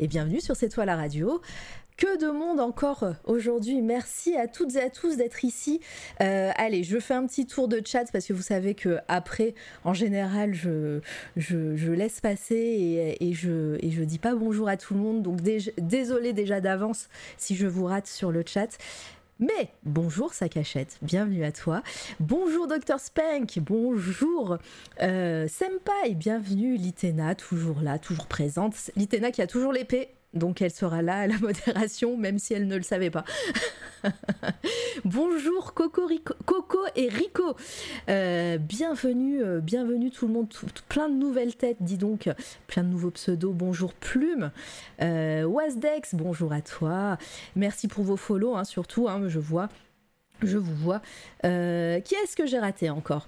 et bienvenue sur C'est toi la radio. Que de monde encore aujourd'hui. Merci à toutes et à tous d'être ici. Euh, allez, je fais un petit tour de chat parce que vous savez que après, en général, je, laisse passer et, et, je, et je dis pas bonjour à tout le monde. Donc dé désolé déjà d'avance si je vous rate sur le chat. Mais bonjour sa cachette, bienvenue à toi. Bonjour Dr Spank, bonjour euh, Senpai, bienvenue Litena, toujours là, toujours présente. Litena qui a toujours l'épée, donc elle sera là à la modération, même si elle ne le savait pas. Bonjour Coco, et Rico. Euh, bienvenue, euh, bienvenue tout le monde. Plein de nouvelles têtes, dis donc. Plein de nouveaux pseudos. Bonjour Plume. Euh, Wasdex, bonjour à toi. Merci pour vos follow, hein, surtout. Hein, je vois. Je vous vois. Euh, qui est-ce que j'ai raté encore?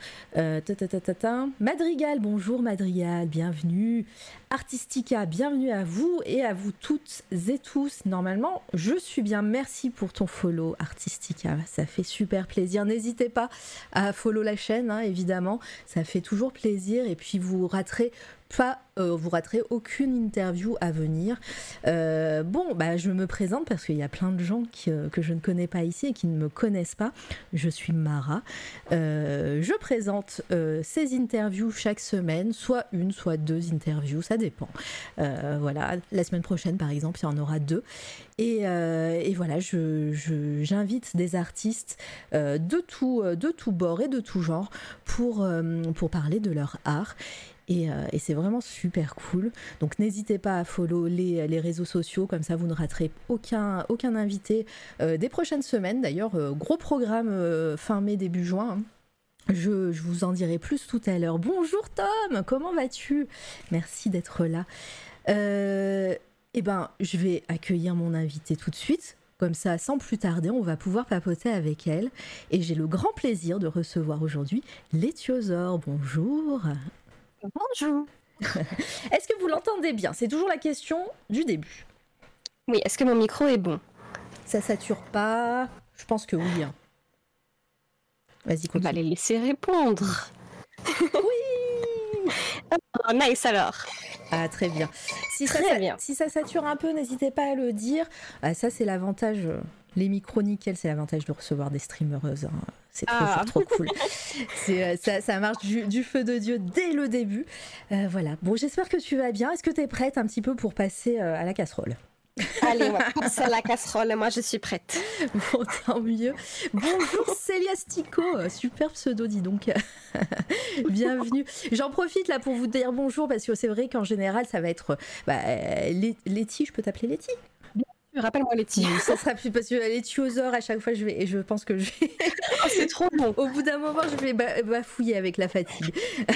Madrigal, bonjour Madrigal, bienvenue. Artistica, bienvenue à vous et à vous toutes et tous. Normalement, je suis bien. Merci pour ton follow, Artistica. Ça fait super plaisir. N'hésitez pas à follow la chaîne, hein, évidemment. Ça fait toujours plaisir. Et puis, vous raterez pas, euh, vous raterez aucune interview à venir. Euh, bon, bah, je me présente parce qu'il y a plein de gens euh, que je ne connais pas ici et qui ne me connaissent pas. Je suis Mara. Je présente ces interviews chaque semaine, soit une, soit deux interviews, dépend. voilà, la semaine prochaine, par exemple, il y en aura deux. Et, et voilà, j'invite je, des artistes de, tout, de tout bord et de tout genre pour, pour parler de leur art. Et, euh, c'est vraiment super cool. Donc n'hésitez pas à follow les, les, réseaux sociaux, comme ça vous ne raterez aucun, aucun invité euh, des prochaines semaines. D'ailleurs, euh, gros programme euh, fin mai, début juin. Hein. Je, je, vous en dirai plus tout à l'heure. Bonjour Tom, comment vas-tu? Merci d'être là. eh ben, je vais accueillir mon invité tout de suite. Comme ça, sans plus tarder, on va pouvoir papoter avec elle. Et j'ai le grand plaisir de recevoir aujourd'hui Létiosaure. Bonjour. Bonjour. est-ce que vous l'entendez bien? C'est toujours la question du début. Oui, est-ce que mon micro est bon? Ça sature pas? Je pense que oui. Hein. Vas-y, continue. On va les laisser répondre. oui oh, Nice alors. Ah, très bien. Si, très ça, bien. si ça sature un peu, n'hésitez pas à le dire. Ah, ça, c'est l'avantage. Les micros nickel, c'est l'avantage de recevoir des streamereuses. Hein. C'est trop, ah. trop cool. euh, ça, ça, marche du, du, feu de Dieu dès le début. Euh, voilà. Bon, j'espère que tu vas bien. Est-ce que tu es prête un petit peu pour passer euh, à la casserole? Allez, passer à la casserole. Moi, je suis prête. Bon, tant mieux. Bonjour Célia Stico. Super pseudo, dis donc. Bienvenue. J'en profite là pour vous dire bonjour parce que c'est vrai qu'en général, ça va être. Bah, Letty, je peux t'appeler Letty? Rappelle-moi Letty. Ça sera plus parce que Letty à chaque fois, je vais et je pense que je vais. oh, c'est trop long. Au bout d'un moment, je vais bafouiller avec la fatigue.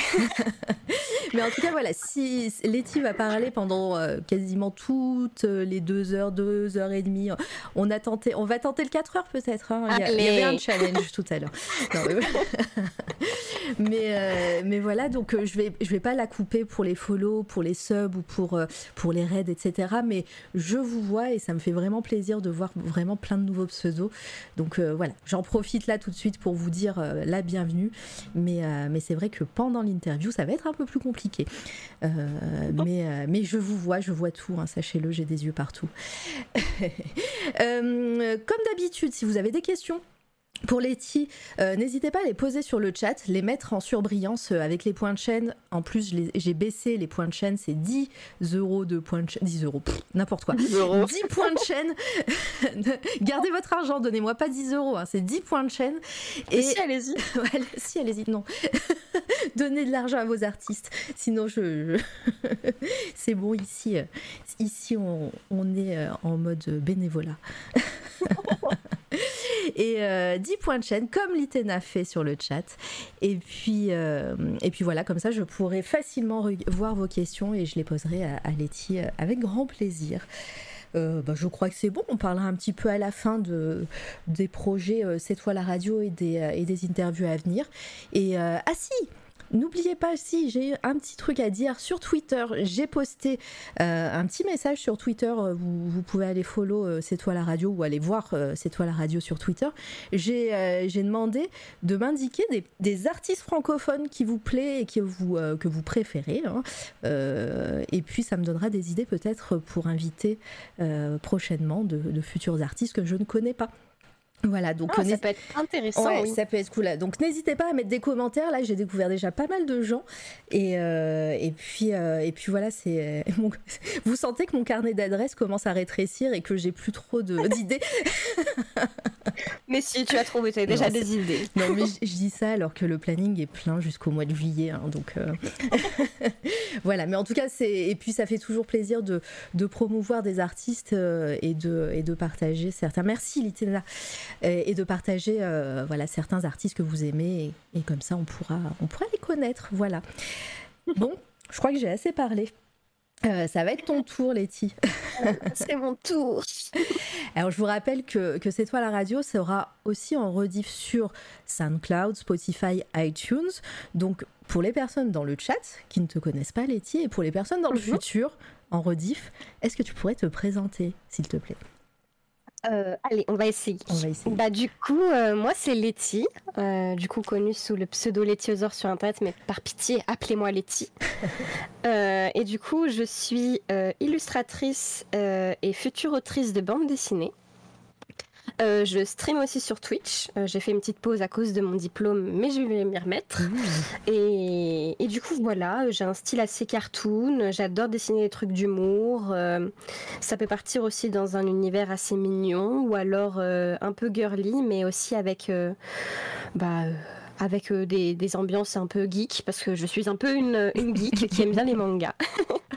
Mais en tout cas, voilà, si Letty va parler pendant euh, quasiment toutes les deux heures, deux heures et demie, on a tenté, on va tenter le 4 heures peut-être. Hein. Il, il, y avait un challenge tout à l'heure. mais euh, mais voilà, donc euh, je vais je vais pas la couper pour les follow, pour les subs ou pour euh, pour les raids, etc. Mais je vous vois et ça me fait vraiment plaisir de voir vraiment plein de nouveaux pseudos. Donc euh, voilà, j'en profite là tout de suite pour vous dire euh, la bienvenue. Mais, euh, mais c'est vrai que pendant l'interview, ça va être un peu plus compliqué. mais, mais je vous vois, je vois tout, hein, sachez-le, j'ai des yeux partout. comme d'habitude, si vous avez des questions, pour Letty, euh, n'hésitez pas à les poser sur le chat, les mettre en surbrillance euh, avec les points de chaîne. En plus, j'ai baissé les points de chaîne, c'est 10 euros de points de chaîne. 10 euros, n'importe quoi. 10, 10, points de chaîne. Gardez votre argent, donnez-moi pas 10 euros, hein, c'est 10 points de chaîne. Et si, allez-y. si, allez-y, non. Donnez de l'argent à vos artistes. Sinon, je. je... c'est bon, ici, ici on, on est en mode bénévolat. et euh, 10 points de chaîne comme Litena fait sur le chat et puis euh, et puis voilà comme ça je pourrai facilement voir vos questions et je les poserai à, Letty avec grand plaisir euh, bah, je crois que c'est bon. On parlera un petit peu à la fin de, des projets euh, cette fois la radio et des, euh, et des interviews à venir. Et ah si, n'oubliez pas si j'ai un petit truc à dire sur Twitter. J'ai posté un petit message sur Twitter. Vous, pouvez aller follow C'est toi la radio ou aller voir C'est toi la radio sur Twitter. J'ai demandé de m'indiquer des, artistes francophones qui vous plaît et que vous, que vous préférez. Hein. et puis ça me donnera des idées peut-être pour inviter prochainement de futurs artistes que je ne connais pas. Voilà, donc ah, ça peut être intéressant. Ouais, ça peut être cool. Donc n'hésitez pas à mettre des commentaires. Là, j'ai découvert déjà pas mal de gens. Et, euh, et puis euh, et puis voilà, c'est. Vous sentez que mon carnet d'adresses commence à rétrécir et que j'ai plus trop d'idées. mais si tu as trouvé, tu as déjà des idées. Non, mais je, dis ça alors que le planning est plein jusqu'au mois de juillet. Hein, donc euh, voilà. Mais en tout cas, c'est et puis ça fait toujours plaisir de, de promouvoir des artistes et de et de partager certains. Merci Litena et, de partager euh, voilà, certains artistes que vous aimez et, comme ça on pourra, on pourra les connaître. Voilà. Bon, je crois que j'ai assez parlé. Euh, ça va être ton tour, Letty. C'est mon tour. Alors, je vous rappelle que, que C'est toi la radio sera aussi en rediff sur SoundCloud, Spotify, iTunes. Donc, pour les personnes dans le chat qui ne te connaissent pas, Letty, et pour les personnes dans le mhm. futur, en rediff, est-ce que tu pourrais te présenter, s'il te plaît? Euh, allez, on va essayer. Bah, du coup, euh, moi, c'est Letty, euh, du coup connue sous le pseudo Letty sur Internet, mais par pitié, appelez-moi Letty. et du coup, je suis illustratrice et future autrice de bande dessinée. Euh, je stream aussi sur Twitch. Euh, j'ai fait une petite pause à cause de mon diplôme, mais je vais m'y remettre. Et, du coup, voilà, j'ai un style assez cartoon. J'adore dessiner des trucs d'humour. Euh, ça peut partir aussi dans un univers assez mignon ou alors un peu girly, mais aussi avec, bah, avec des, des, ambiances un peu geek, parce que je suis un peu une, une geek qui aime bien les mangas.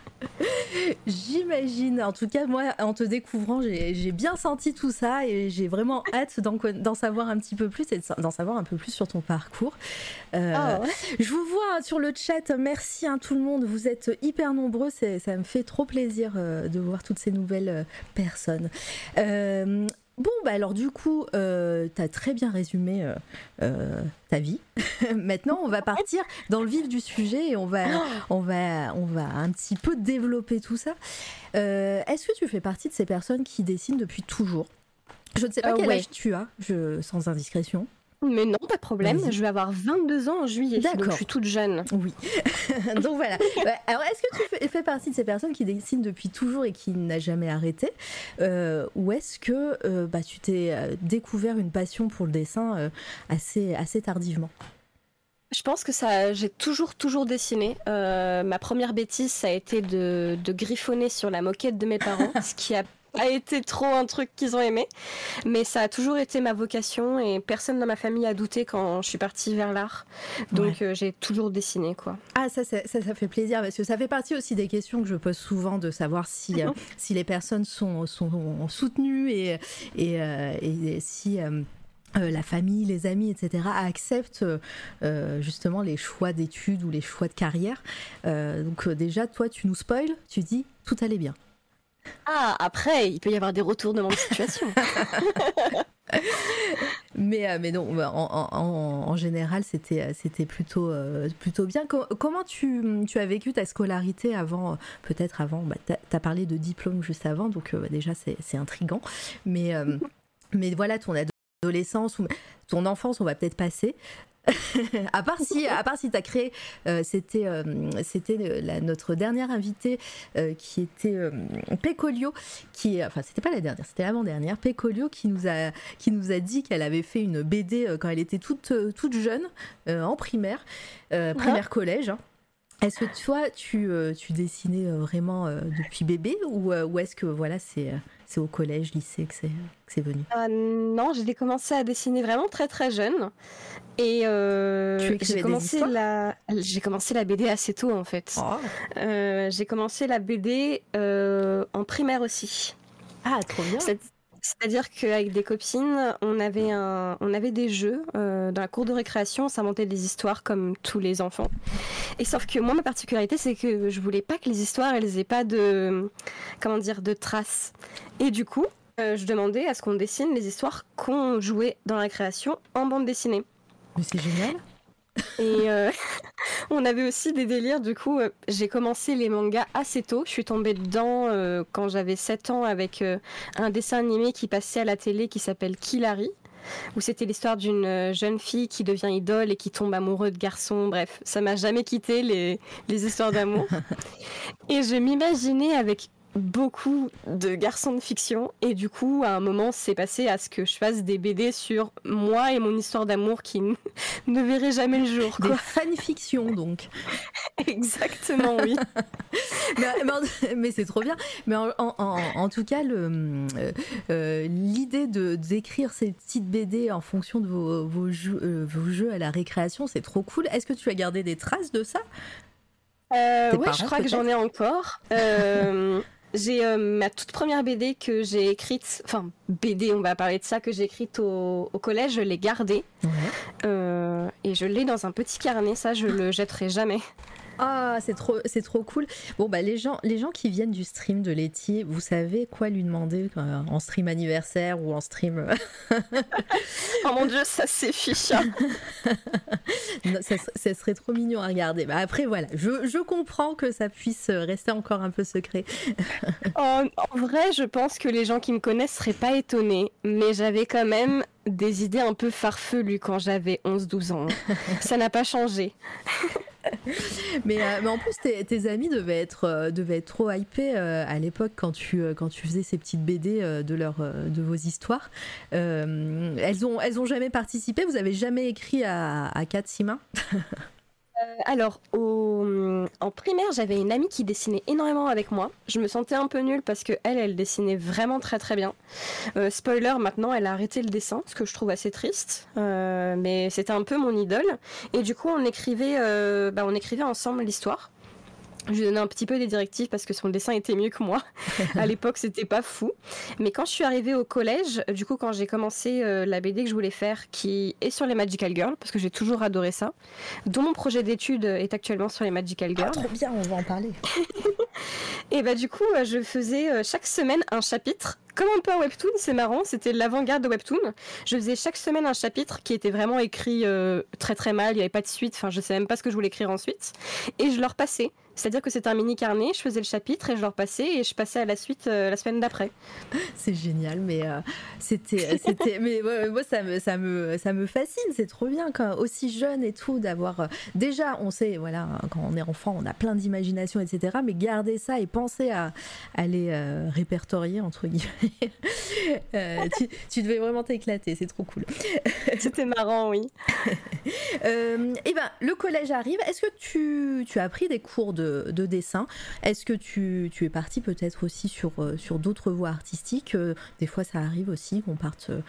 J'imagine. En tout cas, moi, en te découvrant, j'ai bien senti tout ça et j'ai vraiment hâte d'en savoir un petit peu plus et d'en savoir un peu plus sur ton parcours. Euh, ah je vous vois hein, sur le chat. Merci à hein, tout le monde. Vous êtes hyper nombreux. Ça me fait trop plaisir euh, de voir toutes ces nouvelles euh, personnes. Bon, bah alors du coup, euh, tu as très bien résumé euh, euh, ta vie. Maintenant, on va partir dans le vif du sujet et on va, on va, on va un petit peu développer tout ça. Est-ce que tu fais partie de ces personnes qui dessinent depuis toujours? Je ne sais pas quel âge tu as, je, sans indiscrétion. Mais non, pas de problème. Je vais avoir 22 ans en juillet. D'accord. je suis toute jeune. Oui. donc voilà. Alors, est-ce que tu fais, partie de ces personnes qui dessinent depuis toujours et qui n'a jamais arrêté euh, Ou est-ce que euh, bah, tu t'es euh, découvert une passion pour le dessin assez, assez tardivement? Je pense que ça, j'ai toujours, toujours dessiné. ma première bêtise, ça a été de, de griffonner sur la moquette de mes parents, ce qui a a été trop un truc qu'ils ont aimé. Mais ça a toujours été ma vocation et personne dans ma famille a douté quand je suis partie vers l'art. Donc euh, j'ai toujours dessiné quoi. Ah ça ça, ça fait plaisir parce que ça fait partie aussi des questions que je pose souvent de savoir si, euh, si les personnes sont, sont soutenues et, et, euh, et si... la famille, les amis, etc., acceptent justement les choix d'études ou les choix de carrière. donc déjà, toi, tu nous spoil, tu dis tout allait bien. Ah, après, il peut y avoir des retournements de situation. mais, euh, mais non, bah, en, général, c'était, euh, c'était plutôt, euh, plutôt bien. comment tu, tu, as vécu ta scolarité avant, peut-être avant, bah, tu as parlé de diplôme juste avant, donc bah, déjà c'est, intriguant. Mais, mais voilà, ton adolescence ton enfance, on va peut-être passer. à part si, à part si t'as créé, euh, c'était, euh, c'était euh, notre dernière invitée qui était Pécolio, qui, enfin c'était pas la dernière, c'était l'avant dernière, Pécolio qui nous a, qui nous a dit qu'elle avait fait une BD quand elle était toute, toute jeune, en primaire, primaire collège. Hein. Est-ce que toi, tu, tu dessinais vraiment depuis bébé ou, ou est-ce que voilà, c'est c'est au collège, lycée que c'est venu? Non, j'ai commencé à dessiner vraiment très très jeune. Et euh, j'ai commencé la j'ai commencé la BD assez tôt en fait. Oh. Euh, j'ai commencé la BD euh, en primaire aussi. Ah trop bien. C'est-à-dire qu'avec des copines, on avait, un, on avait des jeux dans la cour de récréation, on s'inventait des histoires comme tous les enfants. Et sauf que moi, ma particularité, c'est que je voulais pas que les histoires, elles aient pas de, comment dire, de traces. Et du coup, je demandais à ce qu'on dessine les histoires qu'on jouait dans la création en bande dessinée. Mais c'est génial. Et euh, on avait aussi des délires. Du coup, euh, j'ai commencé les mangas assez tôt. Je suis tombée dedans euh, quand j'avais 7 ans avec un dessin animé qui passait à la télé qui s'appelle Kilari où c'était l'histoire d'une jeune fille qui devient idole et qui tombe amoureux de garçons. Bref, ça m'a jamais quitté les, les histoires d'amour. et je m'imaginais avec beaucoup de garçons de fiction et du coup à un moment c'est passé à ce que je fasse des BD sur moi et mon histoire d'amour qui ne verrait jamais le jour quoi. des fanfictions donc. Exactement oui. Mais, c'est trop bien. Mais en, tout cas le euh, l'idée de d'écrire ces petites BD en fonction de vos, vos, jeux, euh, vos jeux à la récréation c'est trop cool. Est-ce que tu as gardé des traces de ça? Euh, ouais, je crois que j'en ai encore. Euh, J'ai euh, ma toute première BD que j'ai écrite, enfin BD, on va parler de ça, que j'ai écrite au, collège, je l'ai gardée. Euh, et je l'ai dans un petit carnet, ça je le jetterai jamais. Ah, c'est trop, c'est trop cool. Bon, bah, les gens, les gens qui viennent du stream de Letty, vous savez quoi lui demander euh, en stream anniversaire ou en stream. Euh, oh mon dieu, ça c'est fichant. ça, serait trop mignon à regarder. Bah, après, voilà, je, je, comprends que ça puisse rester encore un peu secret. en, en vrai, je pense que les gens qui me connaissent seraient pas étonnés, mais j'avais quand même des idées un peu farfelues quand j'avais 11-12 ans. ça n'a pas changé. mais, euh, mais, en plus, tes, amis devaient être, euh, devaient être trop hypés euh, à l'époque quand tu, quand tu faisais ces petites BD de, de vos histoires. elles, ont, elles ont jamais participé Vous avez jamais écrit à, à quatre six Euh, alors, en primaire, j'avais une amie qui dessinait énormément avec moi. Je me sentais un peu nulle parce que elle, elle dessinait vraiment très très bien. Euh, spoiler, maintenant, elle a arrêté le dessin, ce que je trouve assez triste. Euh, mais c'était un peu mon idole. Et du coup, on écrivait, bah, on écrivait ensemble l'histoire. Je lui donnais un petit peu des directives parce que son dessin était mieux que moi. à l'époque, c'était pas fou. Mais quand je suis arrivée au collège, du coup, quand j'ai commencé euh, la BD que je voulais faire, qui est sur les Magical Girls, parce que j'ai toujours adoré ça, dont mon projet d'étude est actuellement sur les Magical Girls. Ah, trop bien, on va en parler. et bah, du coup, euh, je faisais euh, chaque semaine un chapitre comme un peu un webtoon, c'est marrant, c'était l'avant-garde de webtoon. Je faisais chaque semaine un chapitre qui était vraiment écrit très très mal, il n'y avait pas de suite, enfin je sais même pas ce que je voulais écrire ensuite, et je leur passais. C'est-à-dire que c'était un mini carnet, je faisais le chapitre et je le repassais et je passais à la suite euh, la semaine d'après. C'est génial, mais euh, c'était, euh, c'était, mais moi ça me, ça me, ça me fascine, c'est trop bien quand aussi jeune et tout d'avoir. déjà, on sait, voilà, quand on est enfant, on a plein d'imagination, etc. Mais garder ça et penser à, à les répertorier entre guillemets, tu, devais vraiment t'éclater, c'est trop cool. c'était marrant, oui. et ben, le collège arrive. Est-ce que tu, tu as appris des cours de de, dessin. Est-ce que tu, es parti peut-être aussi sur, euh, sur d'autres voies artistiques euh, Des fois, ça arrive aussi qu'on parte euh,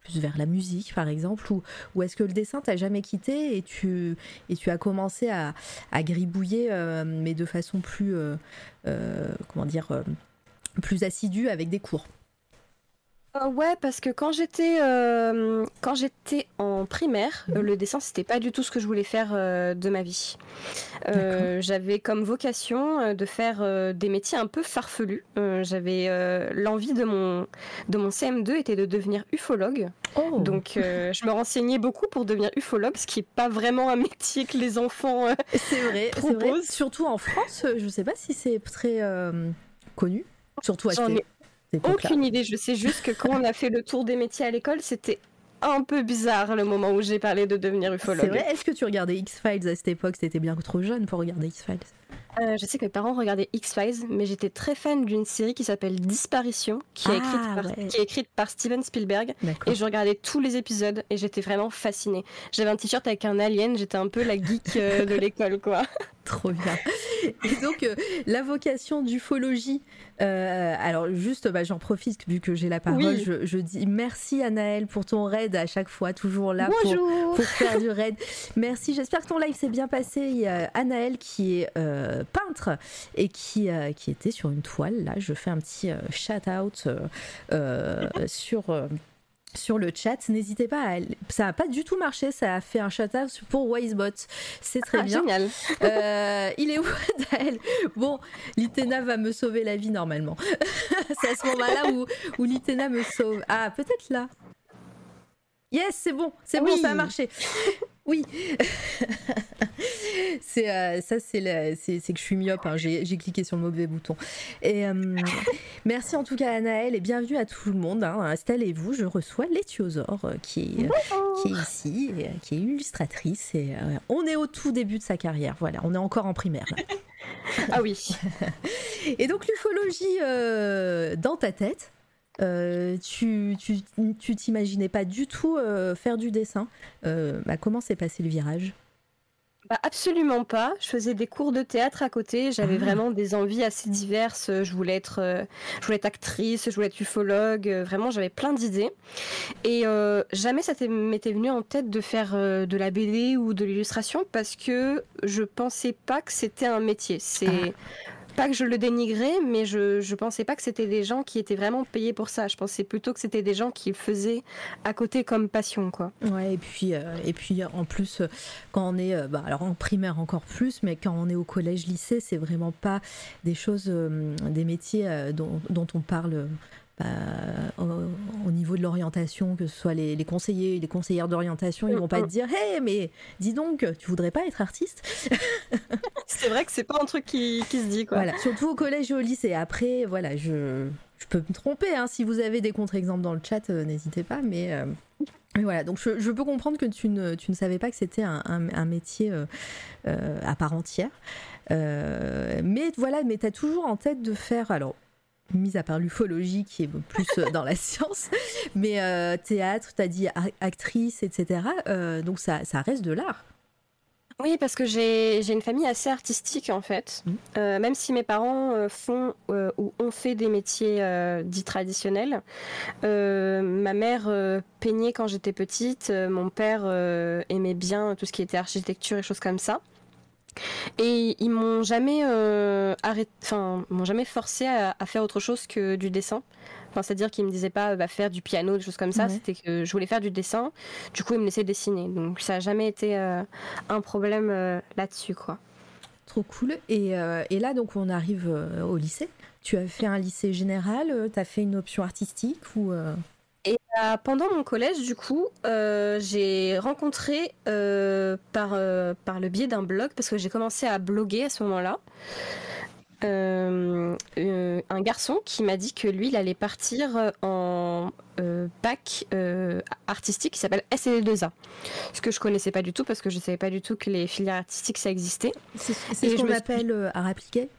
plus vers la musique par exemple ou, ou est-ce que le dessin t'a jamais quitté et tu, et tu as commencé à, gribouiller mais de façon plus comment dire plus assidue avec des cours? Euh, ouais, parce que quand j'étais euh, quand j'étais en primaire, euh, le dessin c'était pas du tout ce que je voulais faire de ma vie. J'avais comme vocation de faire des métiers un peu farfelus. J'avais l'envie de mon de mon CM2 était de devenir ufologue. Oh. Donc je me renseignais beaucoup pour devenir ufologue, ce qui est pas vraiment un métier que les enfants c'est vrai, proposent. Surtout en France, je sais pas si c'est très connu. Surtout à aucune idée. Je sais juste que quand on a fait le tour des métiers à l'école, c'était un peu bizarre le moment où j'ai parlé de devenir ufologue. Est-ce que tu regardais X-Files à cette époque? C'était bien trop jeune pour regarder X-Files. Euh, je sais que mes parents regardaient X-Files, mais j'étais très fan d'une série qui s'appelle Disparition, qui, est, écrite ah, par, qui est écrite par Steven Spielberg. Et je regardais tous les épisodes et j'étais vraiment fascinée. J'avais un t-shirt avec un alien, j'étais un peu la geek euh, de l'école, quoi. Trop bien. Et donc, euh, la vocation d'ufologie, euh, alors juste, bah, j'en profite vu que j'ai la parole, je, dis merci Anaël pour ton raid à chaque fois, toujours là pour, faire du raid. Merci, j'espère que ton live s'est bien passé. Il y a Anaël qui est euh, peintre et qui, qui était sur une toile. Là, je fais un petit shout-out sur sur le chat. N'hésitez pas, à... ça n'a pas du tout marché, ça a fait un shout-out pour Wisebot. C'est très ah, bien. Génial. Euh, il est où Daël Bon, Litena va me sauver la vie normalement. c'est à ce moment-là où, où Litena me sauve. Ah, peut-être là. Yes, c'est bon, c'est bon, ça a marché. Oui, c'est euh, ça, c'est que je suis myope. Hein. J'ai cliqué sur le mauvais bouton. Et euh, merci en tout cas à Anaël et bienvenue à tout le monde. Hein. Installez-vous, je reçois Létiosaure euh, qui est, qui est ici, et, qui est illustratrice. Et on est au tout début de sa carrière. Voilà, on est encore en primaire. ah oui. et donc l'ufologie dans ta tête. Euh, tu, tu, t'imaginais pas du tout euh, faire du dessin. Euh, bah, comment s'est passé le virage? Bah, absolument pas. Je faisais des cours de théâtre à côté. J'avais ah. vraiment des envies assez diverses. Je voulais être, je voulais être actrice, je voulais être ufologue. Vraiment, j'avais plein d'idées. Et jamais ça m'était venu en tête de faire de la BD ou de l'illustration parce que je pensais pas que c'était un métier. C'est ah pas que je le dénigrais, mais je, je pensais pas que c'était des gens qui étaient vraiment payés pour ça. Je pensais plutôt que c'était des gens qui le faisaient à côté comme passion, quoi. Ouais, et puis, euh, et puis en plus, quand on est, euh, bah, alors en primaire encore plus, mais quand on est au collège, lycée, c'est vraiment pas des choses, euh, des métiers dont, on parle bah, au, niveau de l'orientation, que ce soit les, conseillers, les conseillères d'orientation, ils vont pas te dire Hé, mais dis donc, tu voudrais pas être artiste C'est vrai que c'est pas un truc qui, qui, se dit quoi. Voilà, surtout au collège et au lycée. Après, voilà, je, je peux me tromper. Hein. Si vous avez des contre-exemples dans le chat, euh, n'hésitez pas. Mais, euh, voilà, donc je, je, peux comprendre que tu ne, tu ne savais pas que c'était un, un, métier euh, à part entière. mais voilà, mais tu as toujours en tête de faire. Alors, mis à part l'ufologie qui est plus euh, dans la science, mais euh, théâtre, tu as dit actrice, etc. Euh, donc ça, ça reste de l'art. Oui, parce que j'ai une famille assez artistique en fait. Mmh. même si mes parents font ou ont fait des métiers dits traditionnels. ma mère peignait quand j'étais petite. mon père aimait bien tout ce qui était architecture et choses comme ça. Et ils m'ont jamais euh, arrêté, enfin, m'ont jamais forcé à, faire autre chose que du dessin. Enfin, c'est-à-dire qu'ils me disaient pas bah, faire du piano, des choses comme ça. C'était que je voulais faire du dessin. Du coup, ils me laissaient dessiner. Donc, ça a jamais été euh, un problème euh, là-dessus, quoi. Trop cool. Et, et, là, donc, on arrive au lycée. Tu as fait un lycée général. Tu as fait une option artistique ou et euh, pendant mon collège, du coup, euh, j'ai rencontré euh, par, par le biais d'un blog, parce que j'ai commencé à bloguer à ce moment-là, un garçon qui m'a dit que lui, il allait partir en bac artistique qui s'appelle SL2A. Ce que je connaissais pas du tout, parce que je savais pas du tout que les filières artistiques, ça existait. C'est ce qu'on appelle art appliqué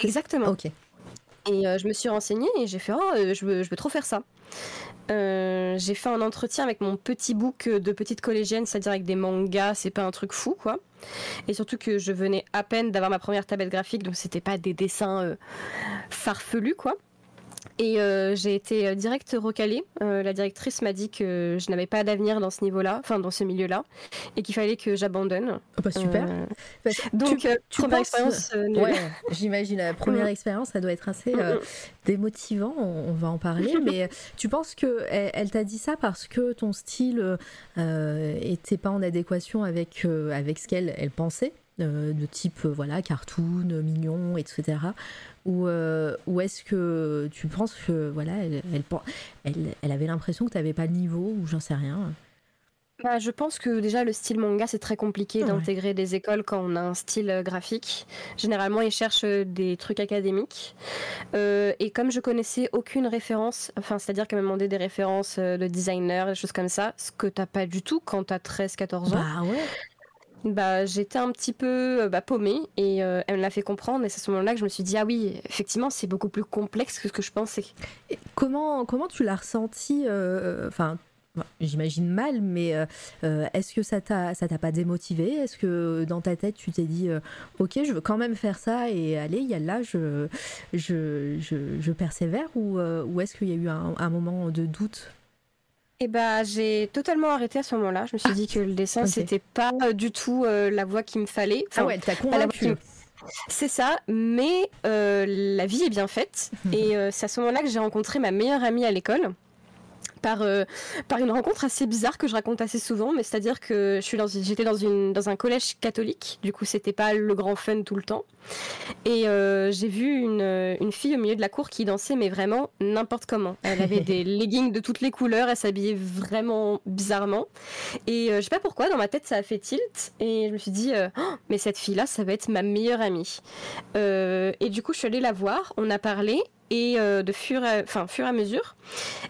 Exactement. Ok. Et je me suis renseignée et j'ai fait, oh, je veux, je veux trop faire ça. Euh, j'ai fait un entretien avec mon petit book de petite collégienne, c'est-à-dire avec des mangas, c'est pas un truc fou quoi. Et surtout que je venais à peine d'avoir ma première tablette graphique, donc c'était pas des dessins euh, farfelus quoi. Et euh, j'ai été euh, direct recalée. Euh, la directrice m'a dit que je n'avais pas d'avenir dans ce niveau-là, enfin dans ce milieu-là, et qu'il fallait que j'abandonne. Oh, bah, super. donc première expérience. ouais, j'imagine la première mm. expérience, ça doit être assez mm, mm. démotivant. On, va en parler, mais tu penses que elle, t'a dit ça parce que ton style était pas en adéquation avec avec ce qu'elle elle pensait de type voilà cartoon, mignon, etc. Ou, euh, ou est-ce que tu penses que voilà, elle, elle, elle, avait l'impression que tu n'avais pas le niveau ou j'en sais rien? Bah, je pense que déjà le style manga c'est très compliqué d'intégrer des écoles quand on a un style euh, graphique. Généralement ils cherchent euh, des trucs académiques. et comme je connaissais aucune référence, enfin c'est-à-dire qu'elle m'a demandé des références de designer, des choses comme ça, ce que t'as pas du tout quand tu as 13-14 ans. Bah ouais bah, j'étais un petit peu euh, bah, paumée et euh, elle me l'a fait comprendre et c'est à ce moment-là que je me suis dit ah oui effectivement c'est beaucoup plus complexe que ce que je pensais. comment comment tu l'as ressenti euh, enfin j'imagine mal mais est-ce que ça t'a pas démotivé est-ce que dans ta tête tu t'es dit ok je veux quand même faire ça et allez y a là je je, je, persévère ou, ou est-ce qu'il y a eu un moment de doute? Eh bah, j'ai totalement arrêté à ce moment-là. Je me suis dit que le dessin, c'était pas du tout euh, la voie qu'il me fallait. ah ouais, t'as convaincu. C'est ça, mais euh, la vie est bien faite. et euh, c'est à ce moment-là que j'ai rencontré ma meilleure amie à l'école par, euh, par une rencontre assez bizarre que je raconte assez souvent, mais c'est-à-dire que je suis dans, j'étais dans, une, dans un collège catholique, du coup c'était pas le grand fun tout le temps. Et euh, j'ai vu une, une, fille au milieu de la cour qui dansait, mais vraiment n'importe comment. Elle avait des leggings de toutes les couleurs, elle s'habillait vraiment bizarrement. Et euh, je sais pas pourquoi, dans ma tête ça a fait tilt, et je me suis dit, oh, mais cette fille-là, ça va être ma meilleure amie. et du coup, je suis allée la voir, on a parlé, et euh, de fur, et, enfin, fur et à mesure,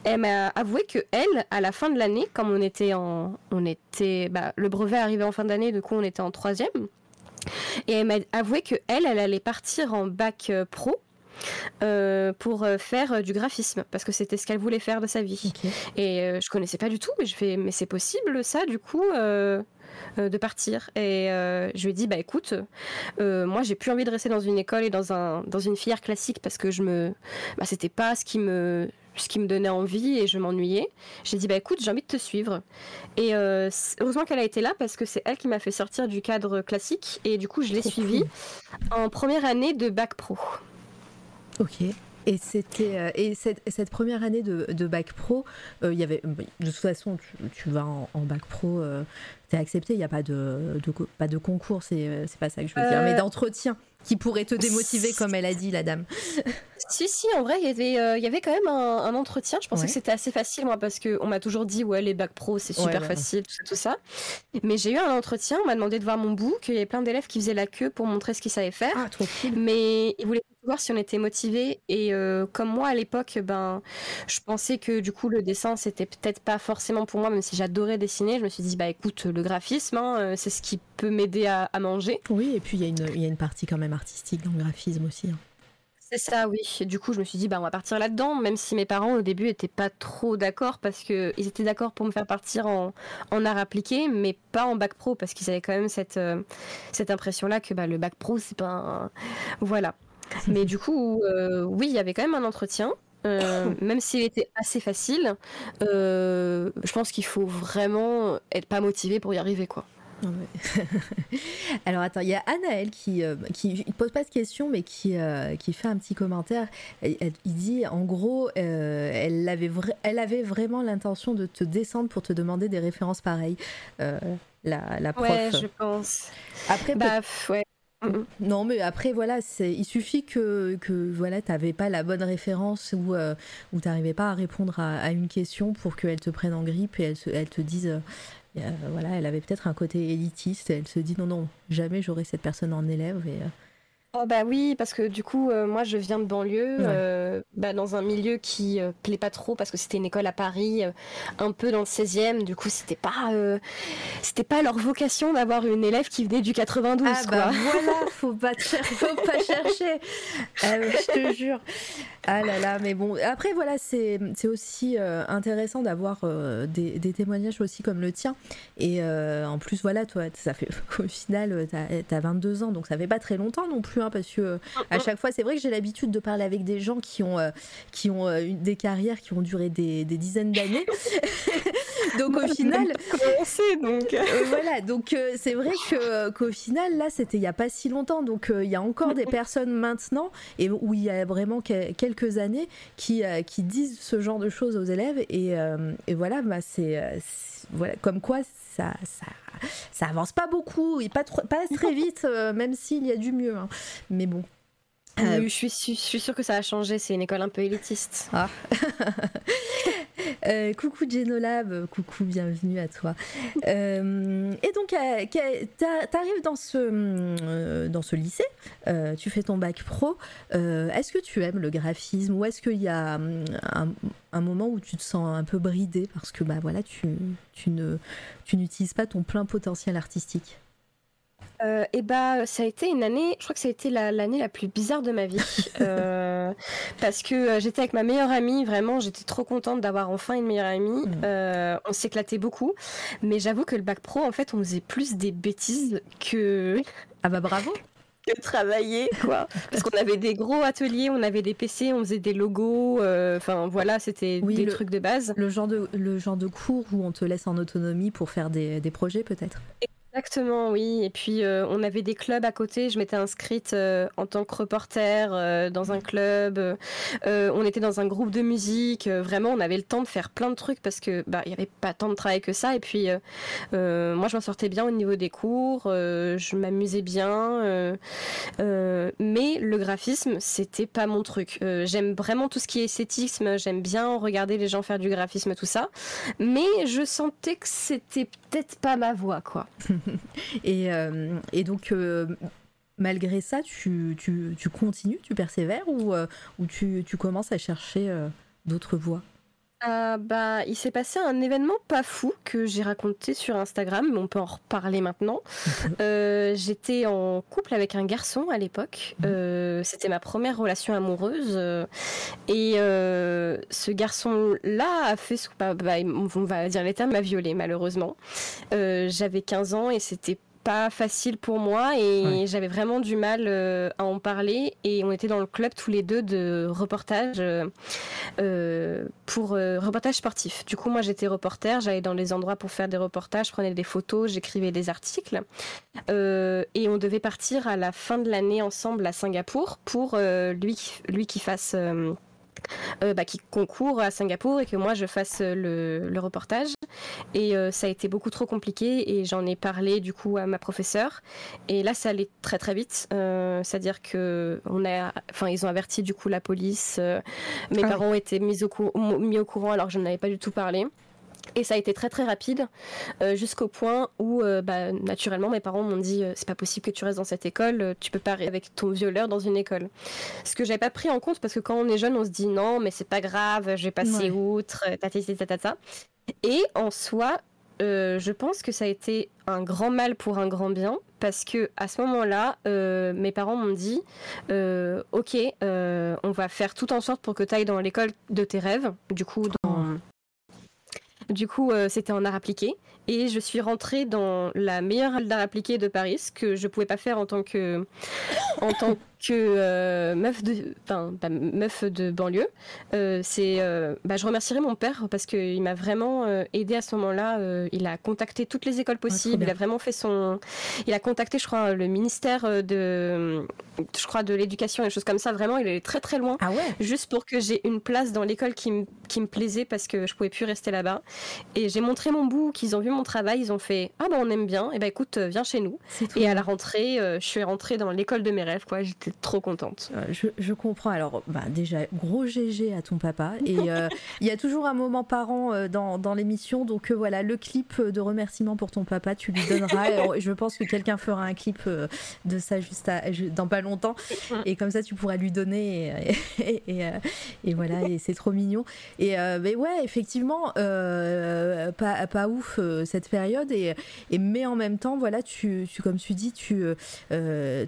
elle m'a avoué que elle, à la fin de l'année, comme on était en, on était, bah, le brevet arrivait en fin d'année, du coup on était en troisième, et elle m'a avoué que elle, elle allait partir en bac euh, pro. Euh, pour faire du graphisme parce que c'était ce qu'elle voulait faire de sa vie et je connaissais pas du tout mais je fais mais c'est possible ça du coup euh, de partir. Et euh, je lui ai dit, bah écoute, euh, moi j'ai plus envie de rester dans une école et dans, un, dans une filière classique parce que je me, bah, c'était pas ce qui me ce qui me donnait envie et je m'ennuyais. J'ai dit bah écoute, j'ai envie de te suivre. Et heureusement qu'elle a été là parce que c'est elle qui m'a fait sortir du cadre classique et du coup je l'ai suivie en première année de bac pro. Ok. Et c'était euh, et cette, cette, première année de, de bac pro, euh, il y avait de toute façon tu, vas en, bac pro, euh, tu es accepté, il n'y a pas de, de, pas de concours, c'est pas ça que je veux dire, mais d'entretien qui pourrait te démotiver comme elle a dit la dame. Si si, en vrai il y avait il y avait quand même un, entretien. Je pensais que c'était assez facile moi parce que on m'a toujours dit ouais les bac pro c'est super facile tout ça, tout ça. Mais j'ai eu un entretien, on m'a demandé de voir mon bout, qu'il y avait plein d'élèves qui faisaient la queue pour montrer ce qu'ils savaient faire. Ah, trop cool. Mais ils voulaient voir si on était motivé et euh, comme moi à l'époque ben je pensais que du coup le dessin c'était peut-être pas forcément pour moi même si j'adorais dessiner je me suis dit bah écoute le graphisme hein, euh, c'est ce qui peut m'aider à, manger oui et puis il y, a une, y a une partie quand même artistique dans le graphisme aussi hein. C'est ça, oui. du coup, je me suis dit, bah, on va partir là-dedans, même si mes parents, au début, étaient pas trop d'accord, parce qu'ils étaient d'accord pour me faire partir en, en, art appliqué, mais pas en bac pro, parce qu'ils avaient quand même cette, euh, cette impression-là que bah, le bac pro, c'est pas un... Voilà. Mais du coup, euh, oui, il y avait quand même un entretien. Euh, même s'il était assez facile, je pense qu'il faut vraiment être pas motivé pour y arriver, quoi. Alors attends, il y a Anaël qui qui pose pas de question mais qui qui fait un petit commentaire. Il, dit en gros, elle avait elle avait vraiment l'intention de te descendre pour te demander des références pareilles. la, la prof. Ouais, je pense. Après, bah, ouais. Non, mais après, voilà, il suffit que, que voilà, tu n'avais pas la bonne référence ou, euh, ou tu n'arrivais pas à répondre à, une question pour qu'elle te prenne en grippe et elle, elle te dise, euh, euh, voilà, elle avait peut-être un côté élitiste elle se dit non, non, jamais j'aurai cette personne en élève. Et, Oh bah oui, parce que du coup, euh, moi je viens de banlieue, euh, bah, dans un milieu qui euh, plaît pas trop parce que c'était une école à Paris, un peu dans le 16e. Du coup, c'était pas, c'était pas leur vocation d'avoir une élève qui venait du 92. Ah bah voilà, faut pas, faut pas chercher. Ah, je te jure. Ah là là, mais bon, après voilà, c'est aussi intéressant d'avoir des, des, témoignages aussi comme le tien. Et en plus, voilà, toi, ça fait au final, t'as as 22 ans, donc ça fait pas très longtemps non plus Hein, parce que euh, à chaque fois, c'est vrai que j'ai l'habitude de parler avec des gens qui ont, euh, qui ont euh, des carrières qui ont duré des, dizaines d'années. donc au final, donc. Voilà, donc c'est vrai que qu'au final là, c'était il y a pas si longtemps, donc il y a encore des personnes maintenant et où il y a vraiment quelques années qui qui disent ce genre de choses aux élèves. Et, et voilà, bah c'est voilà. Comme quoi ça, ça ça avance pas beaucoup et pas, trop, pas très vite, euh, même s'il y a du mieux. Hein. Mais bon. Euh, je, suis, je suis sûre que ça a changé, c'est une école un peu élitiste. Ah. Euh, coucou Genolab, coucou, bienvenue à toi. Euh, et donc, euh, tu arrives dans ce, dans ce lycée, tu fais ton bac pro. est-ce que tu aimes le graphisme ou est-ce qu'il y a un, moment où tu te sens un peu bridé parce que bah, voilà, tu, tu n'utilises pas ton plein potentiel artistique? Euh, et bah, ça a été une année, je crois que ça a été l'année la, plus bizarre de ma vie. Euh, parce que euh, j'étais avec ma meilleure amie, vraiment, j'étais trop contente d'avoir enfin une meilleure amie. Mmh. on s'éclatait beaucoup. Mais j'avoue que le bac pro, en fait, on faisait plus des bêtises que. Ah bah bravo! que travailler, quoi. Parce qu'on avait des gros ateliers, on avait des PC, on faisait des logos, enfin voilà, c'était des trucs de base. Le genre de, le genre de cours où on te laisse en autonomie pour faire des, des projets peut-être? Exactement, oui. Et puis euh, on avait des clubs à côté. Je m'étais inscrite euh, en tant que reporter euh, dans un club. on était dans un groupe de musique. vraiment, on avait le temps de faire plein de trucs parce que bah il y avait pas tant de travail que ça. Et puis moi, je m'en sortais bien au niveau des cours. je m'amusais bien. mais le graphisme, c'était pas mon truc. j'aime vraiment tout ce qui est esthétisme. J'aime bien regarder les gens faire du graphisme, tout ça. Mais je sentais que c'était peut-être pas ma voie, quoi. et, euh, et, donc, euh, malgré ça, tu, tu, tu, continues, tu persévères ou, euh, tu, commences à chercher d'autres voies? Bah, il s'est passé un événement pas fou que j'ai raconté sur Instagram, mais on peut en reparler maintenant. J'étais en couple avec un garçon à l'époque. Mhm. C'était ma première relation amoureuse. et ce garçon-là a fait ce bah, bah, on va dire les termes, m'a violé malheureusement. J'avais 15 ans et c'était pas facile pour moi et j'avais vraiment du mal euh, à en parler et on était dans le club tous les deux de reportage euh, euh, pour reportage sportif. Du coup moi j'étais reporter, j'allais dans les endroits pour faire des reportages, je prenais des photos, j'écrivais des articles et on devait partir à la fin de l'année ensemble à Singapour pour lui lui qui fasse euh, bah, qui concourt à Singapour et que moi je fasse le, le reportage. Et euh, ça a été beaucoup trop compliqué et j'en ai parlé du coup à ma professeure. Et là, ça allait très très vite. Euh, c'est-à-dire que on a, enfin, ils ont averti du coup la police. mes ah parents ont été mis au, mis au courant alors que je n'avais pas du tout parlé. Et ça a été très très rapide euh, jusqu'au point où euh, bah, naturellement mes parents m'ont dit euh, c'est pas possible que tu restes dans cette école, tu peux pas rester avec ton violeur dans une école. Ce que j'avais pas pris en compte parce que quand on est jeune on se dit non mais c'est pas grave, je vais passer outre, ta ta Et en soi, je pense que ça a été un grand mal pour un grand bien parce que à ce moment-là, mes parents m'ont dit ok, on va faire tout en sorte pour que tu ailles dans l'école de tes rêves, du coup dans du coup, euh, c'était en art appliqué. Et je suis rentrée dans la meilleure école d'art appliqué de Paris, ce que je pouvais pas faire en tant que, que euh, meuf de, enfin, bah, meuf de banlieue. Euh, c'est, euh, bah, je remercierai mon père parce qu'il m'a vraiment aidé à ce moment-là. il a contacté toutes les écoles possibles. il a vraiment fait son, il a contacté, je crois, le ministère de, je crois, de l'éducation et des choses comme ça. Vraiment, il est très très loin. Ah ouais. Juste pour que j'ai une place dans l'école qui, me, qui me plaisait parce que je pouvais plus rester là-bas. Et j'ai montré mon bout, qu'ils ont vu mon travail, ils ont fait ah bah on aime bien. Et bah écoute, viens chez nous. Et à la rentrée, je suis rentrée dans l'école de mes rêves, quoi. J'étais trop contente. Euh, je, comprends. Alors, bah, déjà, gros GG à ton papa. Et euh, il y a toujours un moment par an euh, dans, dans l'émission. Donc voilà, le clip de remerciement pour ton papa, tu lui donneras. je pense que quelqu'un fera un clip de ça juste dans pas longtemps. Et comme ça, tu pourras lui donner. Et, et, voilà, et c'est trop mignon. Et mais ouais, effectivement, pas, pas ouf cette période. Et, mais en même temps, voilà, tu, tu comme tu dis, tu,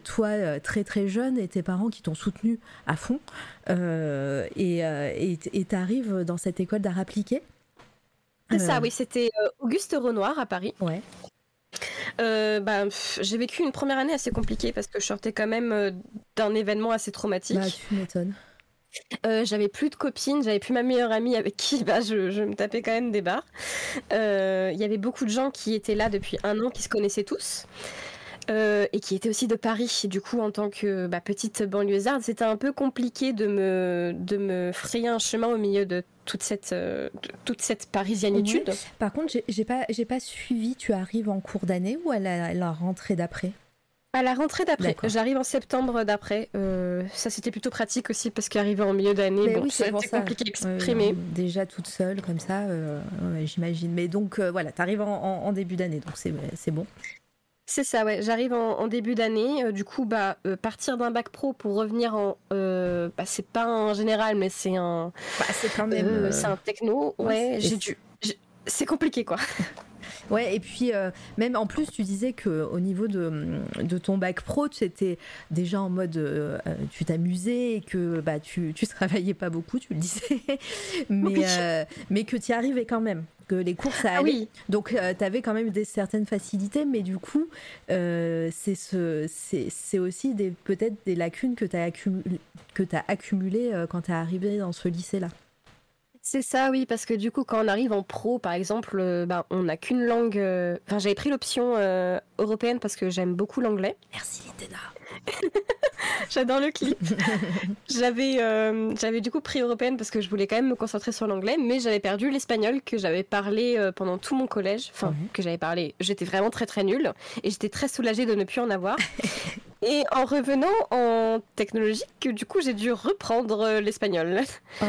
toi, très très jeune et tes parents qui t'ont soutenu à fond euh, euh, et tu arrives dans cette école d'art appliqué? C'est ça, euh, oui, c'était Auguste Renoir à Paris. Ouais. bah, j'ai vécu une première année assez compliquée parce que je sortais quand même d'un événement assez traumatique. Bah, tu m'étonnes. j'avais plus de copines, j'avais plus ma meilleure amie avec qui bah, je, je me tapais quand même des barres. Il y avait beaucoup de gens qui étaient là depuis un an, qui se connaissaient tous. Euh, et qui était aussi de Paris. Du coup, en tant que bah, petite banlieusarde, c'était un peu compliqué de me, de me frayer un chemin au milieu de toute cette, euh, toute cette parisianitude. Par contre, j'ai pas, pas suivi, tu arrives en cours d'année ou à la, rentrée d'après? À la rentrée d'après. J'arrive en septembre d'après. Euh, ça, c'était plutôt pratique aussi parce qu'arriver en milieu d'année, bon, c'était compliqué d'exprimer. déjà toute seule, comme ça, j'imagine. Mais donc, voilà, tu arrives en, en, début d'année, donc c'est bon. C'est ça, ouais. J'arrive en, début d'année. Euh, du coup, bah, euh, partir d'un bac pro pour revenir en. Euh, bah, c'est pas un général, mais c'est un. Bah, c'est quand même. c'est un techno. Ouais, j'ai dû. C'est compliqué, quoi. Ouais, et puis même en plus, tu disais que au niveau de, de ton bac pro, tu étais déjà en mode, tu t'amusais et que bah tu tu travaillais pas beaucoup, tu le disais, mais mais que tu y arrivais quand même les cours ça ah allait. oui. Donc euh, tu avais quand même des certaines facilités, mais du coup euh, c'est ce, c'est aussi des peut-être des lacunes que tu as accumulées que as accumulé euh, quand tu es arrivé dans ce lycée là. C'est ça, oui, parce que du coup, quand on arrive en pro, par exemple, ben, on n'a qu'une langue. Enfin, j'avais pris l'option européenne parce que j'aime beaucoup l'anglais. Merci, Litena. J'adore le clip. j'avais, euh, j'avais du coup pris européenne parce que je voulais quand même me concentrer sur l'anglais, mais j'avais perdu l'espagnol que j'avais parlé euh, pendant tout mon collège. Enfin, mhm. que j'avais parlé. J'étais vraiment très très nulle et j'étais très soulagée de ne plus en avoir. et en revenant en technologie, du coup, j'ai dû reprendre euh, l'espagnol. Oh.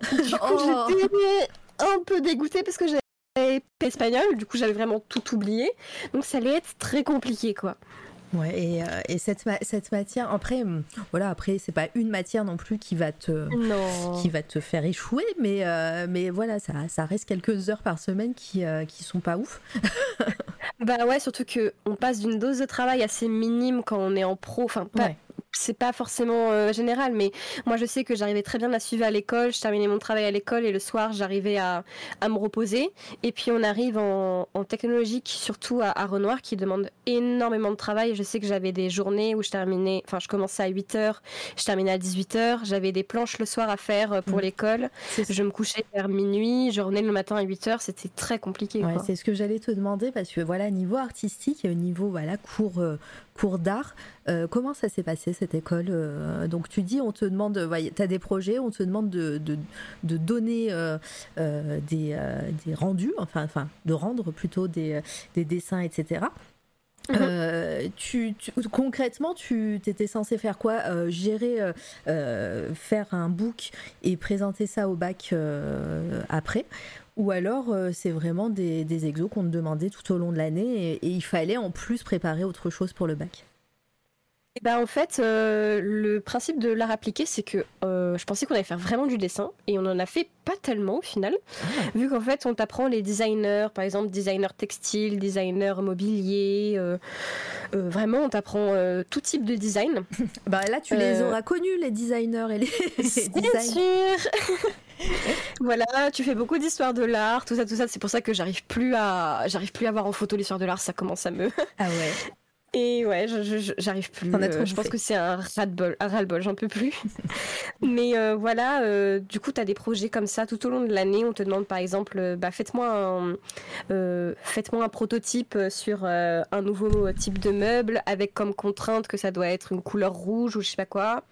Du coup, oh. j'étais un peu dégoûtée parce que j'avais espagnol, du coup, j'avais vraiment tout oublié. Donc, ça allait être très compliqué, quoi. Ouais, et, euh, et cette, cette, matière, après, hum, voilà, après, c'est pas une matière non plus qui va te, qui va te faire échouer, mais, euh, mais voilà, ça, ça reste quelques heures par semaine qui, euh, qui sont pas ouf. bah ouais, surtout que on passe d'une dose de travail assez minime quand on est en pro, enfin pas, c'est pas forcément euh, général, mais moi je sais que j'arrivais très bien à suivre à l'école, je terminais mon travail à l'école et le soir j'arrivais à, à, me reposer. Et puis on arrive en, en technologique, surtout à, à, Renoir, qui demande énormément de travail. Je sais que j'avais des journées où je terminais, enfin je commençais à 8h, je terminais à 18h, j'avais des planches le soir à faire euh, pour mmh. l'école, je me couchais vers minuit, je revenais le matin à 8h, c'était très compliqué. Ouais, c'est ce que j'allais te demander parce que voilà, niveau artistique, niveau voilà, cours, euh, cours d'art, euh, comment ça s'est passé cette école euh, Donc tu dis, on te demande, tu as des projets, on te demande de, de, donner euh, des, des, rendus, enfin, enfin de rendre plutôt des, des dessins, etc. Mhm. tu, concrètement, tu étais censé faire quoi Gérer, faire un book et présenter ça au bac après? Ou alors c'est vraiment des, des exos qu'on te demandait tout au long de l'année et, il fallait en plus préparer autre chose pour le bac bah en fait, euh, le principe de l'art appliqué, c'est que euh, je pensais qu'on allait faire vraiment du dessin et on en a fait pas tellement au final, ah. vu qu'en fait on t'apprend les designers, par exemple designer textile, designer mobilier, euh, vraiment on t'apprend tout type de design. bah là tu les auras connus les designers et les, Bien sûr. voilà, tu fais beaucoup d'histoire de l'art, tout ça, tout ça. C'est pour ça que j'arrive plus à, j'arrive plus à voir en photo l'histoire de l'art. Ça commence à me. Ah ouais. Et ouais, j'arrive plus. Euh, je pense que c'est un ras-le-bol, un ras-le-bol, j'en peux plus. Mais euh, voilà, euh, du coup, tu as des projets comme ça tout au long de l'année. On te demande par exemple, bah, faites-moi un, faites-moi un prototype sur un nouveau type de meuble avec comme contrainte que ça doit être une couleur rouge ou je sais pas quoi.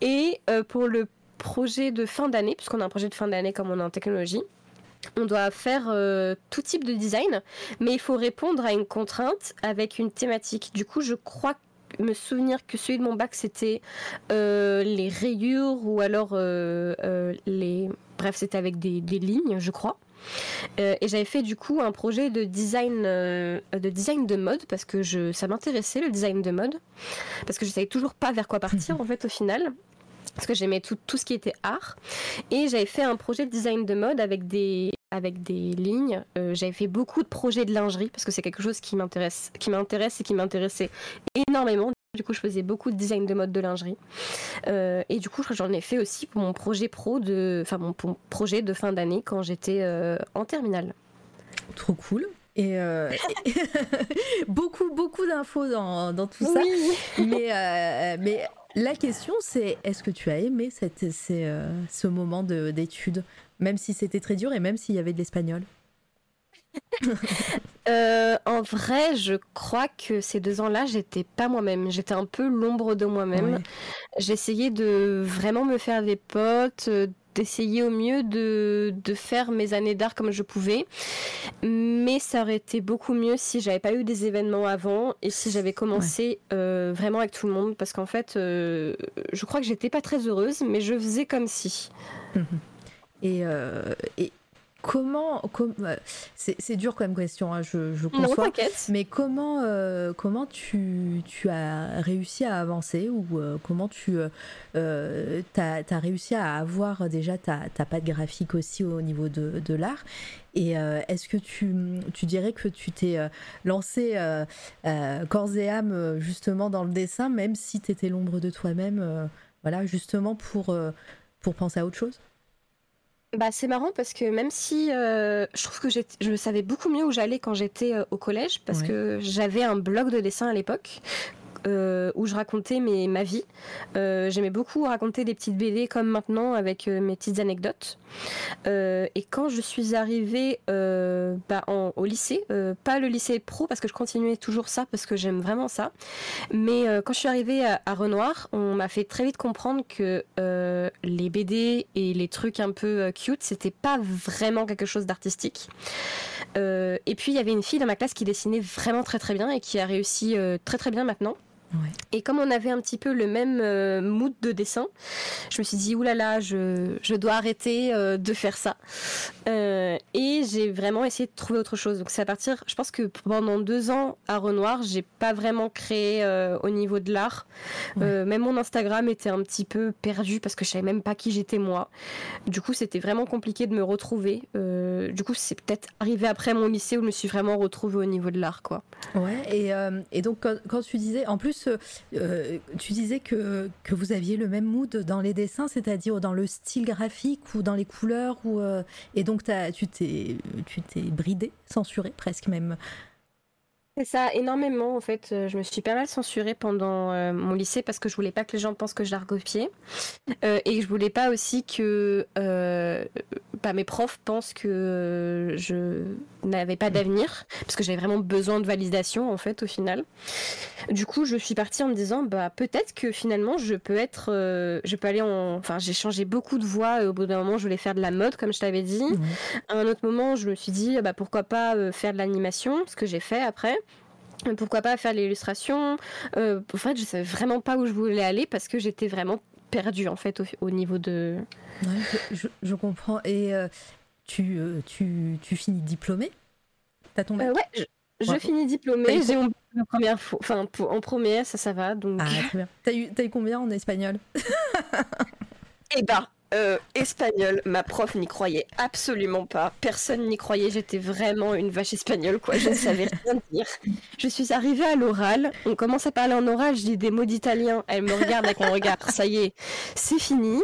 Et pour le projet de fin d'année, puisqu'on a un projet de fin d'année comme on est en technologie, on doit faire euh, tout type de design, mais il faut répondre à une contrainte avec une thématique. Du coup, je crois me souvenir que celui de mon bac c'était euh, les rayures ou alors euh, les bref c'était avec des, lignes je crois et j'avais fait du coup un projet de design de design de mode parce que je ça m'intéressait le design de mode parce que je savais toujours pas vers quoi partir en fait au final parce que j'aimais tout, tout ce qui était art. Et j'avais fait un projet de design de mode avec des, avec des lignes. Euh, j'avais fait beaucoup de projets de lingerie parce que c'est quelque chose qui m'intéresse, qui m'intéresse et qui m'intéressait énormément. Du coup, je faisais beaucoup de design de mode de lingerie. Euh, et du coup, j'en ai fait aussi pour mon projet pro de, enfin mon projet de fin d'année quand j'étais euh, en terminale. Trop cool. Et, beaucoup, beaucoup d'infos dans, dans, tout ça. Mais, mais la question, c'est est-ce que tu as aimé cette, euh, ce moment d'études, même si c'était très dur et même s'il y avait de l'espagnol? Euh, en vrai, je crois que ces deux ans-là, j'étais pas moi-même. J'étais un peu l'ombre de moi-même. J'essayais de vraiment me faire des potes, d'essayer au mieux de, de, faire mes années d'art comme je pouvais. Mais ça aurait été beaucoup mieux si j'avais pas eu des événements avant et si j'avais commencé euh, vraiment avec tout le monde. Parce qu'en fait, euh, je crois que j'étais pas très heureuse, mais je faisais comme si. Mhm. Et, euh, et, comment, euh, c'est dur comme question, hein, je, je conçois. mais comment, euh, comment tu, tu, as réussi à avancer ou euh, comment tu as, réussi à avoir déjà ta, ta patte graphique aussi au niveau de, de l'art? Et est-ce que tu, tu, dirais que tu t'es lancé corps et âme justement dans le dessin, même si tu étais l'ombre de toi-même, voilà, justement pour, pour penser à autre chose? Bah, c'est marrant parce que même si euh, je trouve que je savais beaucoup mieux où j'allais quand j'étais euh, au collège, parce que j'avais un blog de dessin à l'époque. Où je racontais ma vie. J'aimais beaucoup raconter des petites BD comme maintenant avec mes petites anecdotes. et quand je suis arrivée bah, au lycée, pas le lycée pro parce que je continuais toujours ça parce que j'aime vraiment ça, mais quand je suis arrivée à, Renoir, on m'a fait très vite comprendre que les BD et les trucs un peu cute, c'était pas vraiment quelque chose d'artistique. Euh, et puis il y avait une fille dans ma classe qui dessinait vraiment très très bien et qui a réussi euh, très très bien maintenant. Et comme on avait un petit peu le même euh, mood de dessin, je me suis dit, oulala, je, je dois arrêter euh, de faire ça. Euh, et j'ai vraiment essayé de trouver autre chose. Donc c'est à partir, je pense que pendant deux ans à Renoir, j'ai pas vraiment créé au niveau de l'art. même mon Instagram était un petit peu perdu parce que je savais même pas qui j'étais moi. Du coup, c'était vraiment compliqué de me retrouver. du coup, c'est peut-être arrivé après mon lycée où je me suis vraiment retrouvée au niveau de l'art, quoi. Ouais, et, et donc quand, quand tu disais, en plus, euh, tu disais que, vous aviez le même mood dans les dessins, c'est-à-dire dans le style graphique ou dans les couleurs, ou, euh, et donc tu t'es bridé, censuré presque même. C'est ça, énormément en fait. Euh, je me suis pas mal censurée pendant euh, mon lycée parce que je voulais pas que les gens pensent que je la recopiais. Euh, et je voulais pas aussi que bah, mes profs pensent que je n'avais pas d'avenir parce que j'avais vraiment besoin de validation en fait au final. Du coup, je suis partie en me disant bah peut-être que finalement je peux être, je peux aller en, enfin j'ai changé beaucoup de voies. Et au bout d'un moment, je voulais faire de la mode comme je t'avais dit. À un autre moment, je me suis dit bah pourquoi pas faire de l'animation, ce que j'ai fait après pourquoi pas faire l'illustration euh, En fait, je savais vraiment pas où je voulais aller parce que j'étais vraiment perdue en fait au, niveau de. je, comprends. Et euh, tu, euh, tu, tu, finis diplômé T'as ton bac? Ouais, je, finis diplômé. J'ai mon première fois, enfin en première, ça, ça va. Donc. Ah, très bien. T'as eu, as eu combien en espagnol? Eh ben, euh, espagnol, ma prof n'y croyait absolument pas. Personne n'y croyait. J'étais vraiment une vache espagnole, quoi. Je ne savais rien dire. Je suis arrivée à l'oral. On commence à parler en oral. Je dis des mots d'italien. Elle me regarde avec un regard. Ça y est, c'est fini.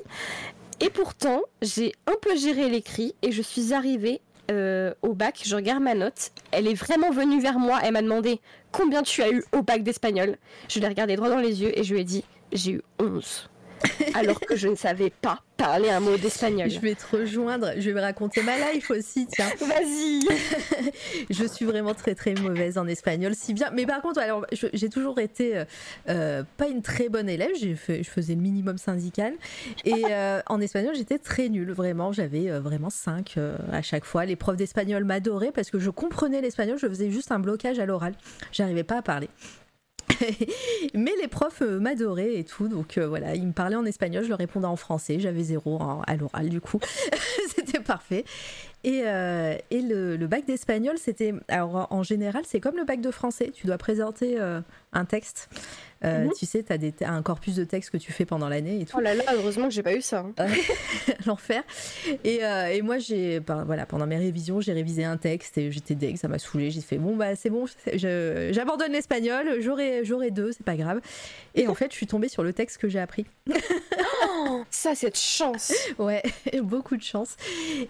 Et pourtant, j'ai un peu géré l'écrit et je suis arrivée euh, au bac. Je regarde ma note. Elle est vraiment venue vers moi. Elle m'a demandé combien tu as eu au bac d'espagnol. Je l'ai regardé droit dans les yeux et je lui ai dit j'ai eu 11. alors que je ne savais pas parler un mot d'espagnol. Je vais te rejoindre, je vais raconter ma life aussi, tiens. Vas-y. je suis vraiment très très mauvaise en espagnol, si bien. Mais par contre, alors j'ai toujours été euh, euh, pas une très bonne élève. Fait, je faisais le minimum syndical et euh, en espagnol j'étais très nulle. Vraiment, j'avais vraiment 5 à chaque fois. Les profs d'espagnol m'adoraient parce que je comprenais l'espagnol. Je faisais juste un blocage à l'oral. J'arrivais pas à parler. Mais les profs euh, m'adoraient et tout, donc euh, voilà, ils me parlaient en espagnol, je leur répondais en français, j'avais zéro à l'oral du coup, c'était parfait. Et, euh, et le, bac d'espagnol, c'était. Alors en général, c'est comme le bac de français. Tu dois présenter un texte. Mhm. Tu sais, tu as, un corpus de texte que tu fais pendant l'année et tout. Oh là là, heureusement que j'ai pas eu ça. Hein. L'enfer. Et, et, moi, j'ai, ben, voilà, pendant mes révisions, j'ai révisé un texte et j'étais deg, ça m'a saoulé. J'ai fait bon, bah c'est bon, j'abandonne l'espagnol, j'aurai, j'aurai deux, c'est pas grave. Et en fait, je suis tombée sur le texte que j'ai appris. oh, ça, c'est de chance. Ouais, beaucoup de chance.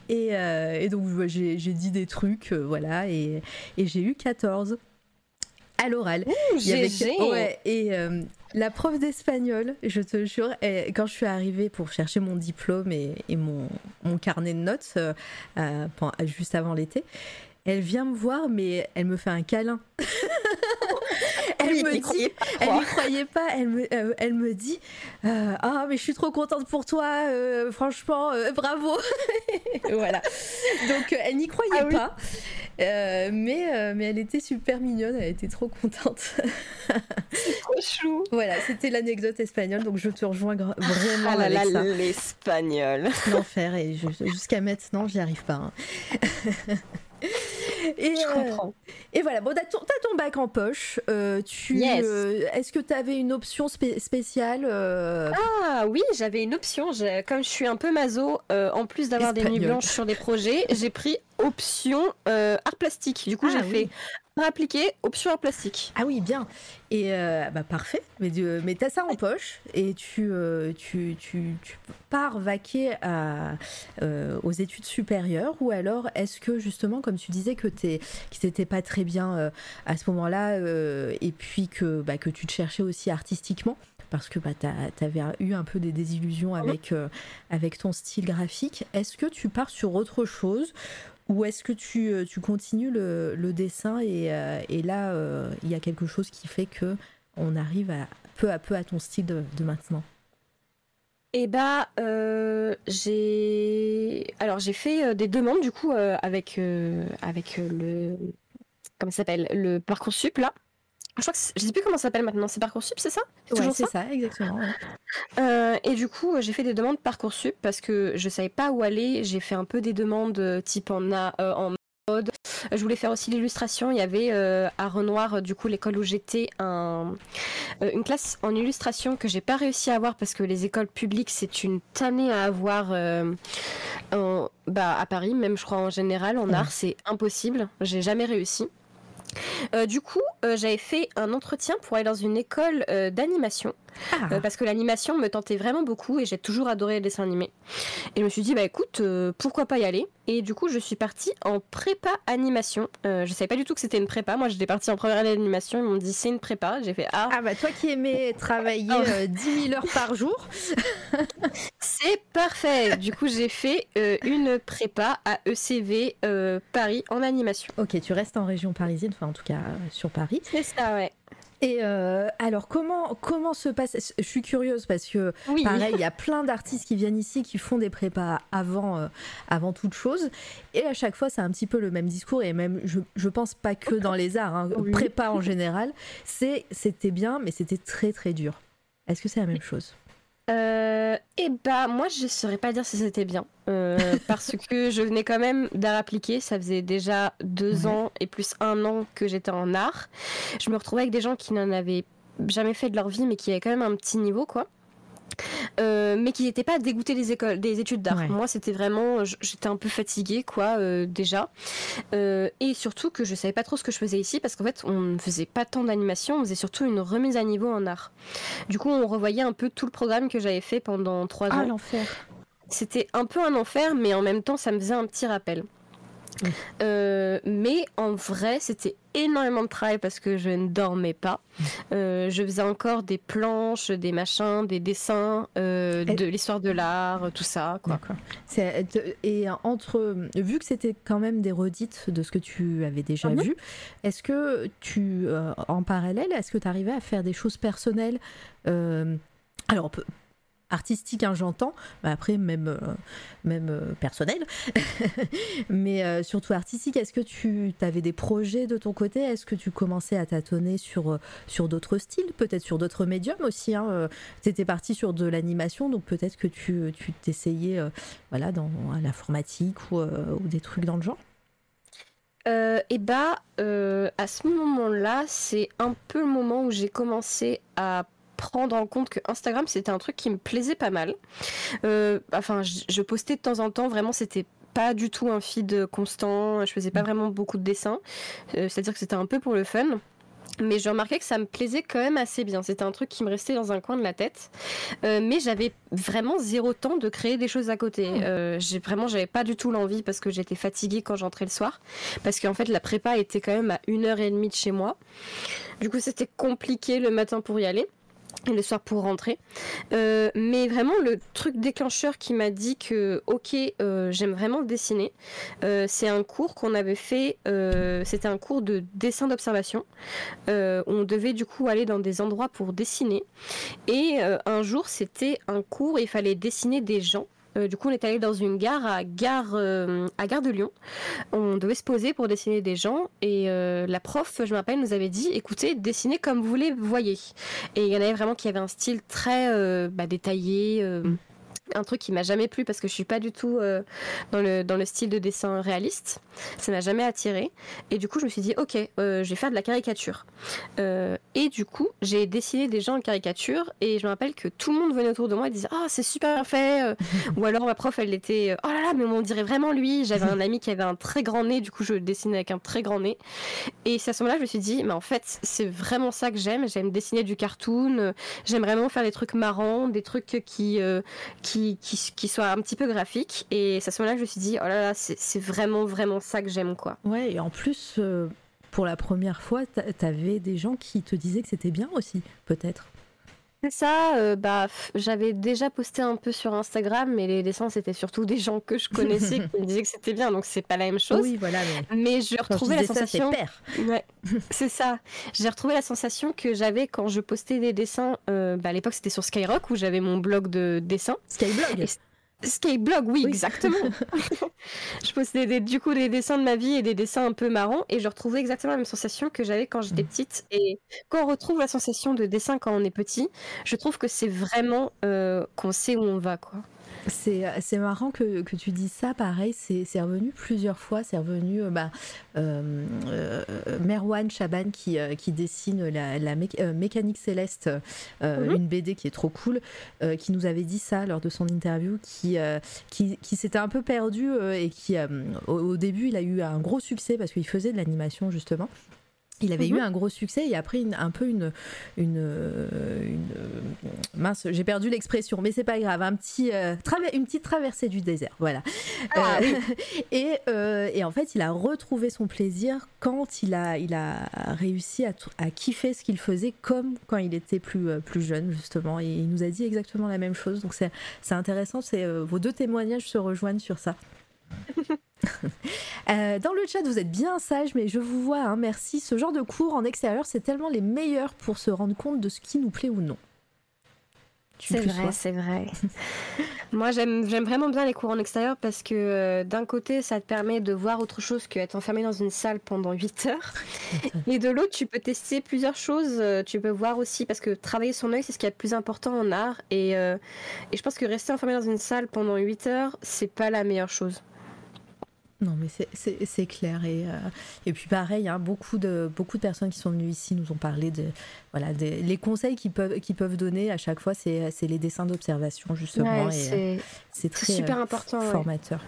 Et, et donc, j'ai dit des trucs, euh, voilà, et, et j'ai eu 14 à l'oral. Ouais, et euh, la prof d'espagnol, je te jure, quand je suis arrivée pour chercher mon diplôme et, et mon, mon, carnet de notes euh, juste avant l'été, elle vient me voir, mais elle me fait un câlin. elle me dit, elle n'y croyait pas, elle me, euh, elle me dit, euh, ah mais je suis trop contente pour toi, euh, franchement, bravo. voilà. Donc elle n'y croyait ah pas, mais mais elle était super mignonne, elle était trop contente. C'est trop chou. Voilà, c'était l'anecdote espagnole, donc je te rejoins vraiment ah là là, l'espagnol. L'enfer et jusqu'à maintenant, j'y arrive pas. Hein. Et, je euh, comprends. et voilà, bon, t'as ton, ton, bac en poche. Euh, tu, euh, est-ce que tu avais une option spéciale Ah oui, j'avais une option. Comme je suis un peu maso, en plus d'avoir des nuits blanches sur les projets, j'ai pris option art plastique. Du coup, ah j'ai fait appliqué, option en plastique. Ah oui, bien. Et euh, bah parfait. Mais, mais tu as ça en poche et tu, euh, tu, tu, tu, pars vaquer à, euh, aux études supérieures ou alors est-ce que justement, comme tu disais, que tu n'étais pas très bien à ce moment-là et puis que, bah, que tu te cherchais aussi artistiquement parce que bah, tu avais eu un peu des désillusions avec, avec ton style graphique. Est-ce que tu pars sur autre chose ou est-ce que tu, euh, tu, continues le, le dessin et, euh, et là, euh, il y a quelque chose qui fait que on arrive à, peu à peu à ton style de, maintenant? Eh bah, j'ai alors j'ai fait des demandes du coup avec avec le s'appelle? Le parcoursup là je crois que je sais plus comment ça s'appelle maintenant, c'est Parcoursup, c'est ça? C'est ça, ça exactement. Euh, et du coup, j'ai fait des demandes Parcoursup parce que je savais pas où aller. J'ai fait un peu des demandes euh, type en, a, euh, en mode. Je voulais faire aussi l'illustration. Il y avait à Renoir, du coup, l'école où j'étais, un, une classe en illustration que j'ai pas réussi à avoir parce que les écoles publiques, c'est une tannée à avoir en, bah, à Paris, même je crois en général, en art, c'est impossible. J'ai jamais réussi. Euh, du coup, euh, j'avais fait un entretien pour aller dans une école euh, d'animation ah. Euh, parce que l'animation me tentait vraiment beaucoup et j'ai toujours adoré les dessins animés. Et je me suis dit, bah écoute, euh, pourquoi pas y aller? Et du coup, je suis partie en prépa animation. Euh, je savais pas du tout que c'était une prépa. Moi, j'étais partie en première année d'animation. Ils m'ont dit, c'est une prépa. J'ai fait, ah. Ah bah toi qui aimais travailler 10 000 heures par jour. c'est parfait. Du coup, j'ai fait une prépa à ECV Paris en animation. Ok, tu restes en région parisienne, enfin en tout cas sur Paris. C'est ça, ouais. Et euh, alors, comment, comment se passe Je suis curieuse parce que, pareil, il y a plein d'artistes qui viennent ici qui font des prépas avant, euh, avant toute chose. Et à chaque fois, c'est un petit peu le même discours. Et même, je, je pense pas que dans les arts, hein, prépa en général, c'était bien, mais c'était très très dur. Est-ce que c'est la même chose? Euh, Eh bah, moi, je saurais pas dire si c'était bien. Euh, parce que je venais quand même d'art appliqué. Ça faisait déjà deux ans et plus un an que j'étais en art. Je me retrouvais avec des gens qui n'en avaient jamais fait de leur vie, mais qui avaient quand même un petit niveau, quoi. Euh, mais qui n'étaient pas dégoûtés des écoles, des études d'art. Moi, c'était vraiment, j'étais un peu fatiguée, quoi, euh, déjà, euh, et surtout que je savais pas trop ce que je faisais ici parce qu'en fait, on ne faisait pas tant d'animation, on faisait surtout une remise à niveau en art. Du coup, on revoyait un peu tout le programme que j'avais fait pendant trois ah, ans. Ah l'enfer. C'était un peu un enfer, mais en même temps, ça me faisait un petit rappel. Euh, mais en vrai, c'était énormément de travail parce que je ne dormais pas. Euh, je faisais encore des planches, des machins, des dessins, euh, de l'histoire de l'art, tout ça. Quoi. Et entre, vu que c'était quand même des redites de ce que tu avais déjà mhm. vu, est-ce que tu, en parallèle, est-ce que tu arrivais à faire des choses personnelles alors, artistique, hein, j'entends, bah, après même, euh, même euh, personnel, mais euh, surtout artistique. Est-ce que tu avais des projets de ton côté? Est-ce que tu commençais à tâtonner sur, sur d'autres styles, peut-être sur d'autres médiums aussi hein, Tu étais parti sur de l'animation, donc peut-être que tu t'essayais voilà, dans l'informatique ou, ou, des trucs dans le genre? Et eh bah, à ce moment-là, c'est un peu le moment où j'ai commencé à prendre en compte que Instagram c'était un truc qui me plaisait pas mal. Euh, enfin, je, postais de temps en temps, vraiment c'était pas du tout un feed constant, je faisais pas mm. vraiment beaucoup de dessins, euh, c'est-à-dire que c'était un peu pour le fun. Mais j'ai remarqué que ça me plaisait quand même assez bien. C'était un truc qui me restait dans un coin de la tête. Euh, mais j'avais vraiment zéro temps de créer des choses à côté. Mm. j'ai vraiment, j'avais pas du tout l'envie parce que j'étais fatiguée quand j'entrais le soir. Parce qu'en fait, la prépa était quand même à une heure et demie de chez moi. Du coup, c'était compliqué le matin pour y aller le soir pour rentrer. Euh, mais vraiment, le truc déclencheur qui m'a dit que, ok, euh, j'aime vraiment dessiner, euh, c'est un cours qu'on avait fait, c'était un cours de dessin d'observation. on devait du coup aller dans des endroits pour dessiner. Et un jour, c'était un cours, il fallait dessiner des gens. Euh, du coup, on est allé dans une gare à gare euh, à gare de Lyon. On devait se poser pour dessiner des gens et euh, la prof, je me rappelle, nous avait dit "Écoutez, dessinez comme vous les voyez." Et il y en avait vraiment qui avaient un style très bah, détaillé. Un truc qui m'a jamais plu parce que je suis pas du tout euh, dans, le, dans le style de dessin réaliste. Ça m'a jamais attiré. Et du coup, je me suis dit, ok, euh, je vais faire de la caricature. Euh, et du coup, j'ai dessiné des gens en caricature et je me rappelle que tout le monde venait autour de moi et disait, ah, c'est super fait. Ou alors ma prof, elle était, oh là là, mais on dirait vraiment lui. J'avais un ami qui avait un très grand nez, du coup, je dessinais avec un très grand nez. Et à ce moment-là, je me suis dit, mais en fait, c'est vraiment ça que j'aime. J'aime dessiner du cartoon. J'aime vraiment faire des trucs marrants, des trucs qui, qui qui, soit un petit peu graphique. Et à ce moment-là je me suis dit, oh là là, c'est vraiment, vraiment ça que j'aime, quoi. Ouais, et en plus, euh, pour la première fois, t'avais des gens qui te disaient que c'était bien aussi, peut-être. C'est ça, euh, bah, j'avais déjà posté un peu sur Instagram, mais les dessins c'était surtout des gens que je connaissais qui me disaient que c'était bien, donc c'est pas la même chose. Oui, voilà. Mais, je retrouvais la sensation. Ouais, c'est ça. J'ai retrouvé la sensation que j'avais quand je postais des dessins. Euh, bah, à l'époque c'était sur Skyrock où j'avais mon blog de dessins. Skyblog. Skateblog, oui, exactement. je postais du coup des dessins de ma vie et des dessins un peu marrants et je retrouvais exactement la même sensation que j'avais quand j'étais mm. petite. Et quand on retrouve la sensation de dessin quand on est petit, je trouve que c'est vraiment euh, qu'on sait où on va, quoi. Euh, c'est marrant que, que, tu dis ça, pareil, c'est revenu plusieurs fois, c'est revenu euh, bah, euh, Merwan Chaban qui, qui dessine la, la Mécanique Céleste, mhm. une BD qui est trop cool, qui nous avait dit ça lors de son interview, qui, qui, qui s'était un peu perdu et qui, au, début, il a eu un gros succès parce qu'il faisait de l'animation justement. Il avait eu mhm. un gros succès et après un peu une, une, mince, j'ai perdu l'expression, mais c'est pas grave, un petit euh, une petite traversée du désert, voilà. Ah, euh, et, euh, et, en fait, il a retrouvé son plaisir quand il a, il a réussi à, à kiffer ce qu'il faisait comme quand il était plus, plus jeune justement. Et il nous a dit exactement la même chose, donc c'est intéressant. C'est vos deux témoignages se rejoignent sur ça. Euh, dans le chat, vous êtes bien sage, mais je vous vois, hein, merci. Ce genre de cours en extérieur, c'est tellement les meilleurs pour se rendre compte de ce qui nous plaît ou non. C'est vrai, c'est vrai. Moi, j'aime vraiment bien les cours en extérieur parce que euh, d'un côté, ça te permet de voir autre chose qu'être enfermé dans une salle pendant 8 heures. Et de l'autre, tu peux tester plusieurs choses. Euh, tu peux voir aussi, parce que travailler son œil, c'est ce qui est le plus important en art. Et, et je pense que rester enfermé dans une salle pendant 8 heures, c'est pas la meilleure chose. Non, mais c'est clair. Et, euh, et puis pareil, hein, beaucoup, de, beaucoup de personnes qui sont venues ici nous ont parlé de voilà, les conseils qu'ils peuvent, peuvent donner à chaque fois, c'est les dessins d'observation, justement. et c'est très super euh, important, formateur.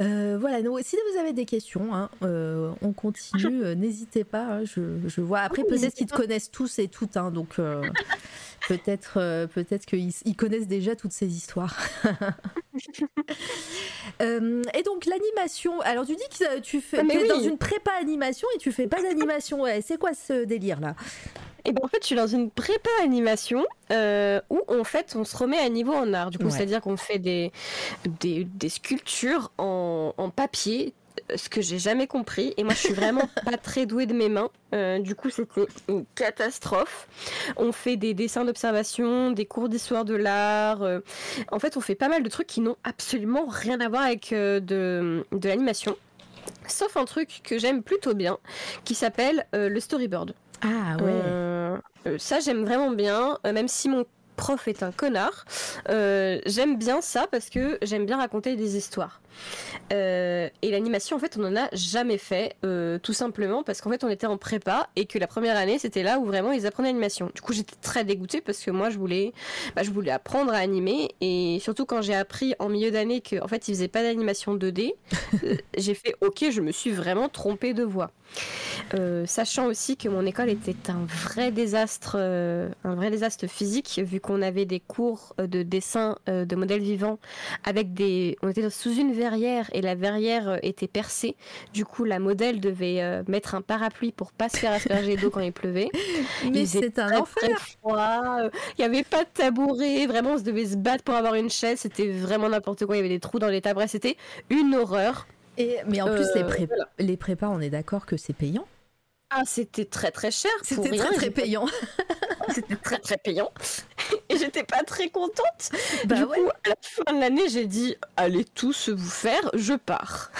Euh, voilà, donc, si vous avez des questions, hein, on continue, n'hésitez pas. Hein, je, je, vois. Après, peut-être qu'ils te connaissent tous et toutes, hein, donc peut-être peut-être qu'ils connaissent déjà toutes ces histoires. Euh, et donc l'animation, alors tu dis que tu fais ah, dans une prépa animation et tu fais pas d'animation. Ouais, c'est quoi ce délire là? Et ben en fait, je suis dans une prépa animation euh, où en fait on se remet à niveau en art. Du coup, c'est-à-dire qu'on fait des, des, sculptures en, en papier ce que j'ai jamais compris. Et moi, je suis vraiment pas très douée de mes mains. Euh, du coup, c'était une catastrophe. On fait des dessins d'observation, des cours d'histoire de l'art. Euh. en fait, on fait pas mal de trucs qui n'ont absolument rien à voir avec euh, de, de l'animation. Sauf un truc que j'aime plutôt bien, qui s'appelle le storyboard. Ah ouais. ça, j'aime vraiment bien, même si mon prof est un connard. j'aime bien ça parce que j'aime bien raconter des histoires. Euh, et l'animation, en fait, on n'en a jamais fait, euh, tout simplement parce qu'en fait, on était en prépa et que la première année, c'était là où vraiment ils apprenaient l'animation. Du coup, j'étais très dégoûtée parce que moi, je voulais, bah, je voulais apprendre à animer et surtout quand j'ai appris en milieu d'année qu'en fait, ils faisaient pas d'animation 2D, euh, j'ai fait OK, je me suis vraiment trompée de voix. sachant aussi que mon école était un vrai désastre, un vrai désastre physique, vu qu'on avait des cours de dessin de modèles vivants avec des, on était sous une verrière et la verrière euh, était percée. Du coup, la modèle devait euh, mettre un parapluie pour pas se faire asperger d'eau quand il pleuvait. Mais c'est un enfer. Euh, il n'y avait pas de tabouret. Vraiment, on se devait se battre pour avoir une chaise. C'était vraiment n'importe quoi. Il y avait des trous dans les tabrets. C'était une horreur. Et, mais en plus, les, les prépas, on est d'accord que c'est payant ah, c'était très très cher. C'était très très payant. c'était très très payant. Et j'étais pas très contente. Bah du coup, à la fin de l'année, j'ai dit allez tous vous faire, je pars.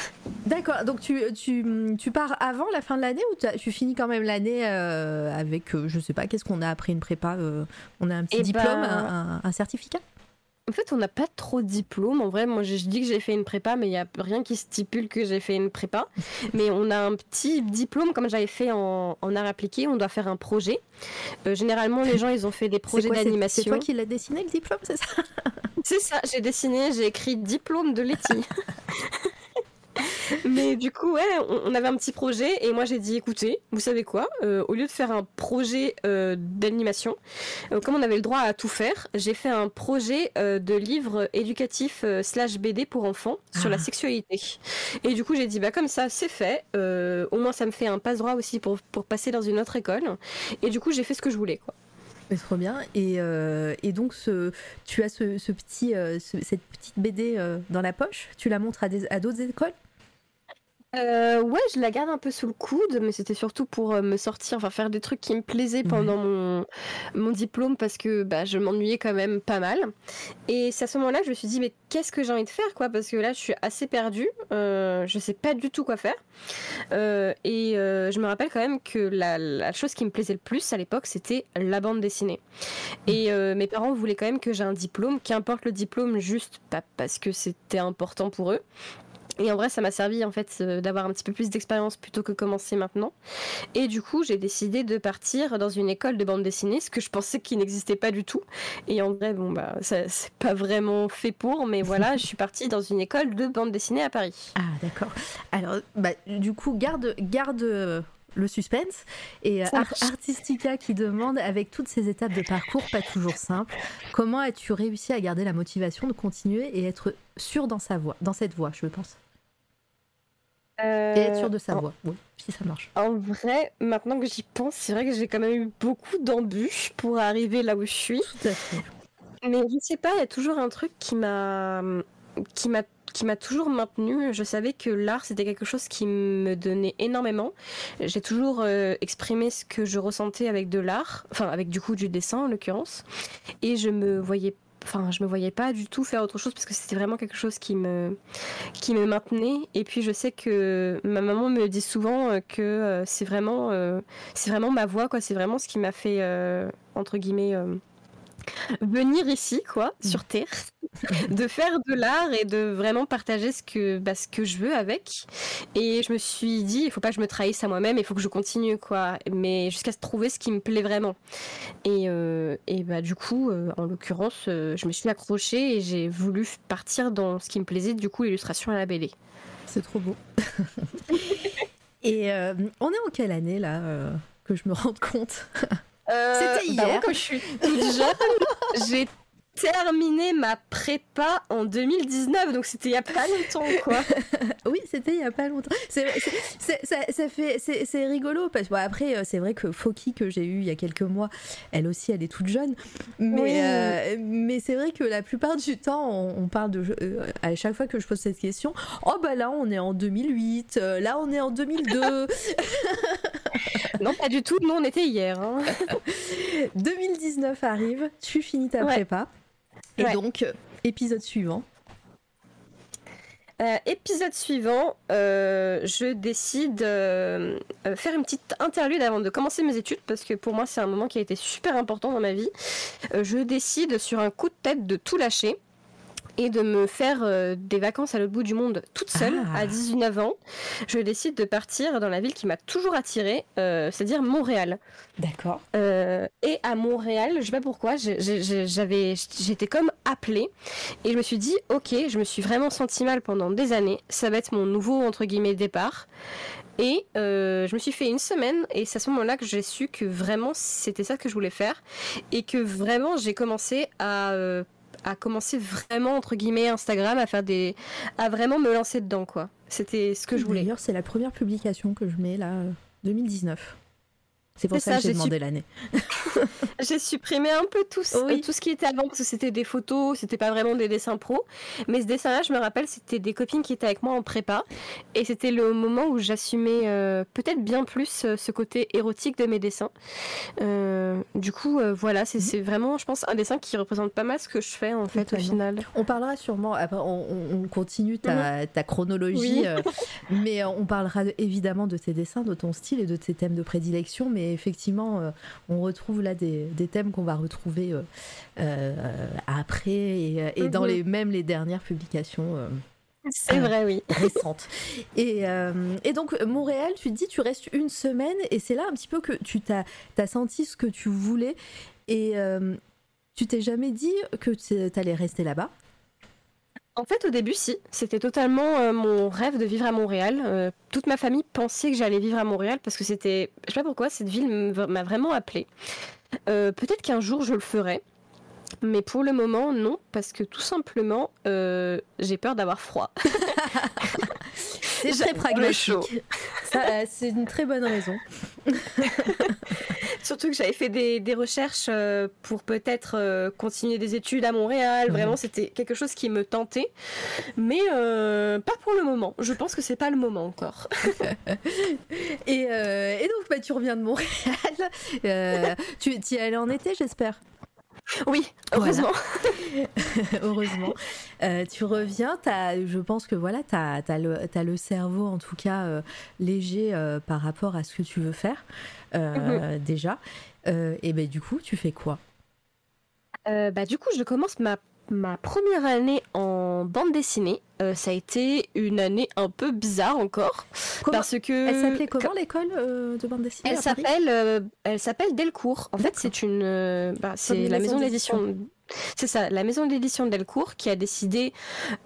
D'accord. Donc tu, tu, tu, pars avant la fin de l'année ou tu finis quand même l'année euh, avec, euh, je sais pas, qu'est-ce qu'on a après une prépa euh, On a un petit eh diplôme, ben, un, un certificat? En fait, on n'a pas trop de diplômes. En vrai, moi, je, dis que j'ai fait une prépa, mais il n'y a rien qui stipule que j'ai fait une prépa. mais on a un petit diplôme, comme j'avais fait en, art appliqué. On doit faire un projet. Euh, généralement, les gens, ils ont fait des projets d'animation. C'est toi qui l'as dessiné, le diplôme, c'est ça? C'est ça, j'ai dessiné, j'ai écrit diplôme de Letty. Mais du coup, ouais, on, avait un petit projet et moi j'ai dit écoutez, vous savez quoi euh, Au lieu de faire un projet euh, d'animation, euh, comme on avait le droit à tout faire, j'ai fait un projet de livre éducatif slash BD pour enfants sur la ah. sexualité. Et du coup, j'ai dit bah comme ça, c'est fait. au moins, ça me fait un passe droit aussi pour, pour passer dans une autre école. Et du coup, j'ai fait ce que je voulais quoi. C'est trop bien. Et, et, donc, ce, tu as ce, ce petit, cette petite BD dans la poche? Tu la montres à d'autres écoles? Euh, ouais, je la garde un peu sous le coude, mais c'était surtout pour euh, me sortir, enfin faire des trucs qui me plaisaient pendant mon, mon diplôme parce que bah, je m'ennuyais quand même pas mal. Et c'est à ce moment-là que je me suis dit, mais qu'est-ce que j'ai envie de faire, quoi? Parce que là, je suis assez perdue, euh, je sais pas du tout quoi faire. Euh, et je me rappelle quand même que la, la, chose qui me plaisait le plus à l'époque, c'était la bande dessinée. Et mes parents voulaient quand même que j'ai un diplôme, qu'importe le diplôme, juste pas parce que c'était important pour eux. Et en vrai, ça m'a servi en fait euh, d'avoir un petit peu plus d'expérience plutôt que commencer maintenant. Et du coup, j'ai décidé de partir dans une école de bande dessinée, ce que je pensais qu'il n'existait pas du tout. Et en vrai, bon bah, c'est pas vraiment fait pour, mais voilà, je suis partie dans une école de bande dessinée à Paris. Ah d'accord. Alors, bah, du coup, garde, garde euh, le suspense. Et euh, Artistica qui demande, avec toutes ces étapes de parcours pas toujours simples, comment as-tu réussi à garder la motivation de continuer et être sûr dans sa voix, dans cette voie, je pense? Euh, et être sûr de sa voix, oui, si ça marche. En vrai, maintenant que j'y pense, c'est vrai que j'ai quand même eu beaucoup d'embûches pour arriver là où je suis. Tout à fait. Mais je sais pas, il y a toujours un truc qui m'a qui m'a qui m'a toujours maintenu. Je savais que l'art c'était quelque chose qui me donnait énormément. J'ai toujours euh, exprimé ce que je ressentais avec de l'art, enfin avec du coup du dessin en l'occurrence, et je me voyais enfin je me voyais pas du tout faire autre chose parce que c'était vraiment quelque chose qui me qui me maintenait. Et puis je sais que ma maman me dit souvent euh, que euh, c'est vraiment euh, c'est vraiment ma voix quoi. C'est vraiment ce qui m'a fait entre guillemets venir ici, quoi, mm. sur Terre, de faire de l'art et de vraiment partager ce que, bah, ce que je veux avec. Et je me suis dit, il faut pas que je me trahisse à moi-même, il faut que je continue, quoi. Mais jusqu'à trouver ce qui me plaît vraiment. Et, euh, et bah, du coup, euh, en l'occurrence, euh, je me suis accrochée et j'ai voulu partir dans ce qui me plaisait, du coup, l'illustration à la BD. C'est trop beau. et on est en quelle année, là, que je me rende compte? Euh, C'était bah hier. quand je suis toute jeune, j'ai terminé ma prépa en 2019, donc c'était il y a pas longtemps, quoi. oui, c'était il y a pas longtemps. C'est, ça, fait, c'est, rigolo parce que après, euh, c'est vrai que Foki que j'ai eu il y a quelques mois, elle aussi, elle est toute jeune, mais euh, mais c'est vrai que la plupart du temps, on, parle de à chaque fois que je pose cette question, oh bah là on est en 2008, là on est en 2002. non, pas du tout. Nous, on était hier. 2019 hein. arrive, tu finis ta prépa. Et donc, épisode suivant. Euh, épisode suivant, euh, je décide euh, de faire une petite interlude avant de commencer mes études parce que pour moi c'est un moment qui a été super important dans ma vie. je décide sur un coup de tête de tout lâcher et de me faire euh, des vacances à l'autre bout du monde toute seule ah. à 19 ans, je décide de partir dans la ville qui m'a toujours attirée, euh, c'est-à-dire Montréal. D'accord. Euh, et à Montréal, je sais pas pourquoi, j'avais, j'étais comme appelée et je me suis dit, ok, je me suis vraiment senti mal pendant des années, ça va être mon nouveau entre guillemets départ. Et je me suis fait une semaine et c'est à ce moment-là que j'ai su que vraiment c'était ça que je voulais faire et que vraiment j'ai commencé à à commencer vraiment entre guillemets Instagram à faire des à vraiment me lancer dedans quoi. C'était ce que je voulais. D'ailleurs, c'est la première publication que je mets là 2019. C'est pour ça, que j'ai demandé l'année. j'ai supprimé un peu tout, tout ce qui était avant, parce que c'était des photos, c'était pas vraiment des dessins pro. Mais ce dessin-là, je me rappelle, c'était des copines qui étaient avec moi en prépa. Et c'était le moment où j'assumais euh, peut-être bien plus euh, ce côté érotique de mes dessins. Euh, du coup, voilà, c'est vraiment, je pense, un dessin qui représente pas mal ce que je fais, en fait, au final. On parlera sûrement, après, on, continue ta, mhm. chronologie, mais on parlera évidemment de tes dessins, de ton style et de tes thèmes de prédilection. Mais mais effectivement, on retrouve là des, thèmes qu'on va retrouver après et, dans mhm. les, même les dernières publications. C'est vrai, oui. Récentes. Et, et, donc, Montréal, tu te dis, tu restes une semaine, et c'est là un petit peu que tu t'as as senti ce que tu voulais. Et tu t'es jamais dit que tu allais rester là-bas? En fait, au début, si. C'était totalement euh, mon rêve de vivre à Montréal. Euh, toute ma famille pensait que j'allais vivre à Montréal parce que c'était. Je sais pas pourquoi, cette ville m'a vraiment appelée. Euh, peut-être qu'un jour je le ferai. Mais pour le moment, non, parce que tout simplement, j'ai peur d'avoir froid. c'est très pragmatique. C'est une très bonne raison. Surtout que j'avais fait des, recherches euh, pour peut-être euh, continuer des études à Montréal. Mhm. Vraiment, c'était quelque chose qui me tentait. Mais euh, pas pour le moment. Je pense que c'est pas le moment encore. et, donc, bah, tu reviens de Montréal. tu y es allé en été, j'espère? Oui, heureusement. heureusement. tu reviens, as, je pense que voilà, tu as, as, le cerveau en tout cas léger par rapport à ce que tu veux faire. Euh, mhm. déjà. Euh, et ben du coup, tu fais quoi? Euh, bah, Du coup, je commence ma, ma première année en bande dessinée. ça a été une année un peu bizarre encore. parce que... Elle s'appelait comment l'école de bande dessinée Elle s'appelle elle s'appelle Delcourt. En fait, c'est une bah, c'est la maison d'édition c'est ça, la maison d'édition Delcourt qui a décidé,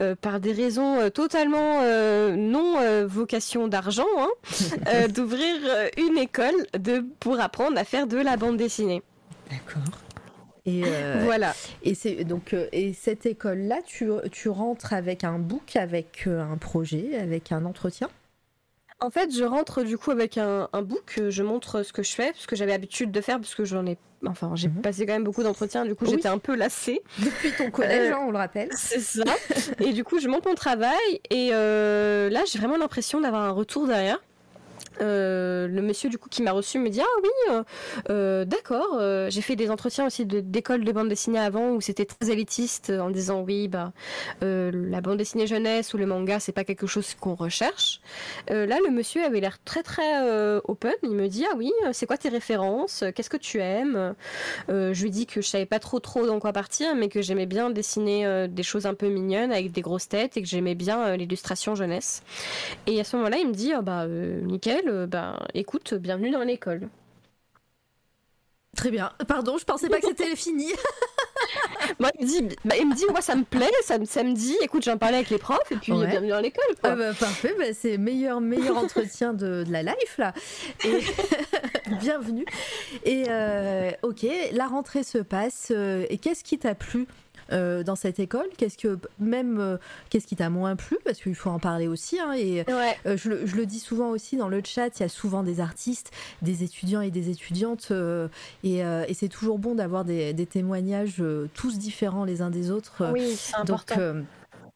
euh, par des raisons euh, totalement euh, non vocation d'argent, hein, d'ouvrir une école de, pour apprendre à faire de la bande dessinée. D'accord. Et voilà. Et c'est donc et cette école là, tu, tu rentres avec un book, avec un projet, avec un entretien? En fait, je rentre du coup avec un, un book, je montre ce que je fais, ce que j'avais l'habitude de faire, parce que j'en ai, enfin, j'ai mhm. passé quand même beaucoup d'entretiens, du coup, j'étais un peu lassée. Depuis ton collège, euh, hein, on le rappelle. C'est ça. et du coup, je monte mon travail, et euh, là, j'ai vraiment l'impression d'avoir un retour derrière. Euh, le monsieur du coup qui m'a reçu me dit ah oui euh, euh, d'accord j'ai fait des entretiens aussi d'école de, bande dessinée avant où c'était très élitiste en disant oui bah la bande dessinée jeunesse ou le manga c'est pas quelque chose qu'on recherche. Là le monsieur avait l'air très très open. Il me dit ah oui c'est quoi tes références? Qu'est-ce que tu aimes? Je lui dis que je savais pas trop trop dans quoi partir mais que j'aimais bien dessiner des choses un peu mignonnes avec des grosses têtes et que j'aimais bien l'illustration jeunesse. Et à ce moment là il me dit oh, bah nickel euh, ben écoute, bienvenue dans l'école. Très bien. Pardon, je pensais pas que c'était fini. Moi, il me dit, bah, il me dit, moi ça me plaît, ça, ça me dit, écoute, j'en parlais avec les profs et puis bienvenue dans l'école. Ah bah, parfait, bah, c'est meilleur meilleur entretien de, la life là. Et bienvenue. Et euh, ok, la rentrée se passe. Euh, et qu'est-ce qui t'a plu? Euh, dans cette école Qu'est-ce que même euh, qu'est-ce qui t'a moins plu Parce qu'il faut en parler aussi. Hein, et euh, je, le, dis souvent aussi dans le chat, il y a souvent des artistes, des étudiants et des étudiantes, et, c'est toujours bon d'avoir des, témoignages tous différents les uns des autres. Oui, c'est important. Donc,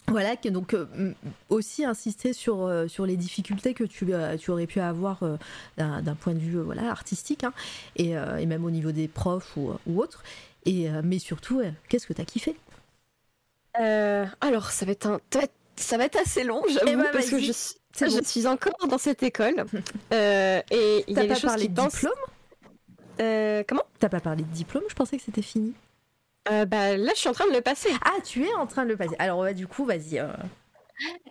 voilà, donc aussi insister sur, sur les difficultés que tu, tu aurais pu avoir d'un point de vue voilà, artistique hein, et, et, même au niveau des profs ou, ou autres. Et, euh, mais surtout, euh, qu'est-ce que tu as kiffé? Euh, Alors, ça va être un ça va être assez long, j'avoue, eh ben, parce que je, je, suis encore dans cette école. euh, et il y a des choses qui de diplôme? Euh, Comment? T'as pas parlé de diplôme? Je pensais que c'était fini. Euh, bah, là, je suis en train de le passer. Ah, tu es en train de le passer. Alors, bah, du coup, vas-y. Et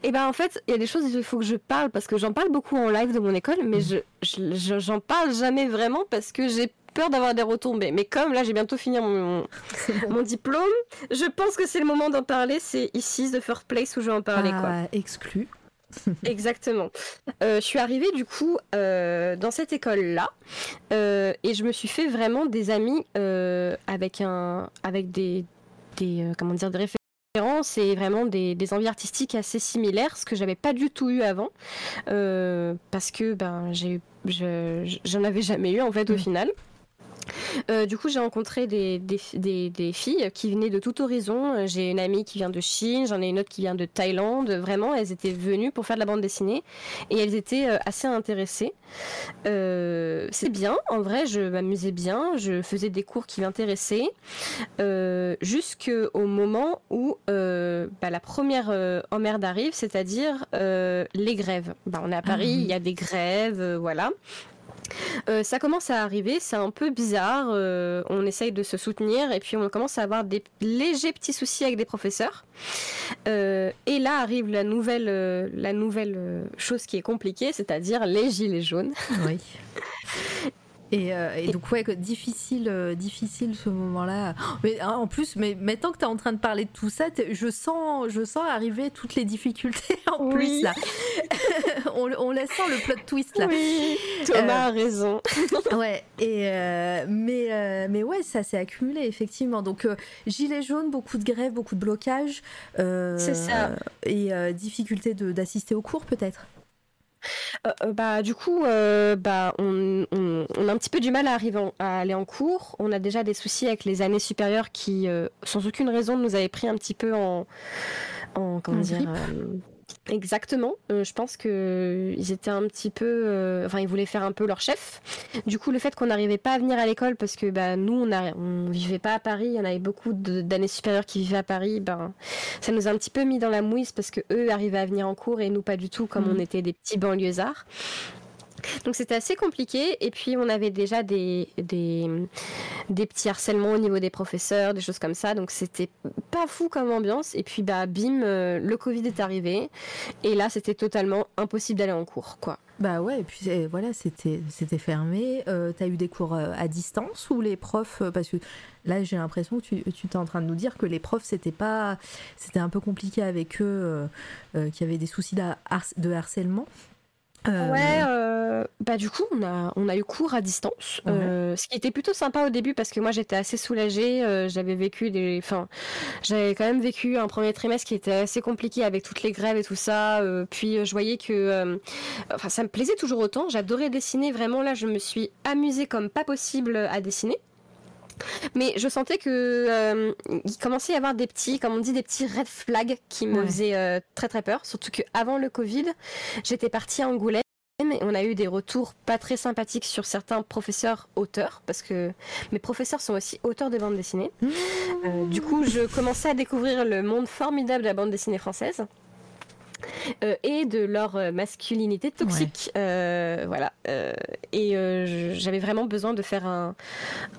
eh ben en fait, il y a des choses il faut que je parle parce que j'en parle beaucoup en live de mon école, mais mm. je j'en parle jamais vraiment parce que j'ai peur d'avoir des retombées. Mais comme là, j'ai bientôt fini mon, mon diplôme, je pense que c'est le moment d'en parler. C'est ici, The First Place, où je vais en parler. Ah, quoi. Exclu. Exactement. Euh, je suis arrivée du coup euh, dans cette école-là euh, et je me suis fait vraiment des amis avec un, avec des, des comment dire, des références et vraiment des, des, envies artistiques assez similaires, ce que j'avais pas du tout eu avant, parce que ben j'ai, j'en avais jamais eu en fait au mm. final. Euh, du coup, j'ai rencontré des, des, filles qui venaient de tout horizon. J'ai une amie qui vient de Chine, j'en ai une autre qui vient de Thaïlande. Vraiment, elles étaient venues pour faire de la bande dessinée et elles étaient euh, assez intéressées. Euh, c'est bien, en vrai, je m'amusais bien, je faisais des cours qui m'intéressaient jusqu'au moment où bah, la première emmerde arrive, c'est-à-dire les grèves. Bah, on est à Paris, ah il y a des grèves, voilà. Euh, ça commence à arriver, c'est un peu bizarre. Euh, on essaye de se soutenir et puis on commence à avoir des légers petits soucis avec des professeurs. Euh, et là arrive la nouvelle, la nouvelle chose qui est compliquée, c'est-à-dire les gilets jaunes. Oui. Euh, et, donc ouais, difficile, euh, difficile ce moment-là. Mais hein, en plus, mais maintenant que tu es en train de parler de tout ça, je sens, je sens arriver toutes les difficultés en plus là. on, on la sent le plot twist là. Oui, Thomas a euh, raison. ouais. Et mais mais ouais, ça s'est accumulé effectivement. Donc gilets jaunes, beaucoup de grèves, beaucoup de blocages. C'est ça. Et difficulté d'assister aux cours peut-être. Euh, euh, bah, du coup, euh, bah, on, a un petit peu du mal à, arriver à aller en cours. On a déjà des soucis avec les années supérieures qui, sans aucune raison, nous avaient pris un petit peu en, en comment dire, Exactement. Euh, je pense que ils étaient un petit peu, euh, enfin ils voulaient faire un peu leur chef. Du coup, le fait qu'on n'arrivait pas à venir à l'école parce que bah, nous on, a, on vivait pas à Paris, il y en avait beaucoup d'années supérieures qui vivaient à Paris, ben ça nous a un petit peu mis dans la mouise parce que eux arrivaient à venir en cours et nous pas du tout comme mmh. on était des petits banlieusards. Donc c'était assez compliqué. Et puis on avait déjà des, des, petits harcèlements au niveau des professeurs, des choses comme ça. Donc c'était pas fou comme ambiance. Et puis bah bim, euh, le Covid est arrivé. Et là c'était totalement impossible d'aller en cours. quoi. Bah ouais, et puis voilà, c'était fermé. Euh, T'as eu des cours euh, à distance ou les profs euh, Parce que là, j'ai l'impression que tu, tu en train de nous dire que les profs, c'était pas, c'était un peu compliqué avec eux, euh, qu'il y avait des soucis de harcèlement. Euh, ouais, euh, bah du coup on a on a eu cours à distance, euh, ce qui était plutôt sympa au début parce que moi j'étais assez soulagée, j'avais vécu des, enfin j'avais quand même vécu un premier trimestre qui était assez compliqué avec toutes les grèves et tout ça, puis je voyais que, enfin ça me plaisait toujours autant, j'adorais dessiner vraiment là je me suis amusée comme pas possible à dessiner. Mais je sentais que euh, il commençait à y avoir des petits, comme on dit, des petits red flags qui me faisaient euh, très très peur. Surtout qu'avant le Covid, j'étais partie à Angoulême et on a eu des retours pas très sympathiques sur certains professeurs auteurs, parce que mes professeurs sont aussi auteurs de bande dessinée. Mmh. Euh, du coup, je commençais à découvrir le monde formidable de la bande dessinée française. Euh, et de leur euh, masculinité toxique. Euh, voilà. et j'avais vraiment besoin de faire un,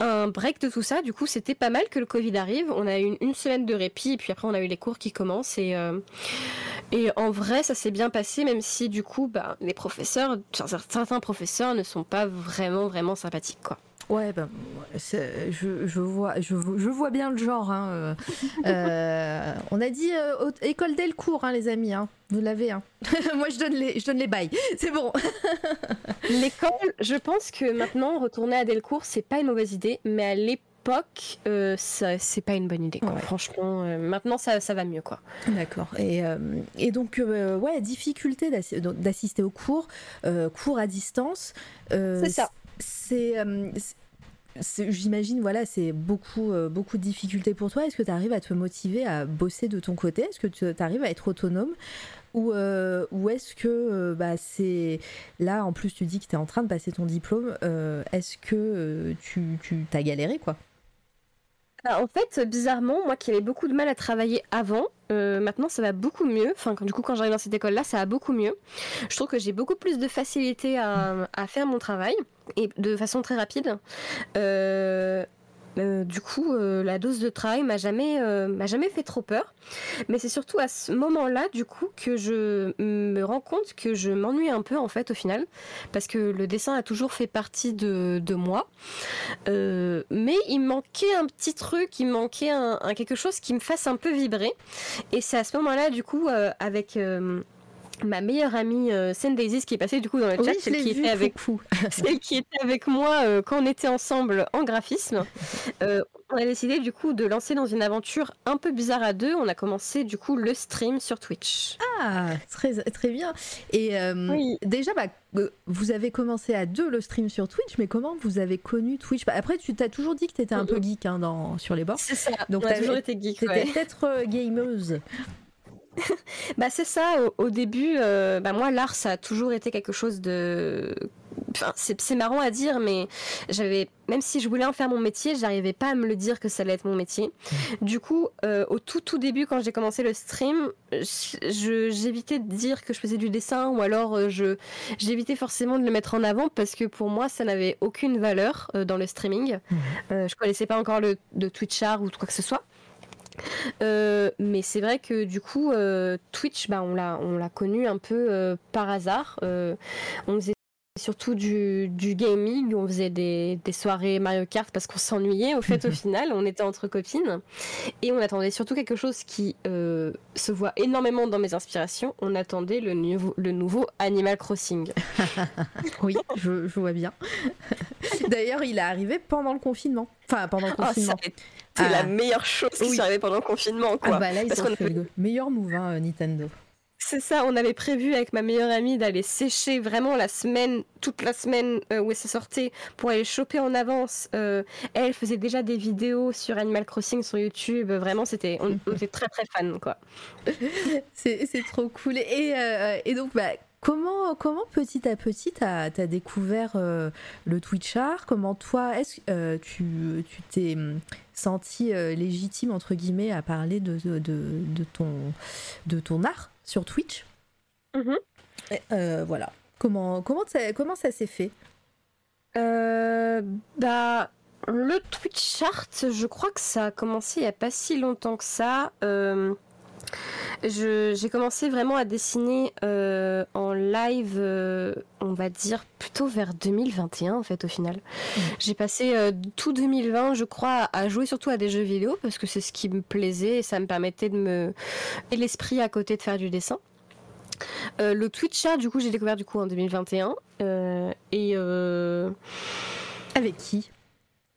un, break de tout ça. Du coup, c'était pas mal que le Covid arrive. On a eu une, semaine de répit, et puis après, on a eu les cours qui commencent. Et, et en vrai, ça s'est bien passé, même si du coup, bah, les professeurs, certains professeurs ne sont pas vraiment, vraiment sympathiques, quoi. Ouais, ben, je, je, vois, je, je, vois bien le genre. Hein, euh, euh, on a dit euh, école Delcourt, hein, les amis. Hein, vous l'avez. Hein. Moi, je donne les, je donne les bails. C'est bon. L'école, je pense que maintenant, retourner à Delcourt, c'est pas une mauvaise idée, mais à l'époque, euh, c'est pas une bonne idée. Franchement, maintenant ça, ça, va mieux. quoi. D'accord. Et, et, donc, ouais, difficulté d'assister aux cours, cours à distance. c'est ça. C'est j'imagine, voilà, c'est beaucoup, euh, beaucoup de difficultés pour toi. Est-ce que tu arrives à te motiver à bosser de ton côté? Est-ce que tu arrives à être autonome? Ou, euh, ou est-ce que euh, bah, c'est là en plus tu dis que tu es en train de passer ton diplôme est-ce que tu, tu as galéré quoi? En fait, bizarrement, moi qui avais beaucoup de mal à travailler avant, maintenant ça va beaucoup mieux. Enfin, du coup, quand j'arrive dans cette école-là, ça va beaucoup mieux. Je trouve que j'ai beaucoup plus de facilité à, à faire mon travail et de façon très rapide. Euh, euh, du coup, euh, la dose de travail m'a jamais, m'a jamais fait trop peur. Mais c'est surtout à ce moment-là, du coup, que je me rends compte que je m'ennuie un peu en fait au final, parce que le dessin a toujours fait partie de, moi. mais il manquait un petit truc, il manquait quelque chose qui me fasse un peu vibrer. Et c'est à ce moment-là, du coup, avec ma meilleure amie euh, Daisy qui est passée du coup dans le chat, celle, qui était avec, celle qui était avec moi euh, quand on était ensemble en graphisme. Euh, on a décidé du coup de lancer dans une aventure un peu bizarre à deux. On a commencé du coup le stream sur Twitch. Ah, très, très bien. Et euh, déjà, bah, vous avez commencé à deux le stream sur Twitch, mais comment vous avez connu Twitch? Bah, Après, tu t'as toujours dit que tu étais un peu geek hein, dans, sur les bords. C'est ça, donc tu toujours été geek. C'était peut-être gameuse. Bah c'est ça. Au, début, euh, bah moi l'art ça a toujours été quelque chose de c'est marrant à dire, mais j'avais, même si je voulais en faire mon métier, j'arrivais pas à me le dire que ça allait être mon métier. Du coup, euh, au tout tout début, quand j'ai commencé le stream, j'évitais de dire que je faisais du dessin ou alors euh, je j'évitais forcément de le mettre en avant parce que pour moi, ça n'avait aucune valeur euh, dans le streaming. je connaissais pas encore le de Twitch art ou quoi que ce soit. Mais c'est vrai que du coup, Twitch, bah, on l'a, on l'a connu un peu par hasard. on faisait surtout du, gaming on faisait des, soirées Mario Kart parce qu'on s'ennuyait au fait au final. On était entre copines. Et on attendait surtout quelque chose qui euh, se voit énormément dans mes inspirations. On attendait le, nouveau, le nouveau Animal Crossing. Oui je, vois bien. D'ailleurs il est arrivé pendant le confinement. Enfin pendant le oh, c'est la meilleure chose qui oui. arrivée pendant le confinement quoi. Ah bah là ils ont fait le meilleur move hein, Nintendo c'est ça, on avait prévu avec ma meilleure amie d'aller sécher vraiment la semaine, toute la semaine euh, où ça sortait pour aller choper en avance. Euh, elle faisait déjà des vidéos sur Animal Crossing sur YouTube. Vraiment, c'était, on, était très très fan quoi. c'est, trop cool. Et, euh, et donc, bah, Comment, comment petit à petit tu as, découvert le Twitch art? Comment toi, est-ce que tu, tu t'es hum, senti légitime entre guillemets à parler de, de, de, ton, de ton art sur Twitch? Mhm. Euh, voilà. Comment, comment, ça, comment ça s'est fait? Euh, Bah. Le Twitch chart, je crois que ça a commencé il n'y a pas si longtemps que ça. J'ai commencé vraiment à dessiner euh, en live, euh, on va dire plutôt vers 2021 en fait au final. Mmh. J'ai passé euh, tout 2020, je crois, à jouer surtout à des jeux vidéo parce que c'est ce qui me plaisait et ça me permettait de me et l'esprit à côté de faire du dessin. le Twitch du coup, j'ai découvert du coup en 2021 et avec qui?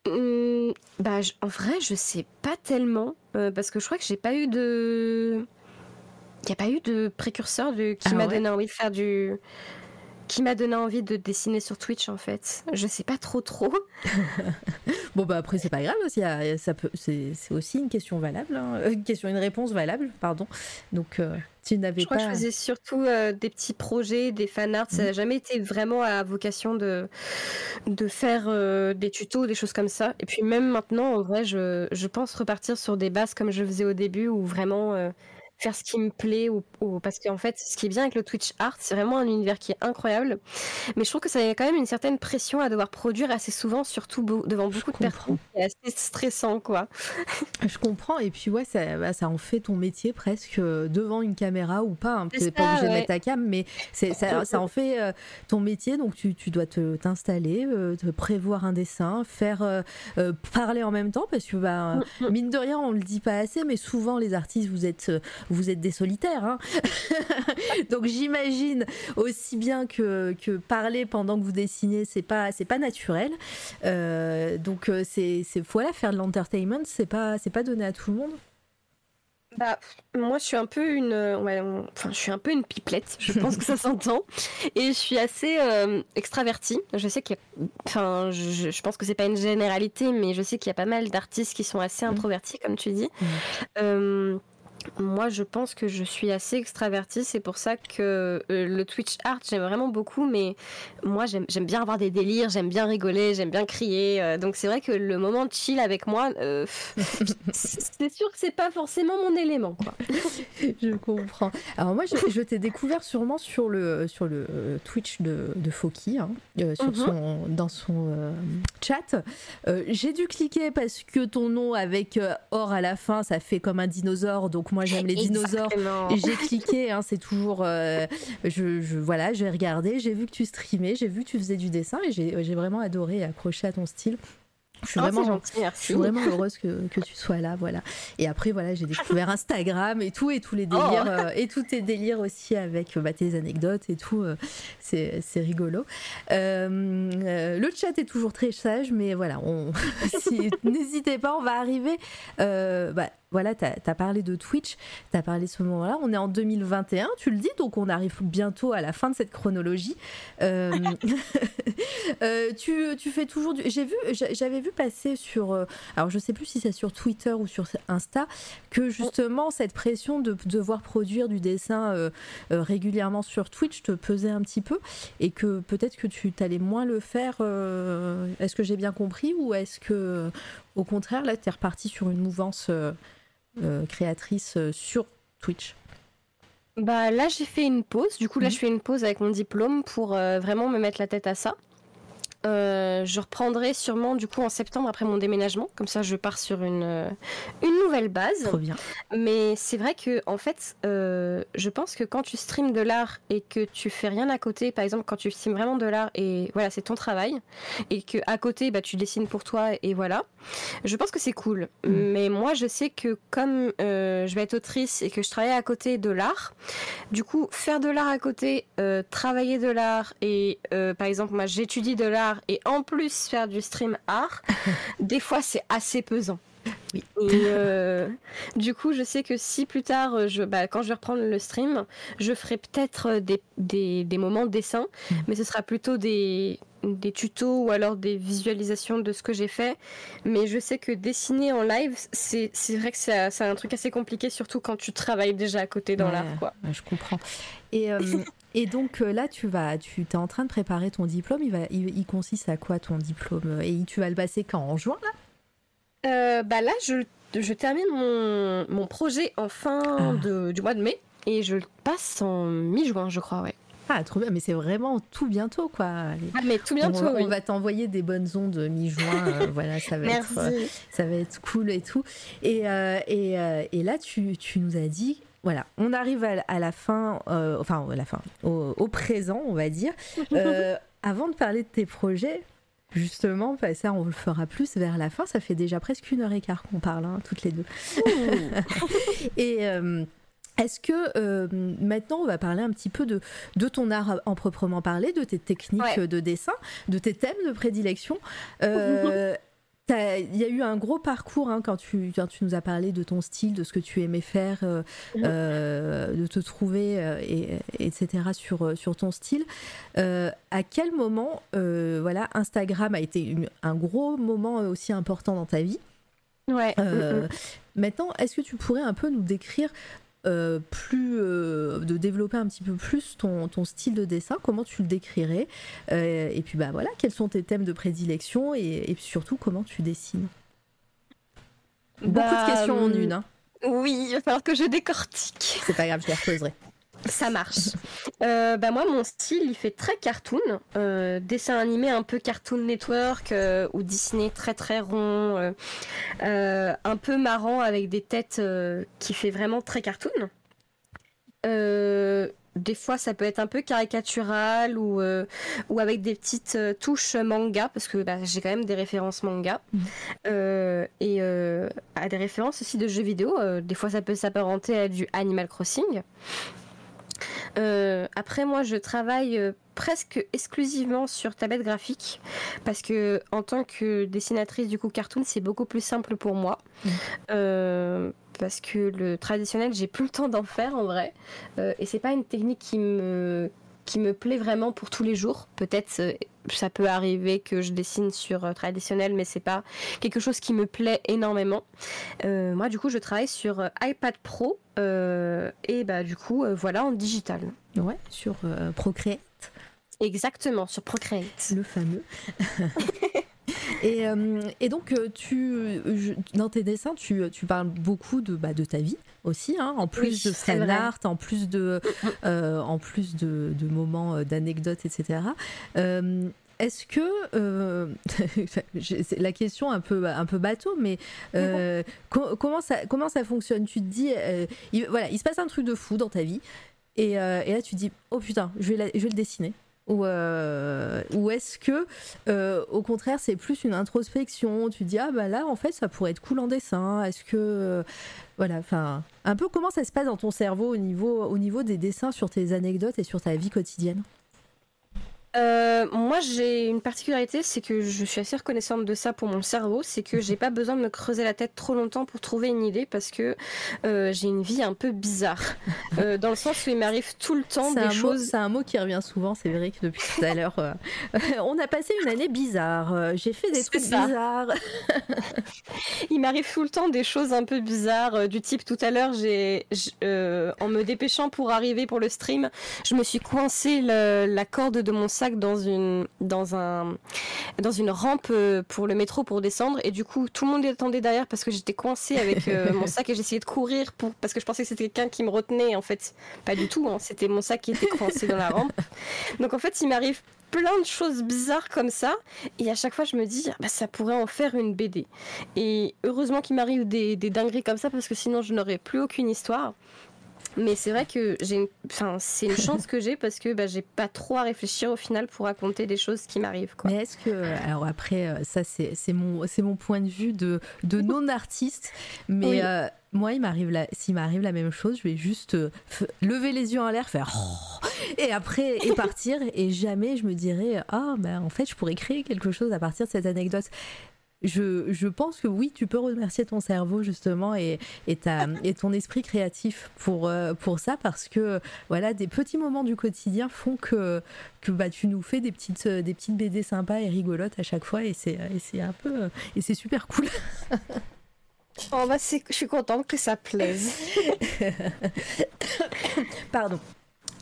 Mmh, bah, en vrai, je sais pas tellement parce que je crois que j'ai pas eu de il n'y a pas eu de précurseur de, qui ah m'a donné envie de faire du. Qui m'a donné envie de dessiner sur Twitch en fait. Je sais pas trop trop. bon bah après c'est pas grave aussi, ça peut, c'est, aussi une question valable, hein. euh, une question, une réponse valable, pardon. Donc euh, tu n'avais pas. Je crois que je faisais surtout euh, des petits projets, des fan arts. Ça n'a mhm. jamais été vraiment à vocation de de faire des tutos, des choses comme ça. Et puis même maintenant, en vrai, je, je pense repartir sur des bases comme je faisais au début, où vraiment faire ce qui me plaît ou, parce qu'en fait ce qui est bien avec le Twitch art c'est vraiment un univers qui est incroyable. Mais je trouve que ça a quand même une certaine pression à devoir produire assez souvent surtout devant beaucoup de personnes. c'est assez stressant quoi. Je comprends. Et puis ouais ça, bah, ça en fait ton métier presque euh, devant une caméra ou pas hein, tu n'es pas obligé de mettre ta cam mais ça, ça, en fait euh, ton métier. Donc tu, tu dois te t'installer euh, te prévoir un dessin faire parler en même temps parce que bah, mm, mm. mine de rien on le dit pas assez mais souvent les artistes vous êtes vous êtes des solitaires. Hein. Donc j'imagine aussi bien que, que, parler pendant que vous dessinez, c'est pas c'est pas naturel. Euh, donc euh, c'est voilà faire de l'entertainment, c'est pas c'est pas donné à tout le monde. Bah, moi, je suis un peu une, enfin, je suis un peu une pipelette. Je pense que ça s'entend. Et je suis assez euh, extravertie. Je sais qu'il enfin, je, je, pense que c'est pas une généralité, mais je sais qu'il y a pas mal d'artistes qui sont assez mmh. introvertis, comme tu dis. Mmh. Moi, je pense que je suis assez extravertie. C'est pour ça que euh, le Twitch art, j'aime vraiment beaucoup. Mais moi, j'aime bien avoir des délires, j'aime bien rigoler, j'aime bien crier. Euh, donc, c'est vrai que le moment de chill avec moi, euh, c'est sûr que c'est pas forcément mon élément. Quoi. je comprends. Alors, moi, je, t'ai découvert sûrement sur le, sur le Twitch de, de Foki, hein, sur mhm. son, dans son chat. J'ai dû cliquer parce que ton nom avec or à la fin, ça fait comme un dinosaure. Donc, moi j'aime les dinosaures. J'ai cliqué, hein, c'est toujours. Euh, je, je, voilà, j'ai regardé, j'ai vu que tu streamais, j'ai vu que tu faisais du dessin et j'ai vraiment adoré et accroché à ton style. Je suis, oh, vraiment, je suis vraiment heureuse que, que, tu sois là, voilà. Et après, voilà, j'ai découvert Instagram et tout, et tous les délires, oh. euh, et tous tes délires aussi avec bah, tes anecdotes et tout. Euh, c'est rigolo. le chat est toujours très sage, mais voilà, on... n'hésitez pas, on va arriver. bah, voilà, tu as, parlé de Twitch, tu as parlé de ce moment-là. On est en 2021, tu le dis, donc on arrive bientôt à la fin de cette chronologie. Euh, euh, tu, tu, fais toujours du. J'ai vu, j'avais vu passer sur. Euh, alors je sais plus si c'est sur Twitter ou sur Insta, que justement cette pression de devoir produire du dessin régulièrement sur Twitch te pesait un petit peu et que peut-être que tu t'allais moins le faire. est-ce que j'ai bien compris ou est-ce que au contraire là tu es reparti sur une mouvance créatrice euh, sur Twitch Bah là j'ai fait une pause, du coup là mhm. je fais une pause avec mon diplôme pour euh, vraiment me mettre la tête à ça. Euh, je reprendrai sûrement du coup en septembre après mon déménagement, comme ça je pars sur une, euh, une nouvelle base. Trop bien. Mais c'est vrai que en fait, euh, je pense que quand tu streams de l'art et que tu fais rien à côté, par exemple quand tu streams vraiment de l'art et voilà c'est ton travail et que à côté bah tu dessines pour toi et voilà, je pense que c'est cool. Mm. Mais moi je sais que comme je vais être autrice et que je travaille à côté de l'art, du coup faire de l'art à côté, travailler de l'art et par exemple moi j'étudie de l'art et en plus faire du stream art, des fois c'est assez pesant. Et euh, du coup, je sais que si plus tard, je, bah, quand je vais reprendre le stream, je ferai peut-être des, des, des, moments de dessin, mm. mais ce sera plutôt des, des tutos ou alors des visualisations de ce que j'ai fait. Mais je sais que dessiner en live, c'est vrai que c'est un truc assez compliqué, surtout quand tu travailles déjà à côté dans l'art. je comprends. Et, euh, Et donc euh, là, tu vas, tu es en train de préparer ton diplôme. Il, va, il, consiste à quoi ton diplôme? Et tu vas le passer quand? En juin là? Euh, Bah là, je, je termine mon, mon, projet en fin ah. de, du mois de mai et je le passe en mi-juin, je crois, ouais. Ah, trop bien, mais c'est vraiment tout bientôt, quoi. Ah, mais tout bientôt. On, va t'envoyer des bonnes ondes mi-juin. Euh, voilà, ça va, être, ça va être cool et tout. Et, et, et là, tu, tu, nous as dit voilà, on arrive à, la fin, euh, enfin à la fin, au, présent, on va dire. Euh, avant de parler de tes projets, justement, ça on le fera plus vers la fin. Ça fait déjà presque une heure et quart qu'on parle, hein, toutes les deux. et euh, est-ce que maintenant on va parler un petit peu de, de ton art en proprement parler, de tes techniques de dessin, de tes thèmes de prédilection il y a eu un gros parcours hein, quand, tu, tu nous as parlé de ton style, de ce que tu aimais faire, euh, mhm. euh, de te trouver, euh, et, etc. sur, sur ton style. à quel moment voilà, Instagram a été un gros moment aussi important dans ta vie? Ouais. Mm, mm. Maintenant, est-ce que tu pourrais un peu nous décrire euh, plus euh, de développer un petit peu plus ton, ton, style de dessin, comment tu le décrirais euh, Et puis bah voilà, quels sont tes thèmes de prédilection et, surtout comment tu dessines? Beaucoup de bah, questions en une. Hein. Oui, il va falloir que je décortique. C'est pas grave, je les reposerai. Ça marche. Euh, bah moi, mon style, il fait très cartoon, euh, dessin animé un peu Cartoon Network euh, ou Disney très très rond, un peu marrant avec des têtes qui fait vraiment très cartoon. des fois, ça peut être un peu caricatural ou, ou avec des petites touches manga parce que bah, j'ai quand même des références manga mmh. et à des références aussi de jeux vidéo. des fois, ça peut s'apparenter à du Animal Crossing. Euh, après, moi, je travaille euh, presque exclusivement sur tablette graphique parce que en tant que dessinatrice du coup cartoon, c'est beaucoup plus simple pour moi. Mm. Euh, parce que le traditionnel, j'ai plus le temps d'en faire en vrai. et c'est pas une technique qui me qui me plaît vraiment pour tous les jours. Peut-être ça peut arriver que je dessine sur euh, traditionnel, mais c'est pas quelque chose qui me plaît énormément. Euh, moi, du coup, je travaille sur iPad Pro et bah du coup, voilà en digital. Ouais, sur Procreate. Exactement, sur Procreate. Le fameux. et, et, donc, tu, dans tes dessins, tu, tu parles beaucoup de, bah, de ta vie aussi, hein, en plus de fan art, en plus de, euh, en plus de, de moments euh, d'anecdotes, etc. Euh, est-ce que c'est la question un peu un peu bateau, mais comment ça comment ça fonctionne? Tu te dis il, voilà, il se passe un truc de fou dans ta vie, et, et là tu te dis oh putain, je vais je vais le dessiner. Ou, ou est-ce que au contraire c'est plus une introspection Tu dis ah bah là en fait ça pourrait être cool en dessin. Est-ce que voilà, enfin, un peu comment ça se passe dans ton cerveau au niveau des dessins sur tes anecdotes et sur ta vie quotidienne? Euh, moi, j'ai une particularité, c'est que je suis assez reconnaissante de ça pour mon cerveau, c'est que j'ai pas besoin de me creuser la tête trop longtemps pour trouver une idée parce que euh, j'ai une vie un peu bizarre. Euh, dans le sens où il m'arrive tout le temps des choses. C'est un mot qui revient souvent, c'est vrai que depuis tout à l'heure, on a passé une année bizarre. j'ai fait des trucs bizarres. il m'arrive tout le temps des choses un peu bizarres, du type tout à l'heure, j'ai, en me dépêchant pour arriver pour le stream, je me suis coincé la corde de mon dans une, dans un, dans une rampe euh, pour le métro pour descendre. Et du coup, tout le monde attendait derrière parce que j'étais coincée avec euh, mon sac et j'essayais de courir pour, parce que je pensais que c'était quelqu'un qui me retenait. En fait, pas du tout. Hein. C'était mon sac qui était coincé dans la rampe. Donc en fait, il m'arrive plein de choses bizarres comme ça. Et à chaque fois, je me dis, bah, ça pourrait en faire une BD. Et heureusement qu'il m'arrive des, des dingueries comme ça parce que sinon, je n'aurais plus aucune histoire. Mais c'est vrai que j'ai, enfin, c'est une chance que j'ai parce que bah, j'ai pas trop à réfléchir au final pour raconter des choses qui m'arrivent. Mais est-ce que, alors après, euh, ça c'est, c'est mon, c'est mon point de vue de, de non artiste, mais euh, moi il m'arrive la, s'il m'arrive la même chose, je vais juste euh, lever les yeux en l'air, faire et après et partir et jamais je me dirais ah ben en fait je pourrais créer quelque chose à partir de cette anecdote je, je, pense que oui, tu peux remercier ton cerveau justement et, et, ta, et ton esprit créatif pour, euh, pour ça parce que voilà, des petits moments du quotidien font que, que bah, tu nous fais des petites, des petites BD sympas et rigolotes à chaque fois et c'est un peu et c'est super cool. Oh bah je suis contente que ça plaise. Pardon.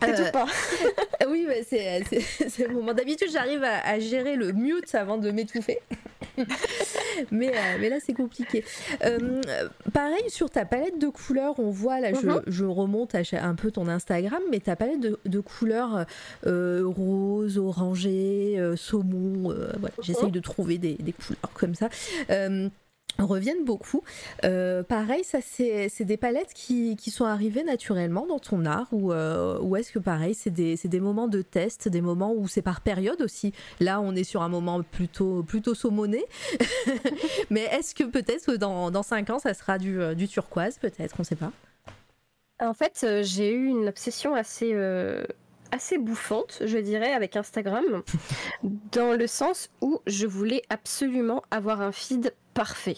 Euh, pas. oui, c'est le moment. D'habitude, j'arrive à, à, gérer le mute avant de m'étouffer. mais, euh, mais là, c'est compliqué. Euh, pareil, sur ta palette de couleurs, on voit, là, je, mhm. remonte à un peu ton Instagram, mais ta palette de, couleurs rose, orangé, saumon, j'essaye mhm. de trouver des, des, couleurs comme ça reviennent beaucoup. Euh, pareil, ça c'est des palettes qui, qui, sont arrivées naturellement dans ton art ou, euh, ou est-ce que pareil, c'est des, des, moments de test, des moments où c'est par période aussi? Là, on est sur un moment plutôt, plutôt saumonné. Mais est-ce que peut-être dans, dans 5 ans, ça sera du, euh, du turquoise, peut-être, on ne sait pas. En fait, j'ai eu une obsession assez assez bouffante, je dirais, avec Instagram, dans le sens où je voulais absolument avoir un feed parfait.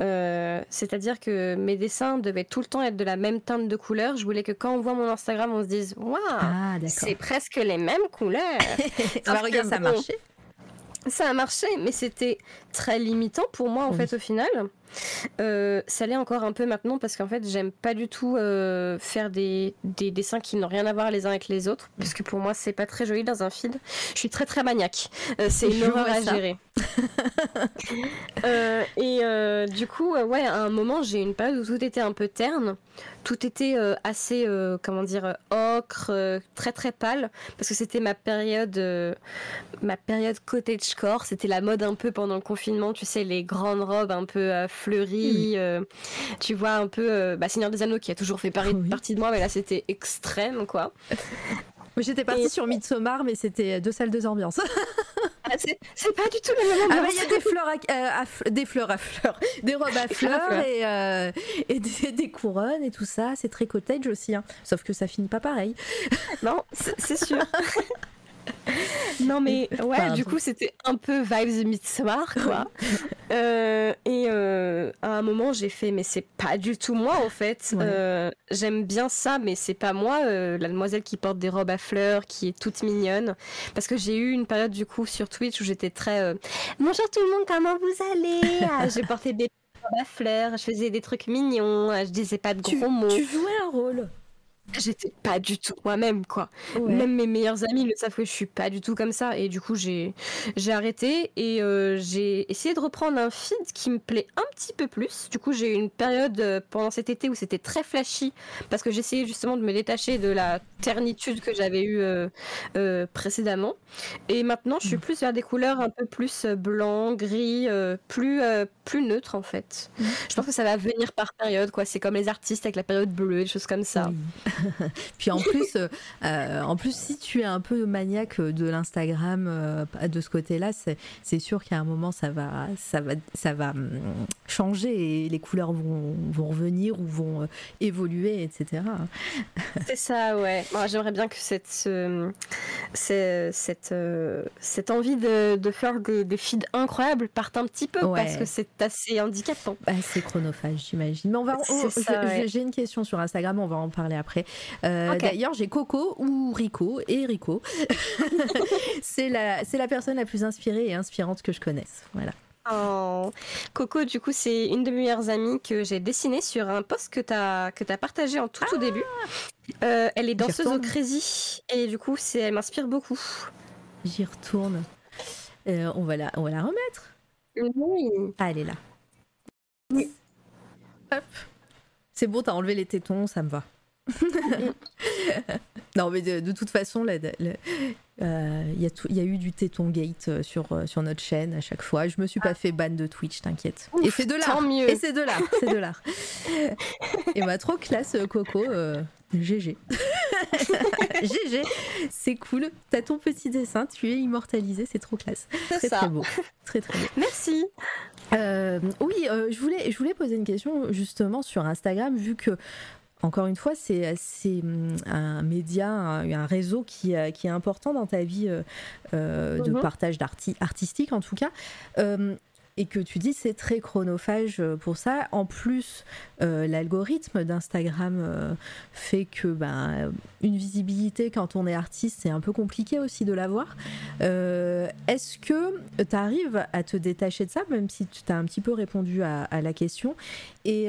Euh, c'est-à-dire que mes dessins devaient tout le temps être de la même teinte de couleur. Je voulais que quand on voit mon Instagram, on se dise Waouh, ah, c'est presque les mêmes couleurs. Alors, regarde, ça a marché. Ça a marché, mais c'était très limitant pour moi en fait au final. Euh, ça l'est encore un peu maintenant parce qu'en fait j'aime pas du tout euh, faire des, des, dessins qui n'ont rien à voir les uns avec les autres parce que pour moi c'est pas très joli dans un feed. Je suis très très maniaque. Euh, c'est une horreur à gérer. et du coup ouais à un moment j'ai une période où tout était un peu terne tout était assez comment dire ocre très très pâle parce que c'était ma période ma période cottagecore c'était la mode un peu pendant le confinement tu sais les grandes robes un peu fleurie. Euh, tu vois un peu euh, bah, Seigneur des Anneaux qui a toujours fait partie de moi, mais là c'était extrême quoi. J'étais partie sur Midsommar, mais c'était deux salles, deux ambiances. Ah, c'est pas du tout la même ambiance. Ah, il y a des fleurs, à, euh, des fleurs à fleurs, des robes à fleurs, et, et des, couronnes et tout ça. C'est très cottage aussi, hein. sauf que ça finit pas pareil. Non, c'est sûr. Non mais ouais, du coup c'était un peu vibes Midsommar quoi. Euh, et euh, à un moment j'ai fait mais c'est pas du tout moi en fait. Euh, j'aime bien ça mais c'est pas moi la demoiselle qui porte des robes à fleurs qui est toute mignonne parce que j'ai eu une période du coup sur Twitch où j'étais très bonjour tout le monde comment vous allez? Ah, j'ai porté des robes à fleurs je faisais des trucs mignons je disais pas de gros mots. Tu jouais un rôle j'étais pas du tout moi-même quoi. Même mes meilleurs amis le savent que je suis pas du tout comme ça et du coup j'ai j'ai arrêté et euh, j'ai essayé de reprendre un feed qui me plaît un petit peu plus. Du coup j'ai eu une période euh, pendant cet été où c'était très flashy parce que j'essayais justement de me détacher de la ternitude que j'avais eue euh, précédemment et maintenant je suis mm. plus vers des couleurs un peu plus blanc, gris, plus plus neutres en fait. Mm. Je pense que ça va venir par période quoi. C'est comme les artistes avec la période bleue, des choses comme ça. Puis en plus, euh, en plus, si tu es un peu maniaque de l'Instagram euh, de ce côté-là, c'est sûr qu'à un moment ça va, ça va, ça va hum, changer et les couleurs vont, vont revenir ou vont euh, évoluer, etc. C'est ça, ouais. Moi, j'aimerais bien que cette, cette, cette envie de, de faire des, des, feeds incroyables parte un petit peu parce que c'est assez handicapant. Bah, c'est chronophage, j'imagine. Mais on va, j'ai une question sur Instagram, on va en parler après. Euh, d'ailleurs, j'ai Coco ou Rico et Rico. c'est la, c'est la personne la plus inspirée et inspirante que je connaisse. Voilà. Oh. Coco, du coup, c'est une de mes meilleures amies que j'ai dessinée sur un post que tu as, que as partagé en tout au début. Ah. Euh, elle est danseuse au Crazy et du coup, c'est, elle m'inspire beaucoup. J'y retourne. Euh, on, va la, on va la remettre. Oui. Ah, elle est là. Hop. C'est bon, t'as enlevé les tétons, ça me va. non, mais de, toute façon, il euh, y, y, a eu du téton gate euh, sur, euh, sur notre chaîne à chaque fois. Je me suis pas fait ban de Twitch, t'inquiète. Et c'est de l'art. Et c'est de l'art. C'est de l'art. Et bah, trop classe, Coco. GG. GG. C'est cool. T'as ton petit dessin, tu es immortalisé, c'est trop classe. C'est très beau. Très très beau. Merci. oui, je, voulais, je voulais poser une question justement sur Instagram, vu que encore une fois, c'est hum, un média, un, réseau qui, euh, qui, est important dans ta vie euh, euh, de mhm. partage artistique en tout cas et que tu dis c'est très chronophage euh, pour ça. En plus, euh, l'algorithme d'Instagram euh, fait que ben, une visibilité quand on est artiste, c'est un peu compliqué aussi de l'avoir. Est-ce que tu arrives à te détacher de ça, même si tu as un petit peu répondu à, la question? Et,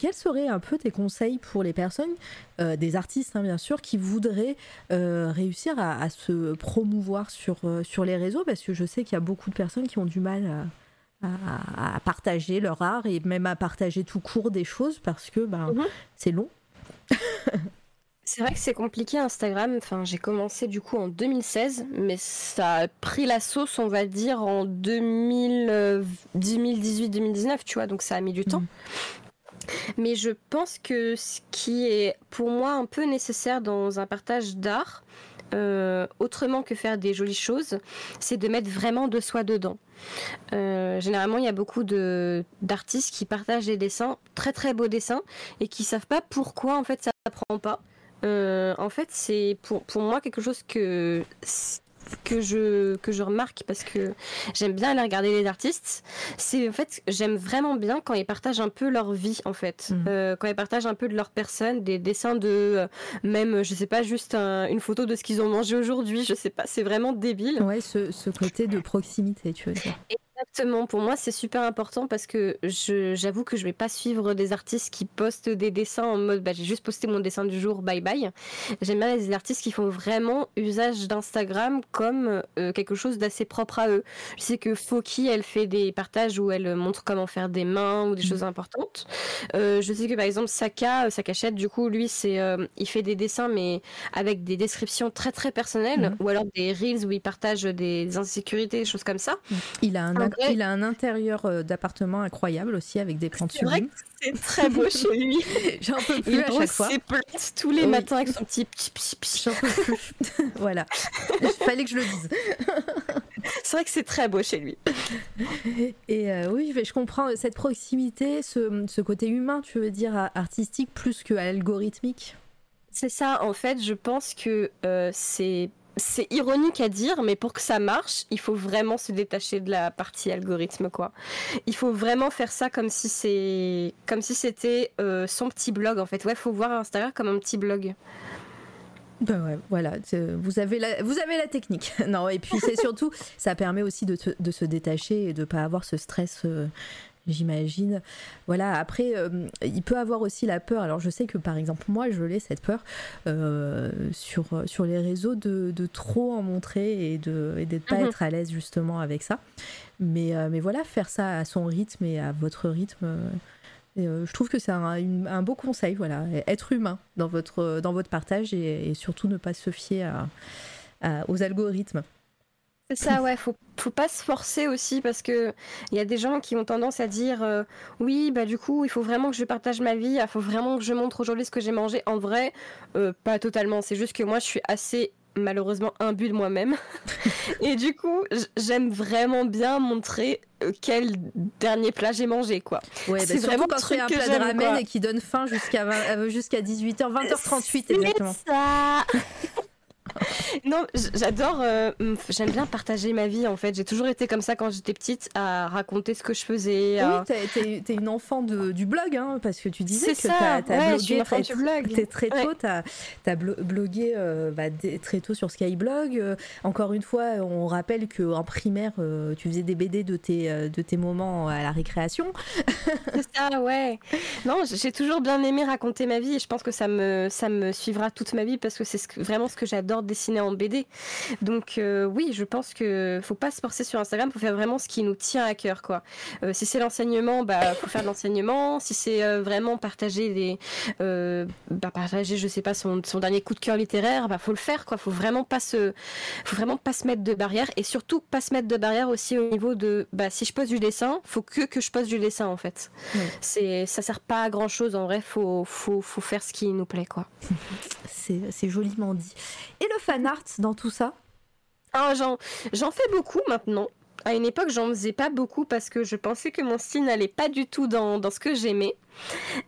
quels seraient un peu tes conseils pour les personnes, des artistes hein, bien sûr, qui voudraient réussir à, à, se promouvoir sur, sur les réseaux? Parce que je sais qu'il y a beaucoup de personnes qui ont du mal à à, partager leur art et même à partager tout court des choses parce que ben, mhm. c'est long. c'est vrai que c'est compliqué Instagram. Enfin, j'ai commencé du coup en 2016, mais ça a pris la sauce, on va dire, en 2018-2019, tu vois, donc ça a mis du temps. Mhm. Mais je pense que ce qui est pour moi un peu nécessaire dans un partage d'art, euh, autrement que faire des jolies choses, c'est de mettre vraiment de soi dedans. Euh, généralement, il y a beaucoup d'artistes qui partagent des dessins, très très beaux dessins, et qui savent pas pourquoi en fait ça prend pas. Euh, en fait, c'est pour, pour moi quelque chose que que je, que je remarque parce que j'aime bien aller regarder les artistes, c'est en fait, j'aime vraiment bien quand ils partagent un peu leur vie, en fait. Mm. Euh, quand ils partagent un peu de leur personne, des dessins de, euh, même, je sais pas, juste une photo de ce qu'ils ont mangé aujourd'hui, je sais pas, c'est vraiment débile. Ouais, ce, ce côté de proximité, tu veux dire. Exactement. Pour moi, c'est super important parce que j'avoue que je vais pas suivre des artistes qui postent des dessins en mode bah, j'ai juste posté mon dessin du jour, bye bye. J'aime bien les artistes qui font vraiment usage d'Instagram comme euh, quelque chose d'assez propre à eux. Je sais que Foki, elle fait des partages où elle montre comment faire des mains ou des mmh. choses importantes. Euh, je sais que par exemple Saka, euh, sa cachette, du coup, lui, c'est il fait des dessins mais avec des descriptions très très personnelles mmh. ou alors des reels où il partage des insécurités, des choses comme ça. Il a un il a un intérieur euh, d'appartement incroyable aussi avec des plantes sublimes. C'est très beau chez lui. J'en peux plus à chaque fois. plantes tous les matins avec son petit J'en peux plus. voilà. Il fallait que je le dise. c'est vrai que c'est très beau chez lui. Et euh, oui, je comprends cette proximité, ce, ce, côté humain, tu veux dire, artistique plus que algorithmique. C'est ça, en fait, je pense que euh, c'est c'est ironique à dire, mais pour que ça marche, il faut vraiment se détacher de la partie algorithme, quoi. Il faut vraiment faire ça comme si c'est, comme si c'était euh, son petit blog, en fait. Ouais, faut voir Instagram comme un petit blog. Ben ouais, voilà, vous avez la, vous avez la technique. non, et puis c'est surtout, ça permet aussi de, de, se détacher et de pas avoir ce stress euh, j'imagine. Voilà, après, euh, il peut avoir aussi la peur. Alors, je sais que par exemple, moi, je l'ai cette peur euh, sur, sur les réseaux de, de, trop en montrer et de ne pas mhm. être à l'aise justement avec ça. Mais, euh, mais voilà, faire ça à son rythme et à votre rythme. je trouve que c'est un, un, beau conseil, voilà, être humain dans votre, dans votre partage et, surtout ne pas se fier à, aux algorithmes. C'est ça, ouais, faut, faut pas se forcer aussi parce que il y a des gens qui ont tendance à dire euh, oui, bah du coup, il faut vraiment que je partage ma vie, il faut vraiment que je montre aujourd'hui ce que j'ai mangé. En vrai, euh, pas totalement. C'est juste que moi, je suis assez malheureusement imbu de moi-même. et du coup, j'aime vraiment bien montrer euh, quel dernier plat j'ai mangé quoi. Ouais, bah, c'est vraiment quand c'est un plat de ramen et qui donne faim jusqu'à jusqu'à 18h, 20h38 exactement. Ça non, j'adore, euh, j'aime bien partager ma vie en fait. J'ai toujours été comme ça quand j'étais petite, à raconter ce que je faisais. Oui, t'es es, une enfant de, du blog, hein, parce que tu disais que t'as as blogué très, blog. très tôt, t'as as blogué euh, bah, très tôt sur Skyblog. Euh, encore une fois, on rappelle qu'en primaire, tu faisais des BD de tes, de tes moments à la récréation. C'est ça, ouais. Non, j'ai toujours bien aimé raconter ma vie et je pense que ça me, ça me suivra toute ma vie parce que c'est vraiment ce que j'adore dessiner en BD. Donc euh, oui, je pense que faut pas se forcer sur Instagram, faut faire vraiment ce qui nous tient à cœur quoi. Euh, si c'est l'enseignement, bah faut faire de l'enseignement. Si c'est euh, vraiment partager des, bah, partager, je sais pas son, son, dernier coup de cœur littéraire, bah faut le faire quoi. Faut vraiment pas se, faut vraiment pas se mettre de barrière et surtout pas se mettre de barrière aussi au niveau de, bah si je pose du dessin, faut que que je pose du dessin en fait. C'est, ça sert pas à grand chose en vrai. Faut, faut, faut faire ce qui nous plaît quoi. c'est joliment dit. Et le fan art dans tout ça? Ah, J'en fais beaucoup maintenant. À une époque, j'en faisais pas beaucoup parce que je pensais que mon style n'allait pas du tout dans, dans ce que j'aimais.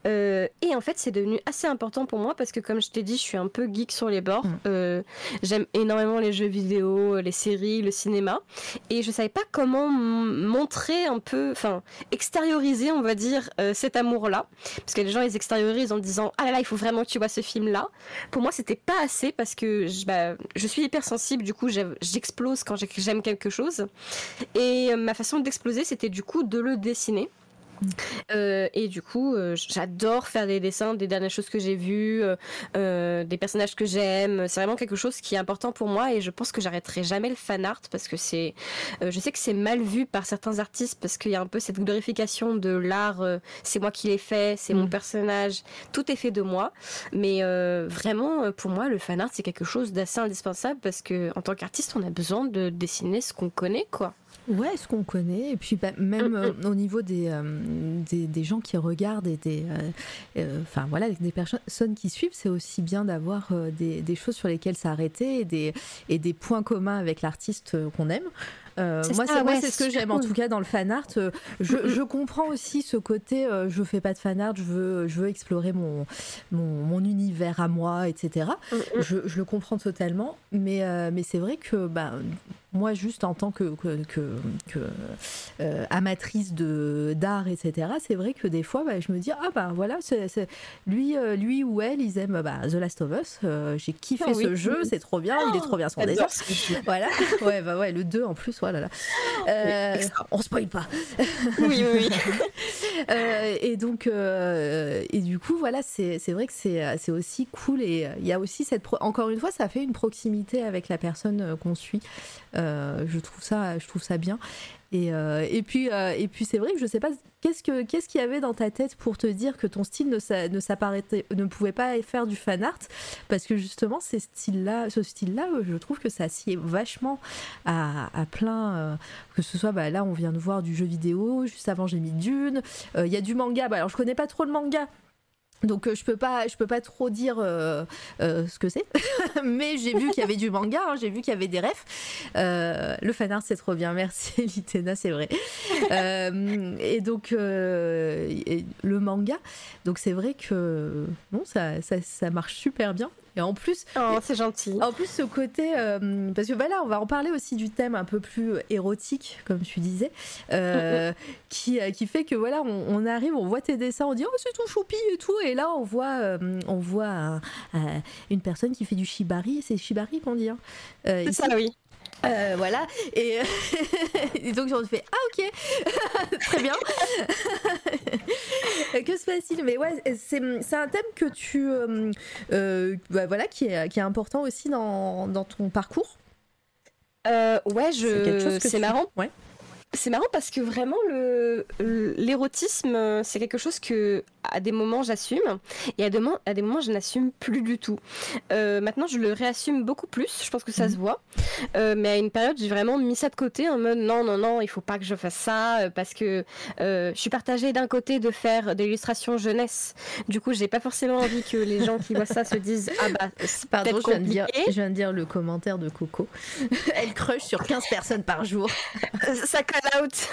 Euh, et en fait, c'est devenu assez important pour moi parce que, comme je t'ai dit, je suis un peu geek sur les bords. Mm. Euh, j'aime énormément les jeux vidéo, les séries, le cinéma. Et je savais pas comment montrer un peu, enfin, extérioriser, on va dire, euh, cet amour-là. Parce que les gens, ils extériorisent en disant Ah là là, il faut vraiment que tu vois ce film-là. Pour moi, c'était pas assez parce que je, bah, je suis hypersensible, du coup, j'explose quand j'aime quelque chose. Et ma façon d'exploser, c'était du coup de le dessiner. Euh, et du coup, euh, j'adore faire des dessins des dernières choses que j'ai vues, euh, des personnages que j'aime. C'est vraiment quelque chose qui est important pour moi et je pense que j'arrêterai jamais le fan art parce que c'est, je sais que c'est mal vu par certains artistes parce qu'il y a un peu cette glorification de l'art. c'est moi qui l'ai fait, c'est mon mm. personnage, tout est fait de moi. Mais vraiment, pour moi, le fan art c'est quelque chose d'assez indispensable parce que en tant qu'artiste, on a besoin de dessiner ce qu'on connaît, quoi. Ouais, ce qu'on connaît. Et puis bah, même euh, au niveau des, euh, des, des, gens qui regardent et des, euh, enfin voilà, des personnes qui suivent, c'est aussi bien d'avoir des, des, choses sur lesquelles s'arrêter et des, et des points communs avec l'artiste qu'on aime. Euh, moi, c'est ce que j'aime en tout cas dans le fan art. Euh, je, je comprends aussi ce côté, euh, je fais pas de fan art, je veux, je veux explorer mon, mon, mon univers à moi, etc. Mm, mm. Je, je, le comprends totalement, mais, mais c'est vrai que bah, moi, juste en tant que, que, que, amatrice de d'art, etc., c'est vrai que des fois, bah, je me dis, ah bah voilà, lui, lui ou elle, ils aiment bah, The Last of Us. J'ai kiffé ah ce jeu, c'est trop bien, il est trop bien son dessin. Voilà, ouais, bah ouais, le 2 en plus, voilà. là. Euh, on spoil pas. oui, oui. euh, et donc, euh, et du coup, voilà, c'est vrai que c'est aussi cool. Et il y a aussi cette. Encore une fois, ça fait une proximité avec la personne qu'on suit. Je, trouve ça, je trouve ça bien. Et, euh, et puis, euh, puis c'est vrai que je sais pas qu'est-ce que qu'est-ce qu'il y avait dans ta tête pour te dire que ton style ne ne ne pouvait pas faire du fan art? Parce que justement ces styles-là, ce style-là, je trouve que ça s'y est vachement à, à plein euh, que ce soit bah, là on vient de voir du jeu vidéo, juste avant j'ai mis Dune, il y a du manga. Bah, alors je connais pas trop le manga, donc euh, je peux pas, je peux pas trop dire euh, euh, ce que c'est, mais j'ai vu qu'il y avait du manga, hein, j'ai vu qu'il y avait des refs. le fanart c'est trop bien, merci Litena, c'est vrai. et donc le manga, donc c'est vrai que ça, ça marche super bien. Et en plus, oh, c'est gentil. En plus, ce côté, euh, parce que voilà, on va en parler aussi du thème un peu plus érotique, comme tu disais, euh, qui, euh, qui fait que voilà, on, arrive, on voit tes dessins, on dit oh c'est tout choupi et tout, et là on voit, on voit une personne qui fait du shibari, c'est shibari qu'on dit. Hein. c'est ça, oui. Euh, voilà. Et, donc on fait ah ok, très bien. que se passe-t-il? Mais ouais, c'est, un thème que tu euh, euh, bah, voilà qui est, qui est important aussi dans, dans ton parcours? ouais, je. C'est, marrant. Ouais. C'est marrant parce que vraiment le l'érotisme c'est quelque chose que à des moments j'assume et à des moments, à des moments je n'assume plus du tout. Euh, maintenant je le réassume beaucoup plus, je pense que ça se mhm. voit. Euh, mais à une période j'ai vraiment mis ça de côté en mode non non non il faut pas que je fasse ça euh, parce que je suis partagée d'un côté de faire des illustrations jeunesse. Du coup j'ai pas forcément envie que les gens qui voient ça se disent ah bah c'est Pardon je viens, de dire, je viens de dire le commentaire de Coco. Elle crush sur 15 personnes par jour. ça out.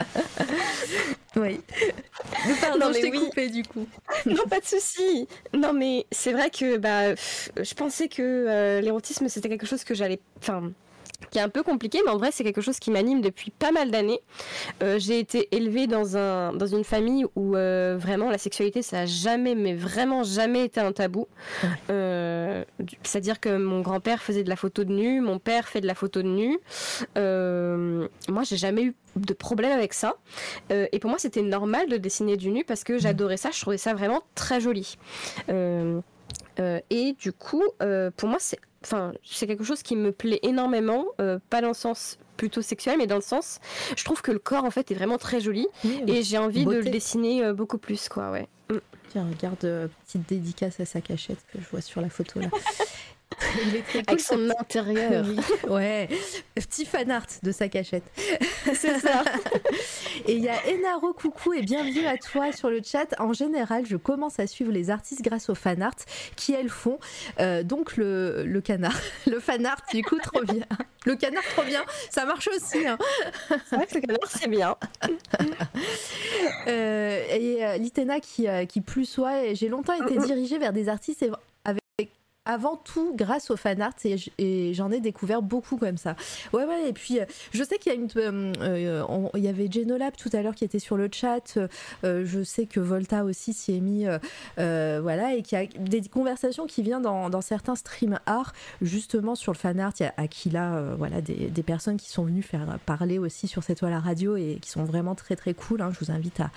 oui. Pardon, je t'ai coupé du coup. non, pas de souci. Non, mais c'est vrai que bah, je pensais que euh, l'érotisme c'était quelque chose que j'allais. Enfin, qui est un peu compliqué, mais en vrai, c'est quelque chose qui m'anime depuis pas mal d'années. Euh, j'ai été élevée dans, un, dans une famille où euh, vraiment la sexualité, ça a jamais, mais vraiment jamais été un tabou. Euh, c'est-à-dire que mon grand-père faisait de la photo de nu, mon père fait de la photo de nu. moi, j'ai jamais eu de problème avec ça. et pour moi, c'était normal de dessiner du nu parce que j'adorais ça, je trouvais ça vraiment très joli. et du coup, pour moi, c'est enfin, c'est quelque chose qui me plaît énormément, euh, pas dans le sens plutôt sexuel, mais dans le sens, je trouve que le corps en fait est vraiment très joli et j'ai envie de le dessiner euh, beaucoup plus, quoi, ouais. Mm. Tiens, regarde, euh, petite dédicace à sa cachette que je vois sur la photo là. Il est très Avec son intérieur. Ouais, petit fan art de sa cachette. C'est ça. et il y a Enaro Coucou et bienvenue à toi sur le chat. En général, je commence à suivre les artistes grâce au fan art qui elles font. Euh, donc le, le, canard, le fan art, du coup, trop bien. Le canard, trop bien. Ça marche aussi. Hein. C'est vrai que le canard, c'est bien. Euh, et euh, Litena qui, qui plus soit, j'ai longtemps été dirigée vers des artistes avant tout grâce au fan art et, j'en ai découvert beaucoup comme ça. Ouais ouais et puis euh, je sais qu'il y a une euh, euh, il y avait Genolab tout à l'heure qui était sur le chat. je sais que Volta aussi s'y est mis voilà et qu'il y a des conversations qui viennent dans, certains stream art justement sur le fan art. Il y a Aquila voilà des, personnes qui sont venues faire parler aussi sur cette toile à radio et qui sont vraiment très très cool. Hein. Je vous invite à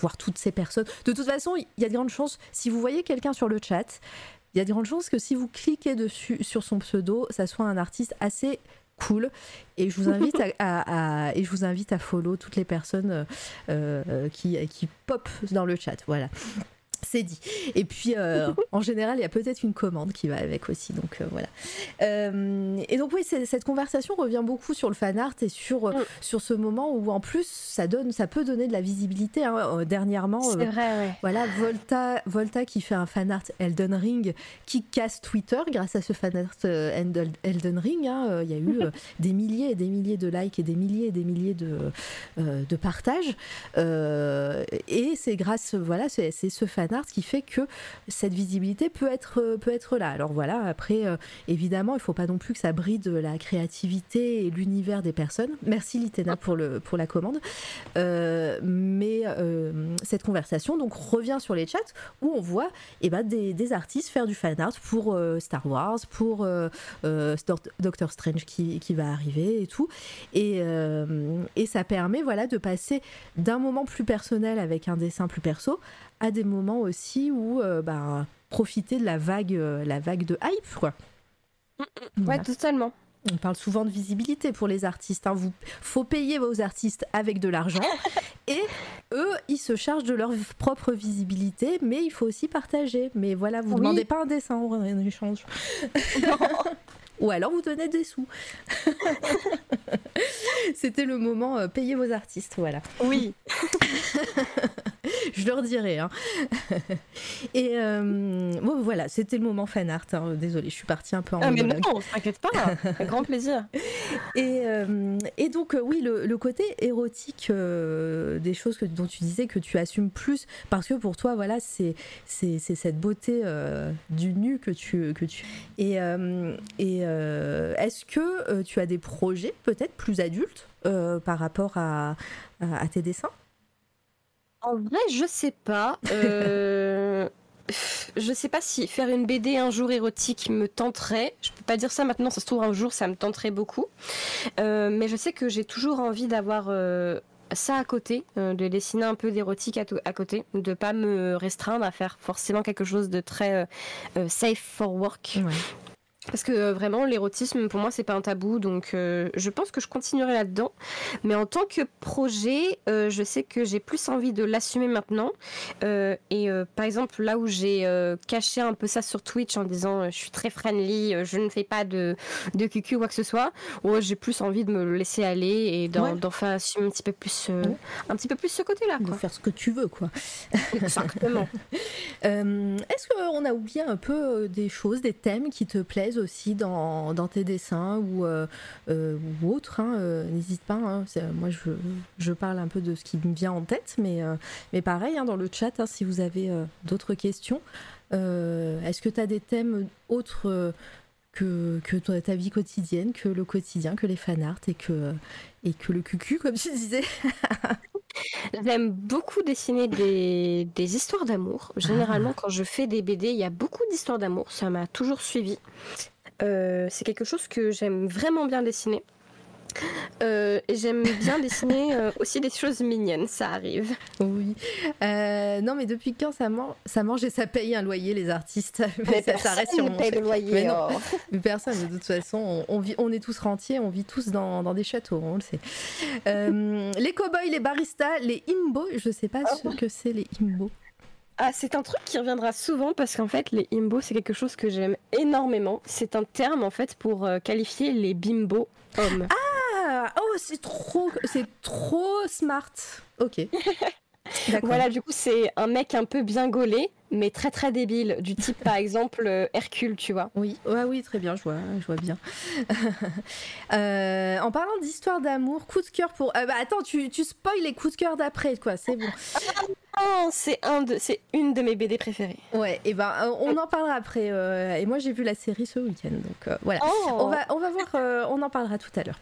voir toutes ces personnes. De toute façon il y a de grandes chances si vous voyez quelqu'un sur le chat il y a de grandes chances que si vous cliquez dessus sur son pseudo, ça soit un artiste assez cool. Et je vous invite à, et je vous invite à follow toutes les personnes euh, euh, qui, qui pop dans le chat voilà c'est dit. Et puis, euh, en général, il y a peut-être une commande qui va avec aussi. Donc, euh, voilà. Euh, et donc, oui, cette conversation revient beaucoup sur le fan art et sur, mm. sur ce moment où, en plus, ça, donne, ça peut donner de la visibilité. Hein. Dernièrement, vrai, voilà, Volta, Volta qui fait un fan art Elden Ring qui casse Twitter grâce à ce fan art Elden Ring. Hein. Il y a eu des milliers et des milliers de likes et des milliers et des milliers de, de partages. et c'est grâce, voilà, c'est ce fan art qui fait que cette visibilité peut être, euh, peut être là. Alors voilà, après, euh, évidemment, il ne faut pas non plus que ça bride la créativité et l'univers des personnes. Merci Litena pour, le, pour la commande. Euh, mais cette conversation donc revient sur les chats où on voit eh ben, des, artistes faire du fan art pour Star Wars, pour Doctor Strange qui, qui, va arriver et tout. Et, et ça permet voilà, de passer d'un moment plus personnel avec un dessin plus perso à des moments aussi où euh, bah, profiter de la vague, euh, la vague de hype, quoi. Ouais, totalement. On parle souvent de visibilité pour les artistes. Hein. Vous faut payer vos artistes avec de l'argent et eux, ils se chargent de leur propre visibilité, mais il faut aussi partager. Mais voilà, vous ne demandez pas un dessin en échange. Ou alors vous donnez des sous. C'était le moment euh, payer vos artistes, voilà. Oui. je leur dirai. Hein. et euh, bon, voilà, c'était le moment fan art. Hein. Désolée, je suis partie un peu en. Ah, mais non, t'inquiète pas, avec grand plaisir. Et, euh, et donc, euh, oui, le, côté érotique des choses que, dont tu disais que tu assumes plus, parce que pour toi, voilà, c'est cette beauté du nu que tu. Que tu... Et, et est-ce que tu as des projets peut-être plus adultes par rapport à, à tes dessins? En vrai, je sais pas. Euh, je sais pas si faire une BD un jour érotique me tenterait. Je peux pas dire ça maintenant, ça se trouve un jour ça me tenterait beaucoup. Euh, mais je sais que j'ai toujours envie d'avoir euh, ça à côté, de dessiner un peu d'érotique à, côté, de pas me restreindre à faire forcément quelque chose de très safe for work. Parce que euh, vraiment, l'érotisme, pour moi, c'est pas un tabou, donc euh, je pense que je continuerai là-dedans. Mais en tant que projet, euh, je sais que j'ai plus envie de l'assumer maintenant. et par exemple, là où j'ai caché un peu ça sur Twitch en disant je suis très friendly, je ne fais pas de, de cucu ou quoi que ce soit, j'ai plus envie de me laisser aller et d'en faire assumer un petit peu plus, un petit peu plus ce côté-là. De faire ce que tu veux, quoi. Exactement. Est-ce qu'on a oublié un peu des choses, des thèmes qui te plaisent aussi dans, tes dessins ou, euh, euh, autres. Hein, euh, n'hésite pas. Hein, moi, je, je, parle un peu de ce qui me vient en tête, mais, mais pareil, hein, dans le chat, si vous avez d'autres questions. Est-ce que tu as des thèmes autres que, que ta vie quotidienne, que le quotidien, que les fanarts et que, et que le cucu, comme tu disais J'aime beaucoup dessiner des, des histoires d'amour. Généralement, ah. quand je fais des BD, il y a beaucoup d'histoires d'amour. Ça m'a toujours suivi. Euh, c'est quelque chose que j'aime vraiment bien dessiner. Euh, j'aime bien dessiner euh, aussi des choses mignonnes, ça arrive. Oui. non, mais depuis quand ça, mange, ça mange et ça paye un loyer, les artistes? Mais ça, reste sur paye le loyer. non, oh. personne, de toute façon, on, vit, on est tous rentiers, on vit tous dans, dans des châteaux, on le sait. les cow-boys, les baristas, les imbo, je sais pas oh. ce que c'est les imbo. Ah, c'est un truc qui reviendra souvent parce qu'en fait, les imbos, c'est quelque chose que j'aime énormément. C'est un terme en fait pour euh, qualifier les bimbos hommes. Ah, oh, c'est trop, c'est trop smart. Ok. voilà, du coup, c'est un mec un peu bien gaulé, mais très très débile, du type par exemple euh, Hercule, tu vois. Oui, ouais, oui, très bien, je vois, je vois bien. Euh, en parlant d'histoire d'amour, coup de cœur pour. bah attends, tu, tu spoil les coups de cœur d'après, quoi, c'est bon. C'est un de, c'est une de mes BD préférées. Ouais, et ben euh, on en parlera après. et moi j'ai vu la série ce week-end, donc voilà. Oh. On va, on va voir, on en parlera tout à l'heure.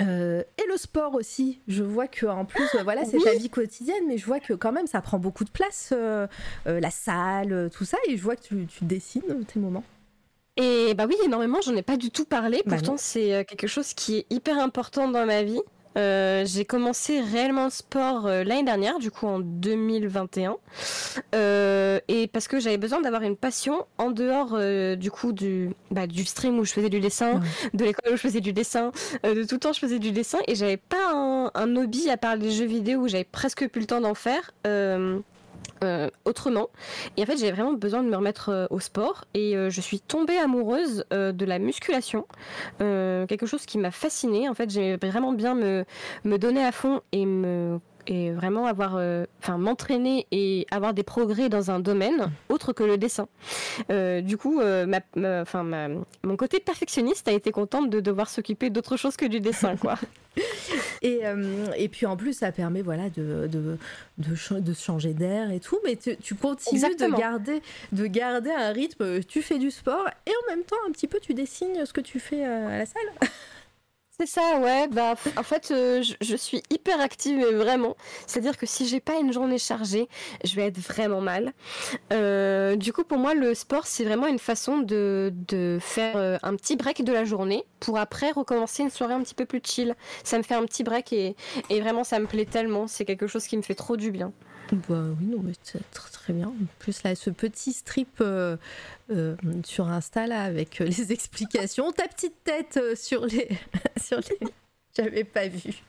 Euh, et le sport aussi. Je vois que en plus, euh, voilà, c'est ta vie quotidienne, mais je vois que quand même, ça prend beaucoup de place, euh, la salle, tout ça, et je vois que tu, tu dessines tes moments. Et bah oui, énormément. J'en ai pas du tout parlé. Bah pourtant, c'est quelque chose qui est hyper important dans ma vie. Euh, j'ai commencé réellement le sport euh, l'année dernière, du coup en 2021, euh, et parce que j'avais besoin d'avoir une passion en dehors du coup du, bah, du stream où je faisais du dessin, de l'école où je faisais du dessin, de tout le temps je faisais du dessin, et j'avais pas un, un, hobby à part les jeux vidéo où j'avais presque plus le temps d'en faire. Euh, autrement. Et en fait, j'avais vraiment besoin de me remettre euh, au sport et euh, je suis tombée amoureuse de la musculation, quelque chose qui m'a fascinée. En fait, j'aimais vraiment bien me, me donner à fond et me et vraiment avoir, euh, enfin m'entraîner et avoir des progrès dans un domaine autre que le dessin. Euh, du coup, euh, ma, enfin mon côté perfectionniste a été contente de devoir s'occuper d'autre chose que du dessin, quoi. et, et puis en plus, ça permet voilà de de, de, de changer d'air et tout, mais tu, tu continues de garder de garder un rythme. Tu fais du sport et en même temps un petit peu tu dessines ce que tu fais à la salle. C'est ça, ouais. Bah, en fait, euh, je, suis hyper active, mais vraiment. C'est-à-dire que si j'ai pas une journée chargée, je vais être vraiment mal. Euh, du coup, pour moi, le sport, c'est vraiment une façon de, de faire euh, un petit break de la journée pour après recommencer une soirée un petit peu plus chill. Ça me fait un petit break et, et vraiment, ça me plaît tellement. C'est quelque chose qui me fait trop du bien. Bah oui, non, mais c'est très, bien. En plus, là, ce petit strip euh, euh, sur Insta, là, avec euh, les explications. Ta petite tête sur les. sur les... J'avais pas vu.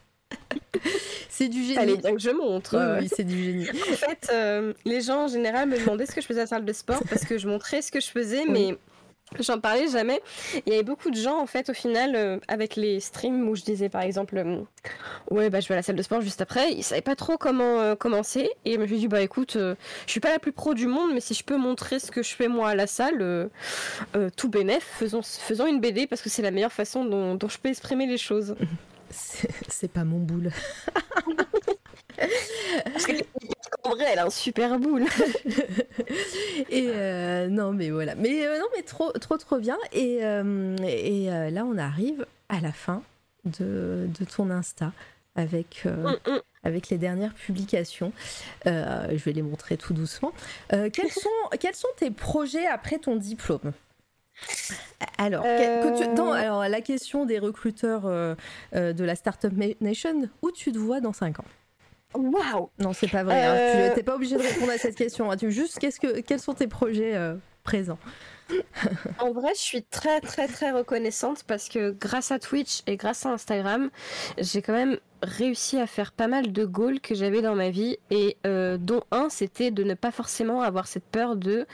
c'est du génie. Allez, bien que je montre. Oui, c'est du génie. En fait, les gens en général me demandaient ce que je faisais à la salle de sport parce que je montrais ce que je faisais, mais J'en parlais jamais. Il y avait beaucoup de gens, en fait, au final, euh, avec les streams où je disais, par exemple, euh, ouais, bah, je vais à la salle de sport juste après. Ils savaient pas trop comment euh, commencer. Et je me suis dit, bah, écoute, je suis pas la plus pro du monde, mais si je peux montrer ce que je fais moi à la salle, tout bénef, faisons, faisons une BD parce que c'est la meilleure façon dont, dont je peux exprimer les choses. C'est pas mon boule. Parce qu'en vrai, elle a un super boule. et euh, non, mais voilà. Mais euh, non, mais trop, trop, trop bien. Et, euh, et là, on arrive à la fin de, de ton Insta avec. Mm, mm. Avec les dernières publications, je vais les montrer tout doucement. quels, sont, quels sont tes projets après ton diplôme? Alors, alors, la question des recruteurs de la Startup Nation, où tu te vois dans 5 ans? Waouh Non, c'est pas vrai. Hein. Tu n'es pas obligé de répondre à cette question. Hein. Tu juste, qu'est-ce que, quels sont tes projets euh présent. en vrai, je suis très très très reconnaissante parce que grâce à Twitch et grâce à Instagram, j'ai quand même réussi à faire pas mal de goals que j'avais dans ma vie et euh, dont un c'était de ne pas forcément avoir cette peur de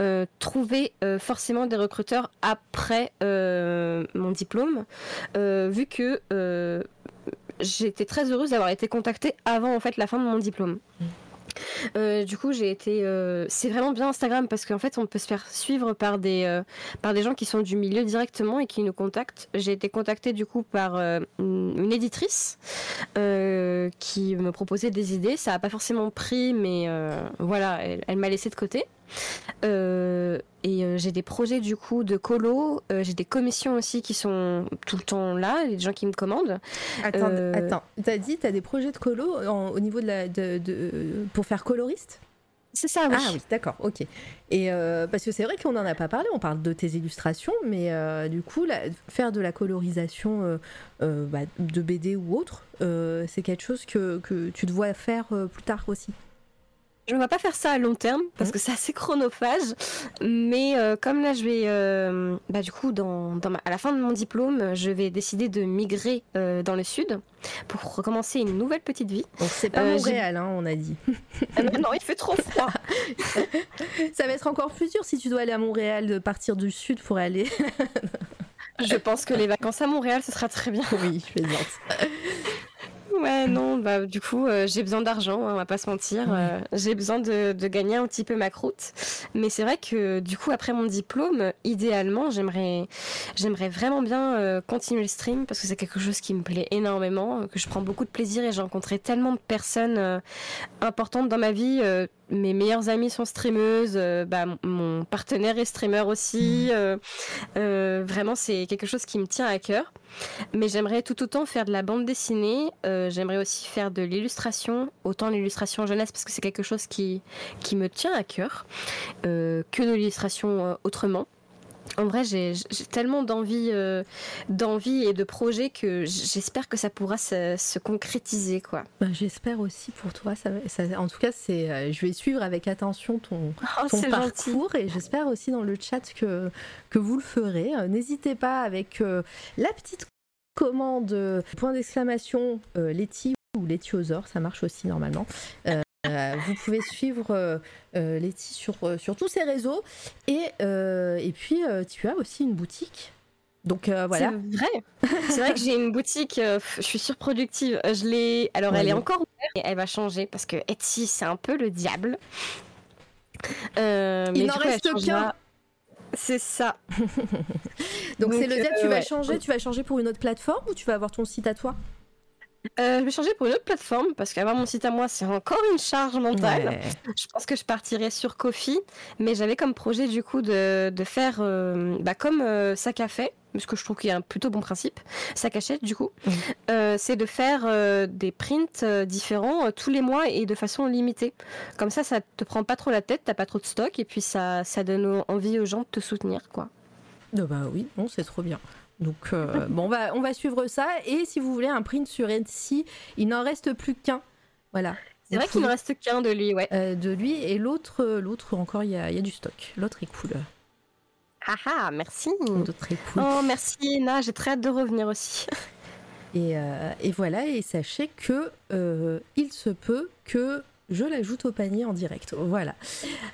euh, trouver euh, forcément des recruteurs après mon diplôme vu que j'étais très heureuse d'avoir été contactée avant en fait la fin de mon diplôme. Mmh. Euh, du coup, j'ai été. Euh, c'est vraiment bien Instagram parce qu'en fait, on peut se faire suivre par des euh, par des gens qui sont du milieu directement et qui nous contactent. J'ai été contactée du coup par une éditrice qui me proposait des idées. Ça n'a pas forcément pris, mais voilà, elle m'a laissé de côté. Euh, euh, j'ai des projets du coup de colo, euh, j'ai des commissions aussi qui sont tout le temps là, des gens qui me commandent. Attends, attends. t'as dit t'as des projets de colo au niveau de la de, pour faire coloriste? C'est ça, oui. Ah oui, d'accord, ok. Et parce que c'est vrai qu'on n'en a pas parlé, on parle de tes illustrations, mais du coup, faire de la colorisation bah, de BD ou autre, c'est quelque chose que, que tu te vois faire plus tard aussi? Je ne vais pas faire ça à long terme parce mmh. que c'est assez chronophage. Mais euh, comme là, je vais, euh, bah, du coup, dans, dans à la fin de mon diplôme, je vais décider de migrer euh, dans le sud pour recommencer une nouvelle petite vie. Donc c'est pas Montréal, hein, on a dit. Ah non, il fait trop froid. ça va être encore plus dur si tu dois aller à Montréal de partir du sud pour aller. je pense que les vacances à Montréal, ce sera très bien. Oui, je plaisante. Ouais, non, bah, du coup, euh, j'ai besoin d'argent, hein, on va pas se mentir. Euh, j'ai besoin de, de, gagner un petit peu ma croûte. Mais c'est vrai que, du coup, après mon diplôme, idéalement, j'aimerais, j'aimerais vraiment bien euh, continuer le stream parce que c'est quelque chose qui me plaît énormément, que je prends beaucoup de plaisir et j'ai rencontré tellement de personnes importantes dans ma vie mes meilleures amies sont streameuses, euh, bah, mon partenaire est streamer aussi. Mmh. Euh, euh, vraiment, c'est quelque chose qui me tient à cœur. Mais j'aimerais tout autant faire de la bande dessinée. j'aimerais aussi faire de l'illustration, autant l'illustration jeunesse parce que c'est quelque chose qui, qui me tient à cœur que de l'illustration autrement en vrai, j'ai tellement d'envie, euh, d'envie et de projets que j'espère que ça pourra se, concrétiser, quoi. Bah, j'espère aussi pour toi. Ça, en tout cas, c'est, euh, je vais suivre avec attention ton, oh, parcours et j'espère aussi dans le chat que que vous le ferez. Euh, n'hésitez pas avec la petite commande point d'exclamation Letty ou Letiosaur, ça marche aussi normalement. Euh, vous pouvez suivre euh, euh Letty sur, euh, sur tous ses réseaux. Et, et puis, tu as aussi une boutique. Donc voilà. C'est vrai. C'est vrai que j'ai une boutique. je suis surproductive. Je l'ai. Alors elle est encore ouverte. Et elle va changer parce que Etsy c'est un peu le diable. Il n'en reste qu'un. C'est ça. Donc c'est le diable. Tu vas changer. Tu vas changer pour une autre plateforme ou tu vas avoir ton site à toi? Euh, je vais changer pour une autre plateforme parce qu'avoir mon site à moi, c'est encore une charge mentale. Je pense que je partirai sur Kofi, mais j'avais comme projet du coup de, de faire euh, bah, comme euh, Sac à fait, parce que je trouve qu'il y a un plutôt bon principe, Sac à du coup, c'est de faire des prints différents tous les mois et de façon limitée. Comme ça, ça te prend pas trop la tête, t'as pas trop de stock et puis ça, ça donne envie aux gens de te soutenir, quoi. bah oui, bon, c'est trop bien. Donc euh, bon, on va, on va suivre ça. Et si vous voulez un print sur Etsy, il n'en reste plus qu'un. Voilà. C'est vrai qu'il ne reste qu'un de lui, ouais. Euh, de lui et l'autre, l'autre encore, il y a, y a, du stock. L'autre est cool. Ah ah, merci. L'autre est cool. Oh merci Ena, j'ai très hâte de revenir aussi. et, euh, et, voilà, et sachez que il se peut que je l'ajoute au panier en direct. Voilà.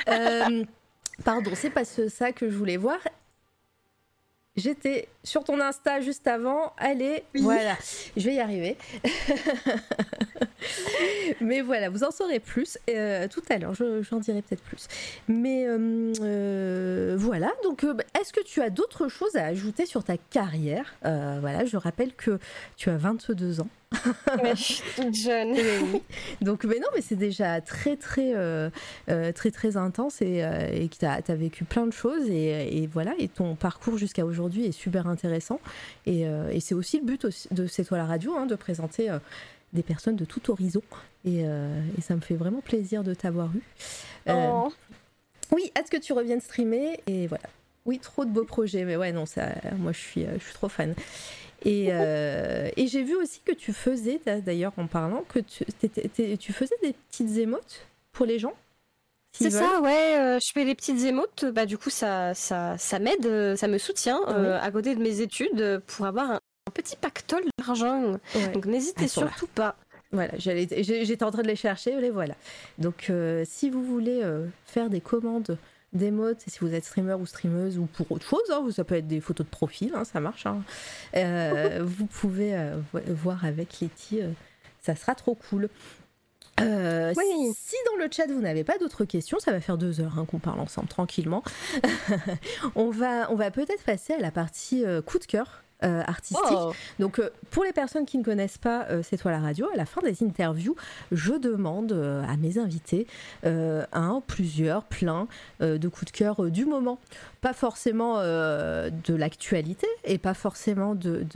pardon, c'est pas ça que je voulais voir. J'étais sur ton Insta juste avant. Allez, voilà, je vais y arriver. Mais voilà, vous en saurez plus euh, tout à l'heure, j'en dirai peut-être plus. Mais euh, euh, voilà, donc est-ce que tu as d'autres choses à ajouter sur ta carrière? Voilà, je rappelle que tu as 22 ans. je suis toute jeune. Donc, mais non, mais c'est déjà très, très, très, très intense et, et que tu as, vécu plein de choses et, et voilà, et ton parcours jusqu'à aujourd'hui est super intéressant. Et, et c'est aussi le but de C'est toi la radio, hein, de présenter des personnes de tout horizon. Euh, et, ça me fait vraiment plaisir de t'avoir eu. Euh, oh. Oui, hâte que tu reviennes streamer. Et voilà. Oui, trop de beaux projets. Mais ouais, non, ça, moi, je suis, je suis trop fan. Et, euh, et j'ai vu aussi que tu faisais, d'ailleurs, en parlant, que tu, tu faisais des petites émotes pour les gens. C'est ça, ouais. je fais des petites émotes. Bah, du coup, ça, ça, ça m'aide, ça me soutient à côté de mes études pour avoir un, petit pactole d'argent. Donc, n'hésitez surtout pas. Voilà, j'étais en train de les chercher, les voilà. Donc, si vous voulez faire des commandes d'émotes, si vous êtes streamer ou streameuse ou pour autre chose, hein, ça peut être des photos de profil, hein, ça marche. Hein. Euh, vous pouvez euh, voir avec Letty, euh, ça sera trop cool. Si dans le chat vous n'avez pas d'autres questions, ça va faire deux heures qu'on parle ensemble tranquillement. on va, on va peut-être passer à la partie coup de cœur. Euh, artistique. Oh. Donc, euh, pour les personnes qui ne connaissent pas euh, C'est toi la radio, à la fin des interviews, je demande à mes invités un, plusieurs, plein de coups de cœur du moment. Pas forcément de l'actualité et pas forcément de,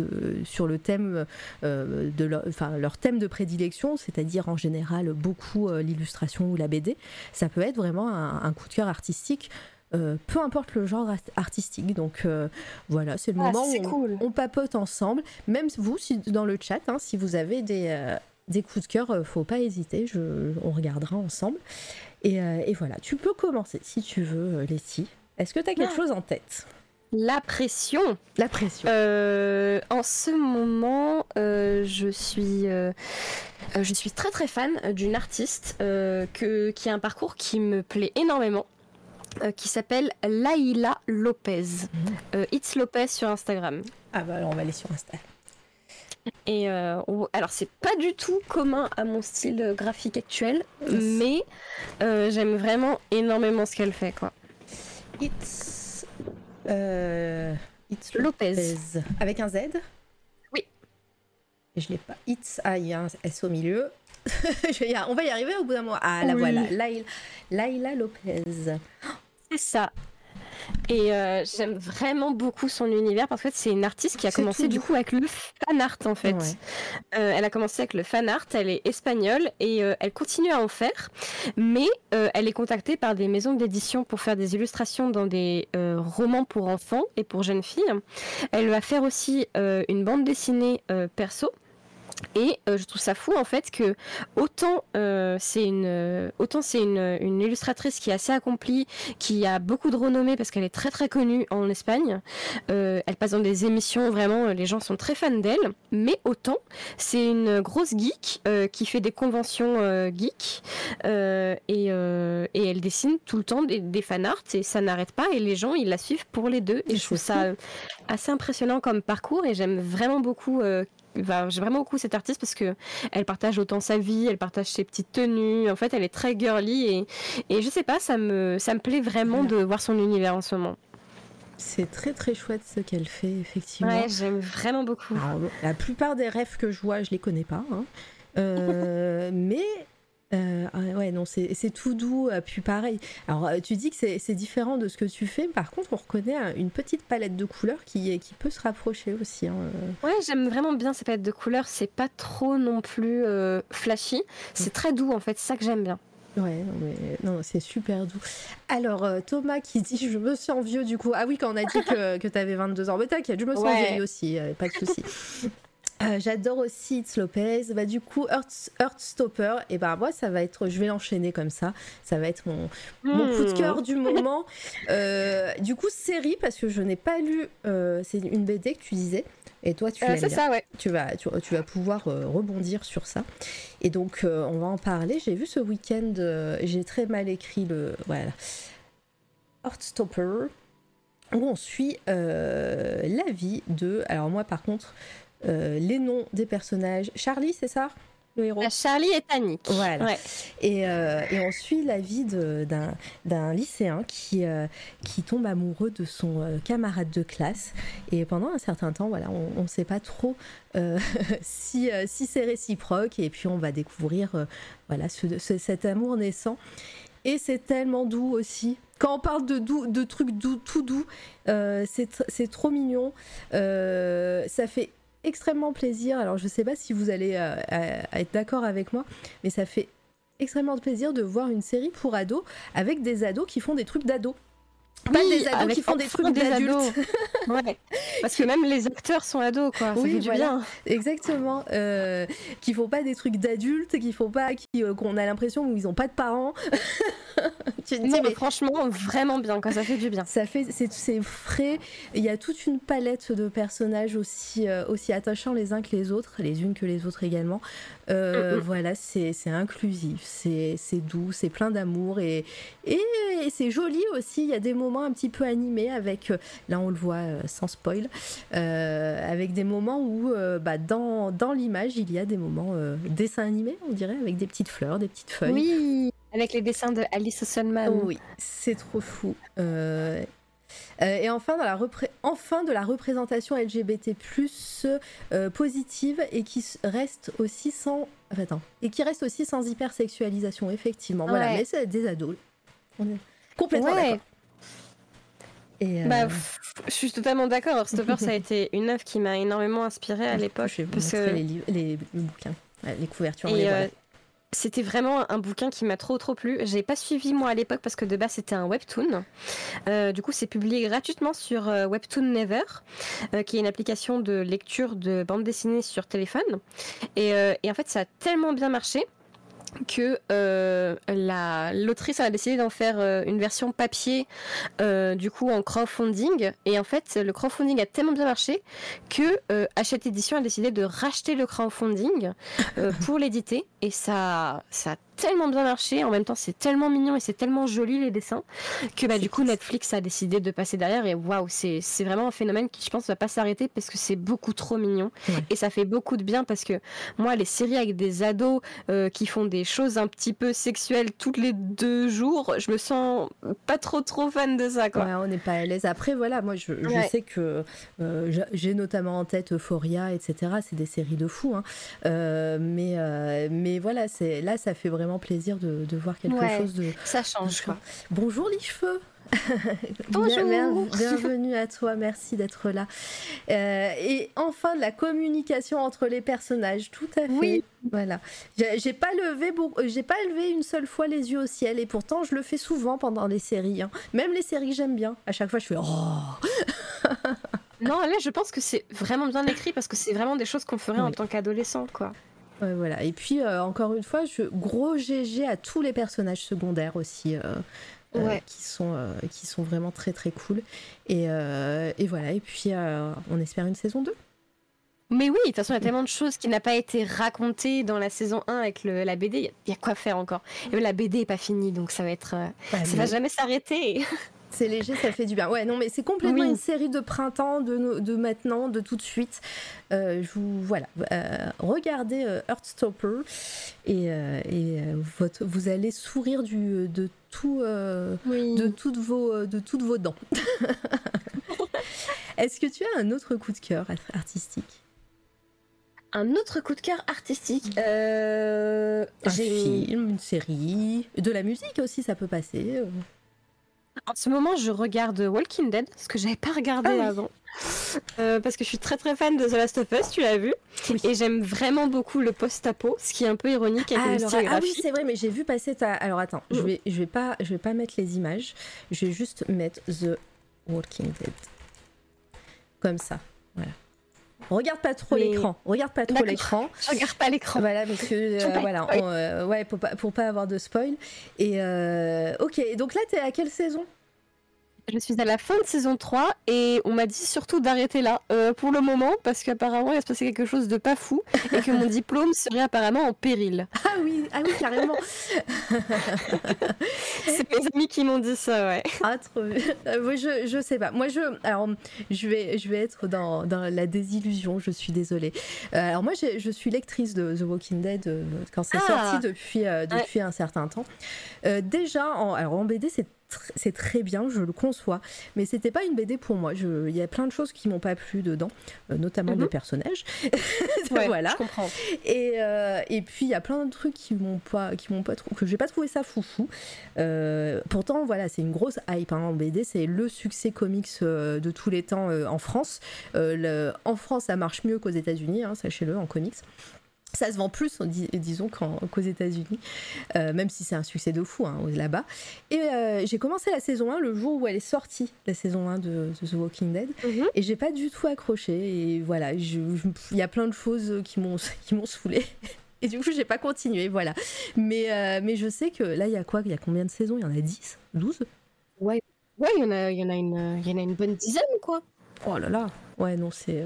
sur le thème de leur, enfin, leur thème de prédilection, c'est-à-dire en général beaucoup l'illustration ou la BD. Ça peut être vraiment un coup de cœur artistique. Euh, peu importe le genre artistique. Donc euh, voilà, c'est le ah, moment où on, papote ensemble. Même vous, si, dans le chat, hein, si vous avez des, euh, des coups de cœur, faut pas hésiter, je, on regardera ensemble. Et, et, voilà, tu peux commencer si tu veux, Letty. Est-ce que tu as quelque ah. chose en tête? La pression. La pression. en ce moment, je suis, je suis très très fan d'une artiste que, qui a un parcours qui me plaît énormément. Euh, qui s'appelle Laila Lopez. Mhm. Euh, It's Lopez sur Instagram. Ah bah alors on va aller sur Instagram. Et euh, alors c'est pas du tout commun à mon style graphique actuel, mais j'aime vraiment énormément ce qu'elle fait quoi. It's, It's Lopez. Avec un Z? Oui. Et je l'ai pas. It's ah il y a un S au milieu. on va y arriver au bout d'un mois. Ah la voilà, Laila, Laila Lopez. C'est ça. Et euh, j'aime vraiment beaucoup son univers parce que c'est une artiste qui a commencé du coup avec le fan art en fait. Euh, elle a commencé avec le fan art, elle est espagnole et euh, elle continue à en faire, mais elle est contactée par des maisons d'édition pour faire des illustrations dans des romans pour enfants et pour jeunes filles. Elle va faire aussi une bande dessinée perso. Et euh, je trouve ça fou en fait que autant euh, c'est une autant c'est une, une, illustratrice qui est assez accomplie, qui a beaucoup de renommée parce qu'elle est très très connue en Espagne. Euh, elle passe dans des émissions vraiment, les gens sont très fans d'elle. Mais autant c'est une grosse geek qui fait des conventions geek et, et, elle dessine tout le temps des, des fan art et ça n'arrête pas et les gens ils la suivent pour les deux et je trouve ça assez impressionnant comme parcours et j'aime vraiment beaucoup j'ai vraiment beaucoup cette artiste parce que elle partage autant sa vie, elle partage ses petites tenues. En fait, elle est très girly et, et je sais pas, ça me, ça me plaît vraiment de voir son univers en ce moment. C'est très très chouette ce qu'elle fait, effectivement. Ouais, j'aime vraiment beaucoup. la plupart des rêves que je vois, je les connais pas. Hein. Euh, mais euh, ah ouais, non, c'est tout doux, euh, puis pareil. Alors, euh, tu dis que c'est différent de ce que tu fais, par contre, on reconnaît une petite palette de couleurs qui, qui peut se rapprocher aussi. Hein, ouais, j'aime vraiment bien cette palette de couleurs, c'est pas trop non plus flashy, c'est très doux en fait, c'est ça que j'aime bien. Ouais, non, c'est super doux. Alors, Thomas qui dit Je me sens vieux du coup. Ah oui, quand on a dit que, que tu avais 22 ans. Mais t'inquiète, je me sens vieille aussi, pas de souci. Euh, j'adore aussi It's Lopez. Bah, du coup, Earth, Stopper, et bah, moi, ça va être, je vais l'enchaîner comme ça. Ça va être mon, mon coup de cœur du moment. Euh, du coup, série, parce que je n'ai pas lu, euh, c'est une BD que tu disais. Et toi, tu l'aimes Ça, ouais. Tu vas, tu, vas pouvoir rebondir sur ça. Et donc, on va en parler. J'ai vu ce week-end, j'ai très mal écrit le. Voilà. Heartstopper, où on suit la vie de. Alors, moi, par contre. Euh, les noms des personnages. Charlie, c'est ça le héros? Ah, Charlie et Tannick. Voilà. Euh, et, on suit la vie d'un lycéen qui, euh, qui tombe amoureux de son camarade de classe. Et pendant un certain temps, voilà, on ne sait pas trop si, si c'est réciproque. Et puis on va découvrir voilà, cet amour naissant. Et c'est tellement doux aussi. Quand on parle de, doux, de trucs doux, tout doux, c'est trop mignon. ça fait extrêmement plaisir. Alors, je ne sais pas si vous allez euh, être d'accord avec moi, mais ça fait extrêmement plaisir de voir une série pour ados avec des ados qui font des trucs d'ados. Pas des ados qui font des trucs d'adultes. ouais. Parce que même les acteurs sont ados, quoi. Ça fait du bien. Exactement. Euh, qui font pas des trucs d'adultes, qui font pas, qui, euh, qu'on a l'impression où ils ont pas de parents. tu dis, mais franchement, vraiment bien, ça fait du bien. Ça fait, c'est frais. Il y a toute une palette de personnages aussi, euh, aussi attachants les uns que les autres, les unes que les autres également. Euh, mm, mm. Voilà, c'est inclusif, c'est doux, c'est plein d'amour et, et, c'est joli aussi. Il y a des moments un petit peu animés avec, euh, là on le voit sans spoil, avec des moments où bah, dans, dans l'image il y a des moments dessin animé, on dirait, avec des petites fleurs, des petites feuilles. Oui, avec les dessins de Alice oui, c'est trop fou. Euh, euh, et enfin, dans la enfin de la représentation LGBT+ euh, positive et qui reste aussi sans, attends, et qui reste aussi sans hypersexualisation, effectivement. Voilà, mais c'est des ados. On est complètement d'accord. Et bah, je suis totalement d'accord. Stopper, ça a été une œuvre qui m'a énormément inspirée à l'époque. Je vais les, les, bouquins, les couvertures. Et, c'était vraiment un bouquin qui m'a trop trop plu. J'ai pas suivi moi à l'époque parce que de base c'était un webtoon. Euh, du coup, c'est publié gratuitement sur euh, Webtoon Never, euh, qui est une application de lecture de bande dessinée sur téléphone. Et, et en fait, ça a tellement bien marché que euh, la l'autrice a décidé d'en faire euh, une version papier euh, du coup en crowdfunding. Et en fait le crowdfunding a tellement bien marché que Hachette Édition a décidé de racheter le crowdfunding pour l'éditer. Et ça ça a tellement bien marché, en même temps c'est tellement mignon et c'est tellement joli les dessins que bah, du coup Netflix a décidé de passer derrière et waouh c'est vraiment un phénomène qui je pense va pas s'arrêter parce que c'est beaucoup trop mignon et ça fait beaucoup de bien parce que moi les séries avec des ados euh, qui font des choses un petit peu sexuelles toutes les deux jours, je me sens pas trop trop fan de ça quoi. Ouais, on n'est pas à l'aise. Après voilà, moi je, sais que euh, j'ai notamment en tête Euphoria etc. C'est des séries de fous, hein. euh, mais mais voilà c'est là ça fait vraiment plaisir de, voir quelque chose de. Ça change, quoi. Bonjour les cheveux! Bonjour. bienvenue à toi, merci d'être là. Euh, et enfin, la communication entre les personnages, tout à fait. Oui. Voilà. J'ai pas levé, j'ai pas levé une seule fois les yeux au ciel, et pourtant je le fais souvent pendant les séries. Hein. Même les séries que j'aime bien. À chaque fois, je fais oh. non, là, je pense que c'est vraiment bien écrit parce que c'est vraiment des choses qu'on ferait en tant qu'adolescent, quoi voilà. Et puis, euh, encore une fois, je, gros GG à tous les personnages secondaires aussi. Euh, euh, qui, sont, qui sont vraiment très très cool. Et, et voilà, et puis on espère une saison 2. Mais oui, de toute façon, il y a tellement de choses qui n'ont pas été racontées dans la saison 1 avec le, la BD. Il y, a quoi faire encore? Et la BD n'est pas finie, donc ça va être. Bah, ça va jamais s'arrêter. C'est léger, ça fait du bien. Ouais, non, mais c'est complètement une série de printemps, de, de, maintenant, de tout de suite. Euh, je vous, voilà, euh, regardez euh, Heartstopper et, et votre, vous allez sourire du, de, tout, de, toutes vos, de toutes vos dents. Est-ce que tu as un autre coup de cœur artistique? Un autre coup de cœur artistique. un film, une série, de la musique aussi, ça peut passer. En ce moment, je regarde Walking Dead, ce que j'avais pas regardé ah avant. Euh, parce que je suis très très fan de The Last of Us, tu l'as vu. Et j'aime vraiment beaucoup le post-apo, ce qui est un peu ironique avec ah, ah oui, c'est vrai, mais j'ai vu passer ta. Alors attends, je, mm. vais, je, vais pas, je vais pas mettre les images, je vais juste mettre The Walking Dead. Comme ça, voilà. Regarde pas trop l'écran. Regarde pas trop l'écran. Regarde pas l'écran. Voilà, parce que euh, voilà, euh, ouais, pour pas, pour pas avoir de spoil. Et ok, donc là, t'es à quelle saison? Je suis à la fin de saison 3 et on m'a dit surtout d'arrêter là euh, pour le moment parce qu'apparemment il va se passer quelque chose de pas fou et que mon diplôme serait apparemment en péril. Ah oui, ah oui carrément. C'est mes amis qui m'ont dit ça, ouais. Ah trop euh, je, je sais pas. Moi je alors je vais je vais être dans, dans la désillusion, je suis désolée. Euh, alors moi je suis lectrice de The Walking Dead quand c'est ah. sorti depuis depuis un certain temps. déjà en alors en BD c'est c'est très bien, je le conçois, mais c'était pas une BD pour moi. Il y a plein de choses qui m'ont pas plu dedans, euh, notamment des mhm. personnages. voilà. Je comprends. Et, euh, et puis il y a plein de trucs qui m'ont pas, qui m'ont pas que j'ai pas trouvé ça foufou. Euh, pourtant, voilà, c'est une grosse hype hein, en BD. C'est le succès comics de tous les temps en France. en France, ça marche mieux qu'aux États-Unis, hein, sachez-le, en comics ça se vend plus, disons, qu'aux États-Unis, euh, même si c'est un succès de fou hein, là-bas. Et euh, j'ai commencé la saison 1 le jour où elle est sortie, la saison 1 de, The Walking Dead, mhm. et j'ai pas du tout accroché. Et voilà, il y a plein de choses qui m'ont saoulé. Et du coup, j'ai pas continué, voilà. Mais, mais je sais que là, il y a quoi? Il y a combien de saisons? Il y en a 10 12 Ouais, ouais il y, en a, y, en a une, y en a une bonne dizaine, quoi. Oh là là Ouais, non, c'est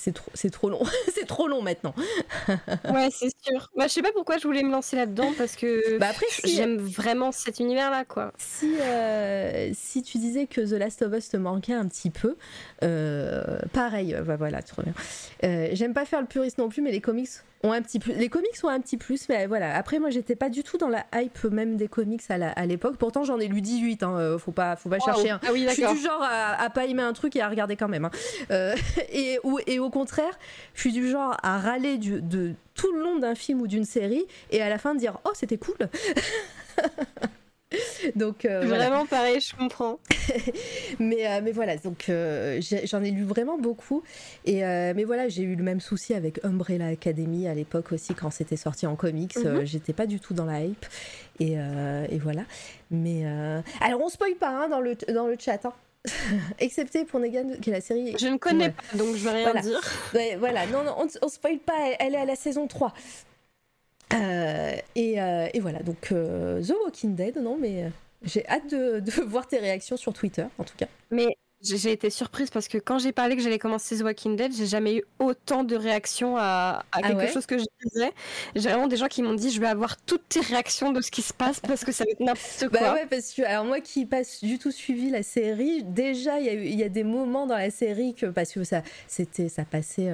c'est trop, c'est trop long. c'est trop long maintenant. ouais, c'est sûr. Bah, je sais pas pourquoi je voulais me lancer là-dedans parce que bah après, j'aime vraiment cet univers-là, quoi. Si, euh, si tu disais que The Last of Us te manquait un petit peu, euh, pareil, bah voilà, trop bien. Euh, j'aime pas faire le puriste non plus, mais les comics ont un petit plus. Les comics ont un petit plus, mais voilà. Après, moi, j'étais pas du tout dans la hype même des comics à l'époque. Pourtant, j'en ai lu 18. Hein, euh, faut pas, faut pas chercher. Hein. Ah oui, je suis du genre à, pas aimer un truc et à regarder quand même. Hein. Euh, et, ou, et au contraire, je suis du genre à râler du, de tout le long d'un film ou d'une série et à la fin de dire oh c'était cool. donc euh, vraiment pareil, je comprends. mais euh, mais voilà, donc euh, j'en ai, lu vraiment beaucoup et mais voilà, j'ai eu le même souci avec Umbrella Academy à l'époque aussi quand c'était sorti en comics. Mhm. J'étais pas du tout dans la hype et, et voilà. Mais alors on spoil pas hein, dans le dans le chat. Hein. Excepté pour Negan, qui est la série. Je ne connais pas, donc je vais rien dire. voilà, non, non on, on spoil pas, elle est à la saison 3. Euh, euh, et, voilà, donc euh, The Walking Dead, non, mais j'ai hâte de, voir tes réactions sur Twitter, en tout cas. Mais j'ai été surprise parce que quand j'ai parlé que j'allais commencer The Walking Dead, j'ai jamais eu autant de réactions à, ah quelque chose que je disais. J'ai vraiment des gens qui m'ont dit je vais avoir toutes tes réactions de ce qui se passe parce que ça va être n'importe bah quoi. Bah ouais, parce que alors moi qui passe du tout suivi la série, déjà il y, y a des moments dans la série que parce que ça c'était ça passait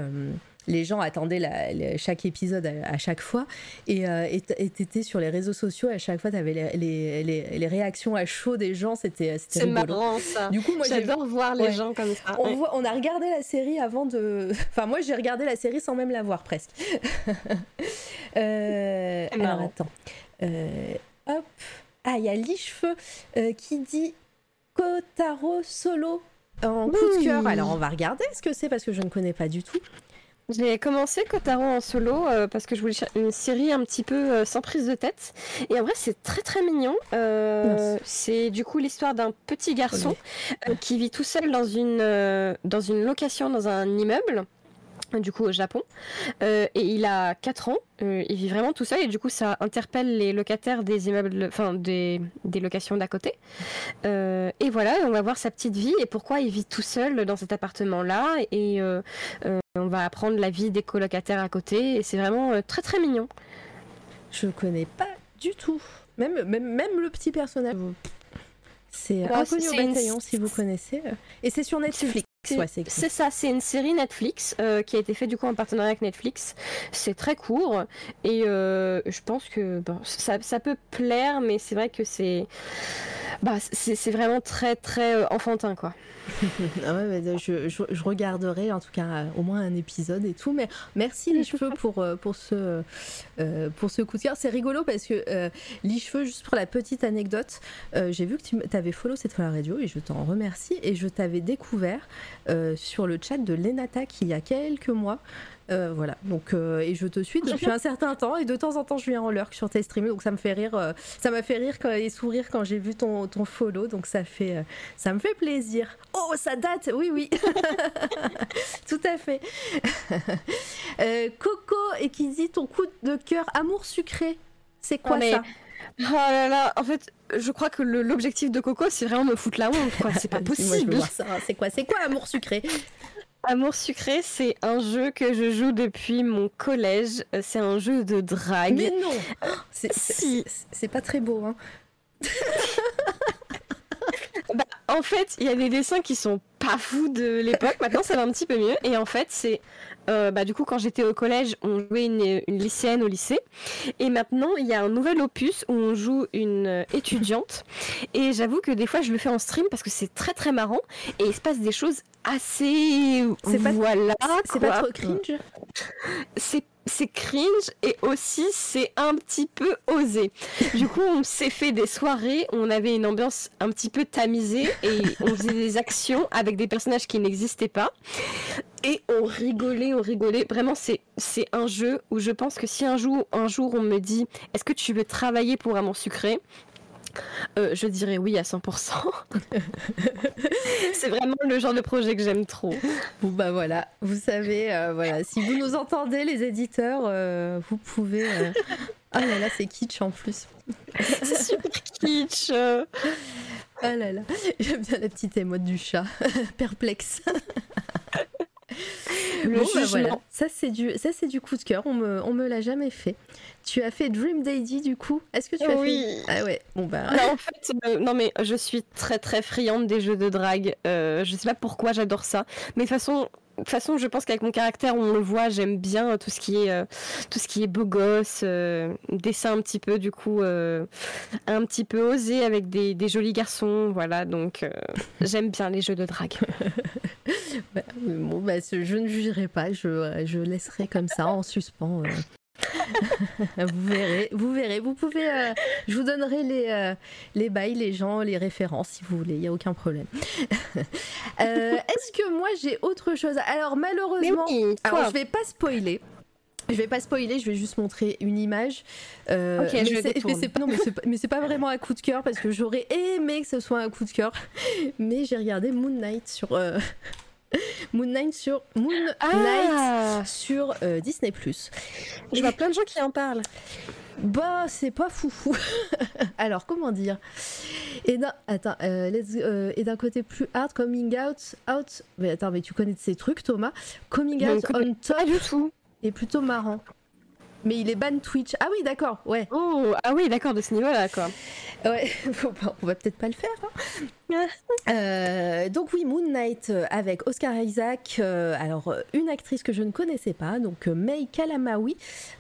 les gens attendaient chaque épisode à, chaque fois. Et euh, t'étais sur les réseaux sociaux à chaque fois tu avais les, les, réactions à chaud des gens c'était c'est marrant ça. Du coup moi j'adore voir les gens comme ça. On, voit, on a regardé la série avant de enfin moi j'ai regardé la série sans même la voir presque. Euh, alors attends. Euh, hop. Ah il y a Lichefeu euh, qui dit Kotaro solo en coup de cœur. Alors on va regarder ce que c'est parce que je ne connais pas du tout. J'ai commencé Kotaro en solo euh, parce que je voulais une série un petit peu euh, sans prise de tête. Et en vrai, c'est très très mignon. Euh, c'est du coup l'histoire d'un petit garçon qui vit tout seul dans une, dans une location dans un immeuble du coup au Japon. et il a 4 ans, il vit vraiment tout seul et du coup ça interpelle les locataires des immeubles, enfin des, des locations d'à côté. et voilà, on va voir sa petite vie et pourquoi il vit tout seul dans cet appartement-là. Et on va apprendre la vie des colocataires à côté et c'est vraiment euh, très très mignon. Je connais pas du tout. Même, même, même le petit personnage. C'est bah, inconnu au bataillon si vous connaissez. Et c'est sur Netflix. C'est ça, c'est une série Netflix euh, qui a été faite du coup en partenariat avec Netflix. C'est très court et euh, je pense que ça, ça, peut plaire, mais c'est vrai que c'est bah, c'est vraiment très très enfantin quoi. ah ouais, je, je, regarderai en tout cas euh, au moins un épisode et tout. Mais merci les cheveux pour, euh, pour, ce, euh, pour ce coup de cœur. C'est rigolo parce que les cheveux, juste pour la petite anecdote, j'ai vu que tu avais follow cette fois la radio et je t'en remercie. Et je t'avais découvert sur le chat de Lenata il y a quelques mois. Euh, voilà, donc euh, et je te suis depuis un certain temps. Et de temps en temps je viens en lurk sur tes streams. Donc ça me fait rire, euh, ça m'a fait rire quand, et sourire quand j'ai vu ton, ton follow. Donc ça fait ça me fait plaisir. Oh ça date, oui oui, tout à fait. Coco et qui dit ton coup de cœur amour sucré, c'est quoi ça? Oh là là, en fait, je crois que l'objectif de Coco, c'est vraiment me foutre la honte, quoi. C'est pas possible. C'est quoi, c'est quoi amour sucré? Amour sucré, c'est un jeu que je joue depuis mon collège. Euh, c'est un jeu de drague. Mais non C'est pas très beau, hein bah, En fait, il y a des dessins qui sont pas fous de l'époque. Maintenant, ça va un petit peu mieux. Et en fait, c'est euh, bah, du coup, quand j'étais au collège, on jouait une, une, lycéenne au lycée. Et maintenant, il y a un nouvel opus où on joue une étudiante. Et j'avoue que des fois, je le fais en stream parce que c'est très très marrant. Et il se passe des choses assez. C'est voilà, c'est pas trop cringe? C'est c'est cringe et aussi c'est un petit peu osé. Du coup, on s'est fait des soirées on avait une ambiance un petit peu tamisée et on faisait des actions avec des personnages qui n'existaient pas. Et on rigolait, on rigolait. Vraiment, c'est, un jeu où je pense que si un jour, un jour on me dit est-ce que tu veux travailler pour Amour Sucré? Euh, Je dirais oui à 100%. c'est vraiment le genre de projet que j'aime trop. Bon bah voilà, vous savez, voilà, si vous nous entendez les éditeurs, vous pouvez... Ah là là, c'est kitsch en plus. c'est super kitsch. Ah là là, j'aime bien la petite émote du chat, perplexe. Le bon, bah voilà. Ça c'est du, ça c'est du coup de cœur. On me, on me l'a jamais fait. Tu as fait Dream Daddy du coup. Est-ce que tu as oui. fait Ah ouais. Bon bah. Non, en fait, euh, non mais je suis très très friande des jeux de drague. Euh, je sais pas pourquoi j'adore ça. Mais de façon, de toute façon, je pense qu'avec mon caractère, on le voit, j'aime bien tout ce qui est euh, tout ce qui est beau gosse, euh, dessin un petit peu du coup un petit peu osé avec des, des jolis garçons, voilà. Donc j'aime bien les jeux de drague. bah, bon, bah, je ne jugerai pas, je, je laisserai comme ça en suspens. vous verrez, vous verrez. Vous pouvez, je vous donnerai les, les bails, les gens, les références si vous voulez. Il n'y a aucun problème. Est-ce que moi j'ai autre chose? Alors malheureusement, alors, je vais pas spoiler. Je vais pas spoiler, je vais juste montrer une image. Euh, mais c'est pas, vraiment un coup de cœur parce que j'aurais aimé que ce soit un coup de cœur. Mais j'ai regardé Moon Knight sur Moon Knight sur Moon ah sur euh, Disney Je vois plein de gens qui en parlent. Bah, c'est pas fou. Alors, comment dire? Et d'un, attends, euh, euh, et d'un côté plus hard, coming out, out. Mais attends, mais tu connais ces trucs, Thomas? Coming out on top. du tout. Et plutôt marrant. Mais il est ban Twitch. Ah oui, d'accord, ouais. Oh, ah oui, d'accord, de ce niveau-là, quoi. Ouais, on va peut-être pas le faire. Hein. Euh, donc oui, Moon Knight euh, avec Oscar Isaac. Euh, alors une actrice que je ne connaissais pas, donc May Kalamawi,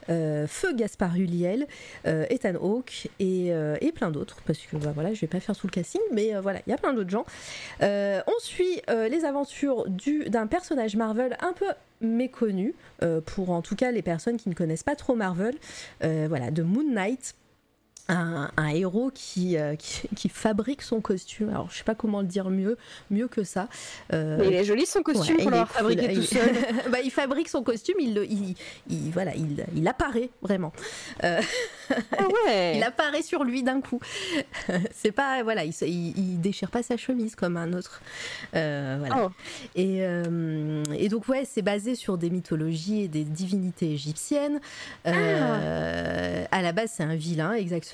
Feu Gaspard Huliel, Ethan Hawke et, et plein d'autres. Parce que bah, voilà, je vais pas faire sous le casting, mais voilà, il y a plein d'autres gens. on suit les aventures d'un personnage Marvel un peu méconnu pour en tout cas les personnes qui ne connaissent pas trop Marvel. voilà, de Moon Knight un, héros euh, qui, qui, fabrique son costume. Alors, je sais pas comment le dire mieux, mieux que ça. Euh, il est joli son costume pour l'avoir fabriqué tout seul. bah, il fabrique son costume, il, il, il voilà, il, il, apparaît vraiment. Euh, ah ouais. il apparaît sur lui d'un coup. C'est pas voilà, il, il, déchire pas sa chemise comme un autre. voilà. Oh. Et, et, donc ouais, c'est basé sur des mythologies et des divinités égyptiennes. Ah. À la base, c'est un vilain exactement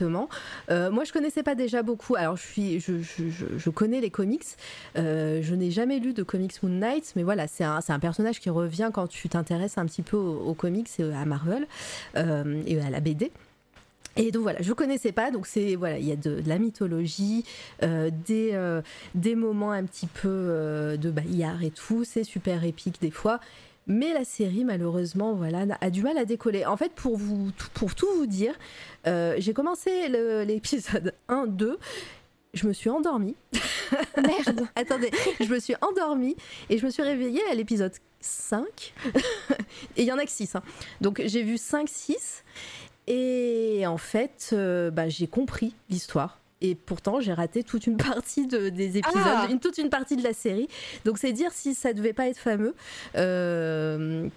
euh, moi, je connaissais pas déjà beaucoup. Alors, je, suis, je, je, je connais les comics. Euh, je n'ai jamais lu de comics Moon Knight, mais voilà, c'est un, un, personnage qui revient quand tu t'intéresses un petit peu aux, comics et à Marvel euh, et à la BD. Et donc voilà, je connaissais pas, donc c'est voilà, il y a de, la mythologie, des, des moments un petit peu de bailliard et tout, c'est super épique des fois. Mais la série, malheureusement, voilà, a du mal à décoller. En fait, pour, vous, pour tout vous dire, euh, j'ai commencé l'épisode 1, 2 je me suis endormie. Merde. Attendez, je me suis endormie et je me suis réveillée à l'épisode 5. et il y en a que 6. Hein. Donc j'ai vu 5, 6. Et en fait, euh, bah, j'ai compris l'histoire et pourtant j'ai raté toute une partie de, des épisodes, ah. une, toute une partie de la série. Donc c'est dire si ça devait pas être fameux. Euh,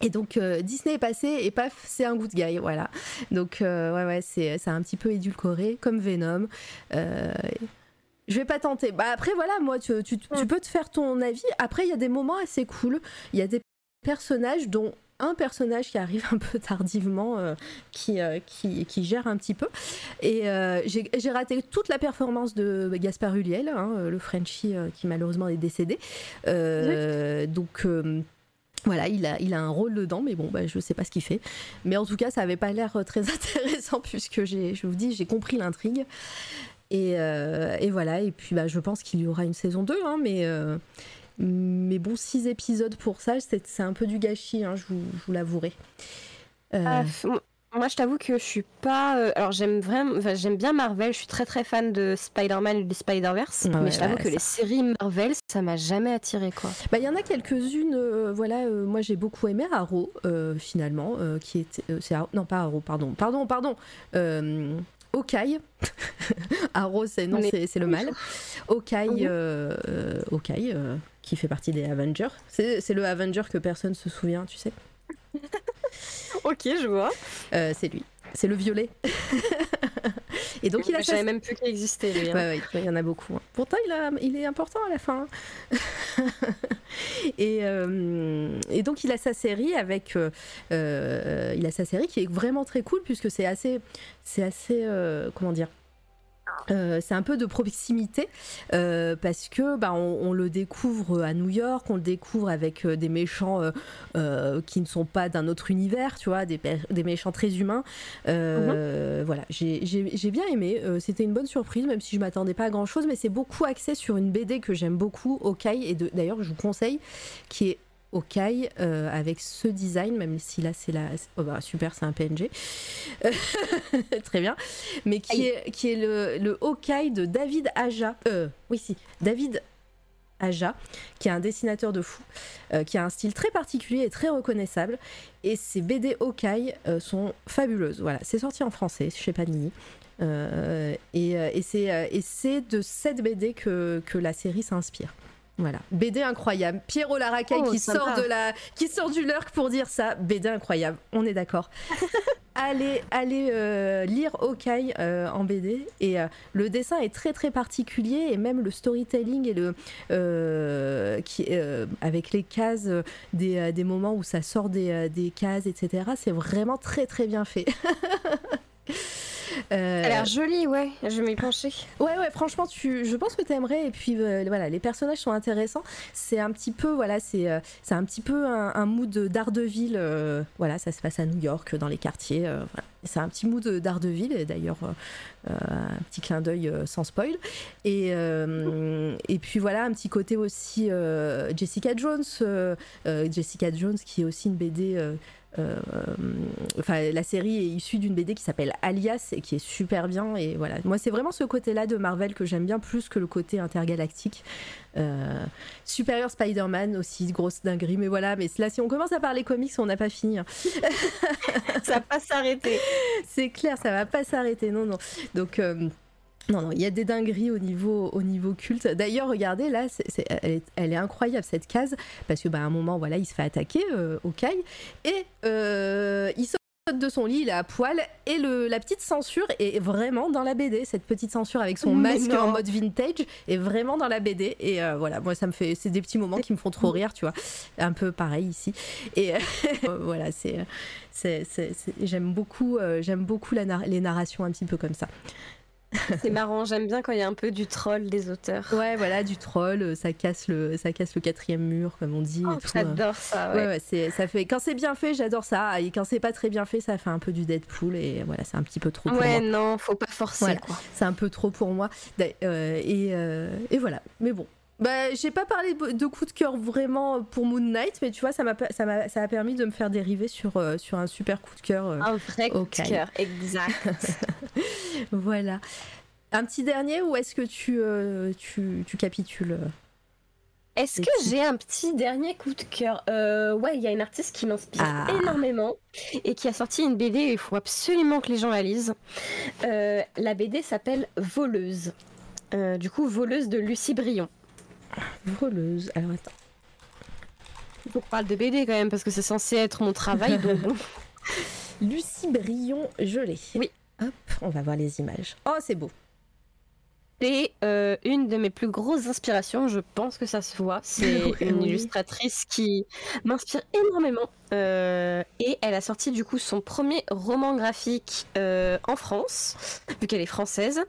et donc euh, Disney est passé et paf, c'est un good guy, voilà. Donc euh, ouais ouais, c'est un petit peu édulcoré comme Venom. je vais pas tenter. Bah après voilà, moi tu, tu, tu peux te faire ton avis. Après il y a des moments assez cool. Il y a des personnages dont un personnage qui arrive un peu tardivement, euh, qui, euh, qui, qui, gère un petit peu. Et euh, j'ai raté toute la performance de Gaspard Huliel, hein, le Frenchie qui malheureusement est décédé. Donc. Voilà, il a, il a un rôle dedans, mais bon, bah, je sais pas ce qu'il fait. Mais en tout cas, ça avait pas l'air très intéressant puisque j'ai, je vous dis, j'ai compris l'intrigue. Et, et, voilà, et puis bah, je pense qu'il y aura une saison 2, hein, mais mais bon, six épisodes pour ça, c'est un peu du gâchis, hein, je vous, vous l'avouerai. Euh, ah, moi, je t'avoue que je suis pas. Euh, alors, j'aime vraiment. j'aime bien Marvel. Je suis très très fan de Spider-Man et du Spider-Verse. mais je t'avoue que les séries Marvel, ça m'a jamais attiré quoi. Bah, il y en a quelques-unes. Euh, voilà, moi j'ai beaucoup aimé Arrow finalement, qui était. c'est non pas Arrow, pardon, pardon, pardon. Okai. Arrow, c'est non, c'est le mal. Okai, Okai qui fait partie des Avengers. C'est le Avenger que personne se souvient, tu sais. ok, je vois. Euh, c'est lui. C'est le violet. Et donc il a. savais même plus qu'il existait. Lui, hein. il y en a beaucoup. Hein. Pourtant, il, a, il est important à la fin. et, et, donc il a sa série avec, il a sa série qui est vraiment très cool puisque c'est assez, c'est assez, comment dire. Euh, c'est un peu de proximité euh, parce que bah, on, le découvre à New York, on le découvre avec euh, des méchants qui ne sont pas d'un autre univers, tu vois, des, méchants très humains. Mhm. Voilà, j'ai bien aimé. C'était une bonne surprise, même si je m'attendais pas à grand chose, mais c'est beaucoup axé sur une BD que j'aime beaucoup, Okai, et d'ailleurs je vous conseille, qui est Okai euh, avec ce design, même si là c'est la. Oh bah, super, c'est un PNG. Très bien. Mais qui est, qui est le, le Okai de David Aja. Euh, oui, si. David Aja, qui est un dessinateur de fou, euh, qui a un style très particulier et très reconnaissable. Et ses BD Okai sont fabuleuses. Voilà, c'est sorti en français chez Panini. et, et c'est de cette BD que, que la série s'inspire. Voilà, BD incroyable. Pierrot Laracaille oh, qui sort de la, qui sort du lurk pour dire ça. BD incroyable. On est d'accord. allez, allez euh, lire Okai euh, en BD et euh, le dessin est très très particulier et même le storytelling et le qui avec les cases des, des, moments où ça sort des, des cases etc. C'est vraiment très très bien fait. Euh... Elle a l'air jolie, ouais, je vais m'y pencher. Ouais, ouais, franchement, tu, je pense que tu aimerais. Et puis euh, voilà, les personnages sont intéressants. C'est un petit peu, voilà, c'est euh, c'est un petit peu un, mood d'Ardeville. Voilà, ça se passe à New York, dans les quartiers. Voilà. C'est un petit mood d'Ardeville, et d'ailleurs, un petit clin d'œil sans spoil. Et, et puis voilà, un petit côté aussi Jessica Jones. Jessica Jones, qui est aussi une BD enfin, la série est issue d'une BD qui s'appelle Alias et qui est super bien. Et voilà, moi, c'est vraiment ce côté-là de Marvel que j'aime bien plus que le côté intergalactique. Euh, Superior Spider-Man aussi, grosse dinguerie. Mais voilà, mais là, si on commence à parler comics, on n'a pas fini. Hein. ça va pas s'arrêter. C'est clair, ça va pas s'arrêter. Non, non. Donc. Euh, non, non, il y a des dingueries au niveau, au niveau culte. D'ailleurs, regardez, là, elle, est, incroyable cette case, parce que bah, à un moment, voilà, il se fait attaquer euh, au Kai, et euh, il saute de son lit, il est à poil, et le, la petite censure est vraiment dans la BD. Cette petite censure avec son masque en mode vintage est vraiment dans la BD. Et euh, voilà, moi, ça me fait. C'est des petits moments qui me font trop rire, tu vois. Un peu pareil ici. Et voilà, c'est. J'aime beaucoup, j'aime beaucoup la, les narrations un petit peu comme ça. C'est marrant, j'aime bien quand il y a un peu du troll des auteurs. Ouais, voilà, du troll, euh, ça casse le, ça casse le quatrième mur, comme on dit. Oh, j'adore ça. Ouais, ouais, c'est, ça fait. Quand c'est bien fait, j'adore ça. Et quand c'est pas très bien fait, ça fait un peu du Deadpool. Et voilà, c'est un petit peu trop. Pour ouais, moi. non, faut pas forcer. C'est un peu trop pour moi. Euh, et, euh, et voilà. Mais bon, bah, j'ai pas parlé de coup de cœur vraiment pour Moon Knight, mais tu vois, ça m'a ça m'a ça a permis de me faire dériver sur sur un super coup de cœur. un vrai coup de cœur, exact. voilà. Un petit dernier ou est-ce que tu, euh, tu, tu, capitules est-ce que j'ai un petit dernier coup de cœur euh, Ouais, il y a une artiste qui m'inspire ah. énormément et qui a sorti une BD. Il faut absolument que les gens la lisent. Euh, la BD s'appelle Voleuse. du coup, Voleuse de Lucie Brion. Voleuse. Alors attends. On parle de BD quand même parce que c'est censé être mon travail. Lucie Brion, je l'ai. Oui. Hop, on va voir les images. Oh, c'est beau. C'est euh, une de mes plus grosses inspirations, je pense que ça se voit. C'est une illustratrice qui m'inspire énormément. Euh, et elle a sorti du coup son premier roman graphique euh, en France, vu qu'elle est française.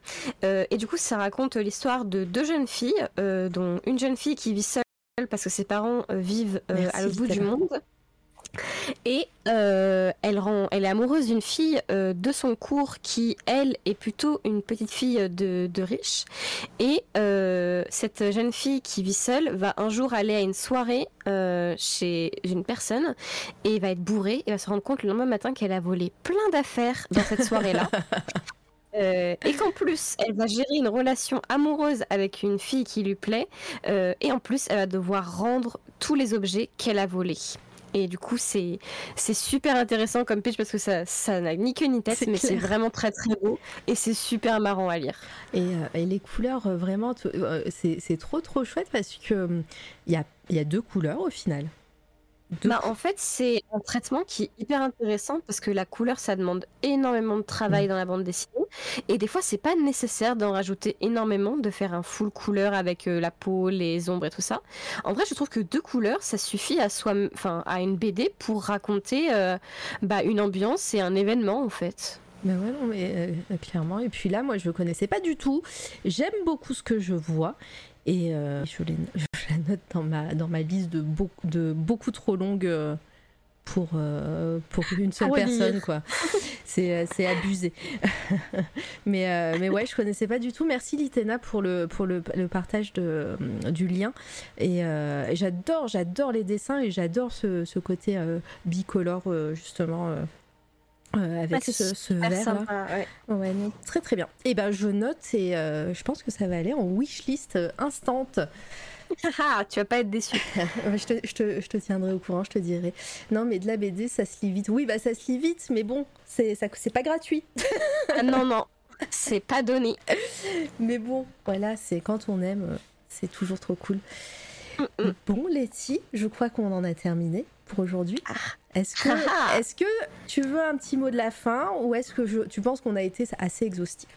et du coup, ça raconte l'histoire de deux jeunes filles, dont une jeune fille qui vit seule parce que ses parents vivent à l'autre bout du monde. Et euh, elle, rend, elle est amoureuse d'une fille euh, de son cours qui, elle, est plutôt une petite fille de, de riche. Et euh, cette jeune fille qui vit seule va un jour aller à une soirée chez une personne et va être bourrée et va se rendre compte le lendemain matin qu'elle a volé plein d'affaires dans cette soirée-là. et qu'en plus, elle va gérer une relation amoureuse avec une fille qui lui plaît, et en plus, elle va devoir rendre tous les objets qu'elle a volés. Et du coup, c'est super intéressant comme pitch parce que ça ça n'a ni queue ni tête, mais c'est vraiment très très beau et c'est super marrant à lire. Et, euh, les couleurs, euh, vraiment, euh, c'est trop trop chouette parce que il y a, y a deux couleurs au final. Bah, en fait, c'est un traitement qui est hyper intéressant parce que la couleur, ça demande énormément de travail mm. dans la bande dessinée. Et des fois, c'est pas nécessaire d'en rajouter énormément, de faire un full couleur avec euh, la peau, les ombres et tout ça. En vrai, je trouve que deux couleurs, ça suffit à, soi, enfin, à une BD pour raconter euh, bah, une ambiance et un événement, en fait. Mais ouais, non, mais euh, clairement. Et puis là, moi, je le connaissais pas du tout. J'aime beaucoup ce que je vois. Et je, la note dans ma, dans ma liste de, beaucoup, de beaucoup trop longue euh, pour, euh, pour une seule personne. quoi. C'est, abusé. mais, euh, mais ouais, je connaissais pas du tout. Merci Litena pour le, pour le, le partage de, du lien. Et, j'adore, j'adore les dessins et j'adore ce, ce côté bicolore, justement. Avec ce, verre là. Ouais. très très bien. Et eh ben je note et je pense que ça va aller en wishlist instant. Ah, tu vas pas être déçu. je, te, je, te, je, te, tiendrai au courant, je te dirai. Non, mais de la BD, ça se lit vite. Oui, bah ça se lit vite, mais bon, c'est pas gratuit. ah, non, non, c'est pas donné. Mais bon, voilà, c'est quand on aime, c'est toujours trop cool. Mm, mm. Bon, Letty, je crois qu'on en a terminé pour aujourd'hui. Ah. Est-ce que, est que tu veux un petit mot de la fin ou est-ce que je, tu penses qu'on a été assez exhaustif?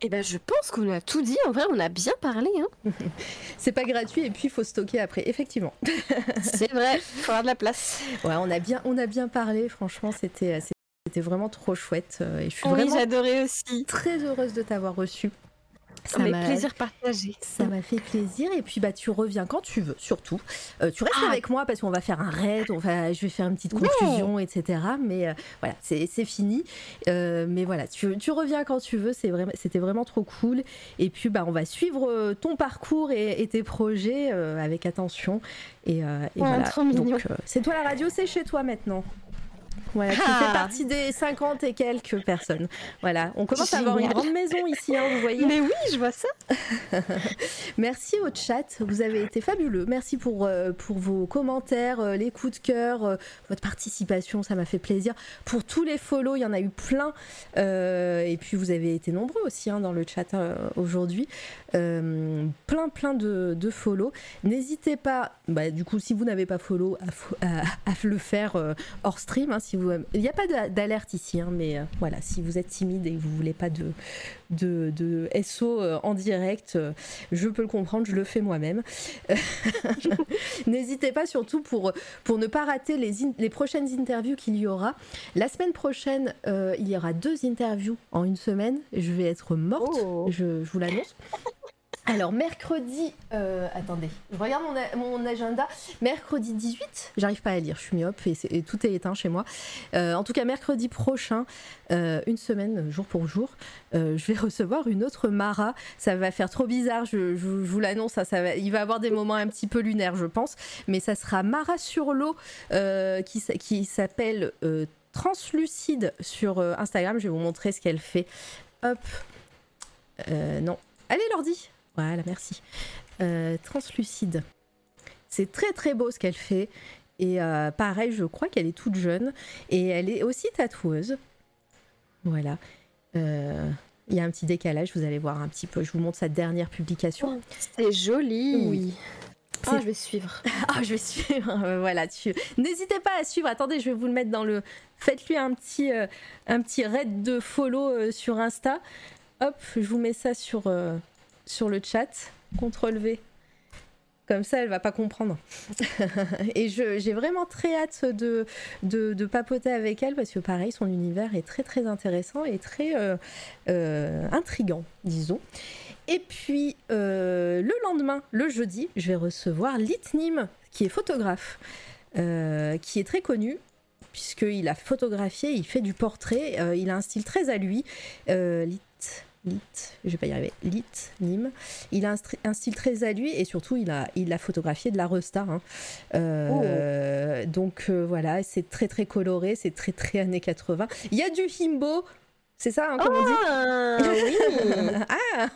Eh ben, je pense qu'on a tout dit. En vrai, on a bien parlé. Hein. c'est pas gratuit et puis il faut stocker après, effectivement. c'est vrai, il faut avoir de la place. Ouais, on a bien, on a bien parlé. Franchement, c'était, c'était vraiment trop chouette. Euh, et je suis oui, vraiment j'adorais aussi. Très heureuse de t'avoir reçu. Ça m'a plaisir partagé. Ça m'a fait plaisir. Et puis bah tu reviens quand tu veux, surtout. Euh, tu restes ah. avec moi parce qu'on va faire un raid, on va, je vais faire une petite conclusion, etc. Mais euh, voilà, c'est fini. Euh, mais voilà, tu, tu, reviens quand tu veux. C'est vraiment, c'était vraiment trop cool. Et puis bah on va suivre ton parcours et, tes projets avec attention. Et, et voilà. Donc c'est toi la radio, c'est chez toi maintenant. Voilà, tu fais ah. partie des 50 et quelques personnes. Voilà, on commence à avoir une grande maison ici, hein, vous voyez. Mais oui, je vois ça. Merci au chat, vous avez été fabuleux. Merci pour, euh, pour vos commentaires, euh, les coups de cœur, euh, votre participation, ça m'a fait plaisir. Pour tous les follow, il y en a eu plein. et puis vous avez été nombreux aussi hein, dans le chat aujourd'hui. Plein, plein de, de follow. N'hésitez pas, bah, du coup, si vous n'avez pas follow, à, le faire hors stream. Hein, il n'y a pas d'alerte ici, hein, mais euh, voilà, si vous êtes timide et que vous voulez pas de, de, SO euh, en direct, euh, je peux le comprendre, je le fais moi-même. N'hésitez pas surtout pour, pour ne pas rater les, les prochaines interviews qu'il y aura. La semaine prochaine, il y aura deux interviews en une semaine. Je vais être morte, oh. je, je vous l'annonce. Alors, mercredi. Euh, attendez, je regarde mon, agenda. Mercredi 18, j'arrive pas à lire, je suis myope et, tout est éteint chez moi. Euh, en tout cas, mercredi prochain, euh, une semaine, jour pour jour, je vais recevoir une autre Mara. Ça va faire trop bizarre, je, vous l'annonce. Ça, ça va, il va avoir des moments un petit peu lunaires, je pense. Mais ça sera Mara sur l'eau qui s'appelle Translucide sur Instagram. Je vais vous montrer ce qu'elle fait. Hop. non. Allez, l'ordi voilà, merci. Euh, translucide. C'est très très beau ce qu'elle fait. Et euh, pareil, je crois qu'elle est toute jeune. Et elle est aussi tatoueuse. Voilà. Euh, il y a un petit décalage, vous allez voir un petit peu. Je vous montre sa dernière publication. C'est joli. Oui. Ah, je vais suivre. Ah, je vais suivre. voilà, tu... n'hésitez pas à suivre. Attendez, je vais vous le mettre dans le. Faites-lui un petit, un petit raid de follow sur Insta. Hop, je vous mets ça sur, sur le chat. CTRL V. Comme ça, elle va pas comprendre. et j'ai vraiment très hâte de, de, papoter avec elle parce que pareil, son univers est très très intéressant et très euh, euh, intrigant, disons. Et puis euh, le lendemain, le jeudi, je vais recevoir Litnim, qui est photographe, qui est très connu puisqu'il a photographié, il fait du portrait, il a un style très à lui. Lit Lit, je vais pas y arriver, Lit, Nîmes. Il a un, style très à lui et surtout il a, il a photographié de la Resta. Hein. Euh, oh. Donc euh, voilà, c'est très très coloré, c'est très très années 80. Il y a du himbo, c'est ça, hein, comme on dit ah, oui. ah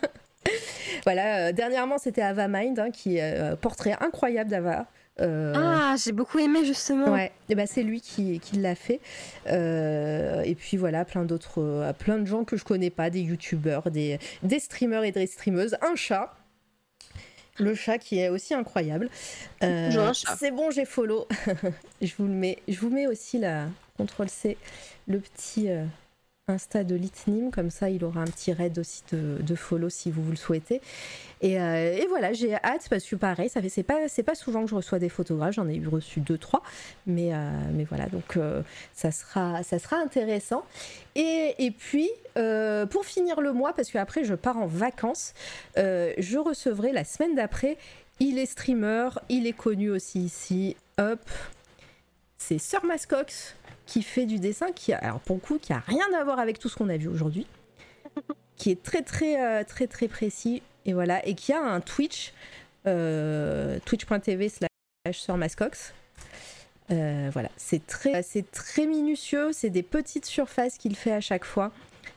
Voilà, euh, dernièrement c'était Ava Mind, hein, qui est portrait incroyable d'Ava. Euh, ah, j'ai beaucoup aimé justement. Ouais, et ben c'est lui qui, qui l'a fait. Euh, et puis voilà, plein d'autres, euh, plein de gens que je connais pas, des youtubeurs, des, des streamers et des streameuses, un chat. le chat qui est aussi incroyable. c'est bon, j'ai follow. je vous le mets. Je vous mets aussi la contrôle C, le petit Insta de Litnim, comme ça il aura un petit raid aussi de, follow si vous, le souhaitez. Euh, et, voilà, j'ai hâte parce que pareil, ça c'est pas pas souvent que je reçois des photographes, j'en ai eu reçu deux trois, mais euh, voilà donc euh, ça sera intéressant. Et, et puis pour finir le mois parce qu'après je pars en vacances, je recevrai la semaine d'après. Il est streamer, il est connu aussi ici. Hop, c'est Sir Mascox qui fait du dessin qui, a, alors pour le coup, qui a rien à voir avec tout ce qu'on a vu aujourd'hui, qui est très très euh, très très précis et voilà et qui a un Twitch euh, twitch.tv slash surmascox euh, voilà c'est très c'est très minutieux c'est des petites surfaces qu'il fait à chaque fois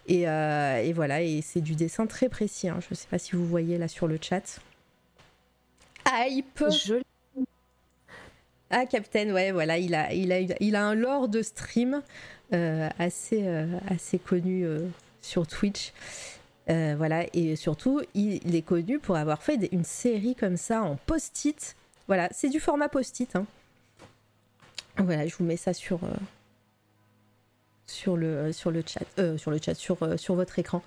et, et voilà et c'est du dessin très précis hein. je sais pas si vous voyez là sur le chat. Hype. Je ah, Captain, ouais, voilà, il a, un lore de stream euh, assez, euh, assez connu euh, sur Twitch. voilà, et surtout, il, est connu pour avoir fait une série comme ça en post-it. Voilà, c'est du format post-it. Hein. Voilà, je vous mets ça sur, le, chat, sur votre écran.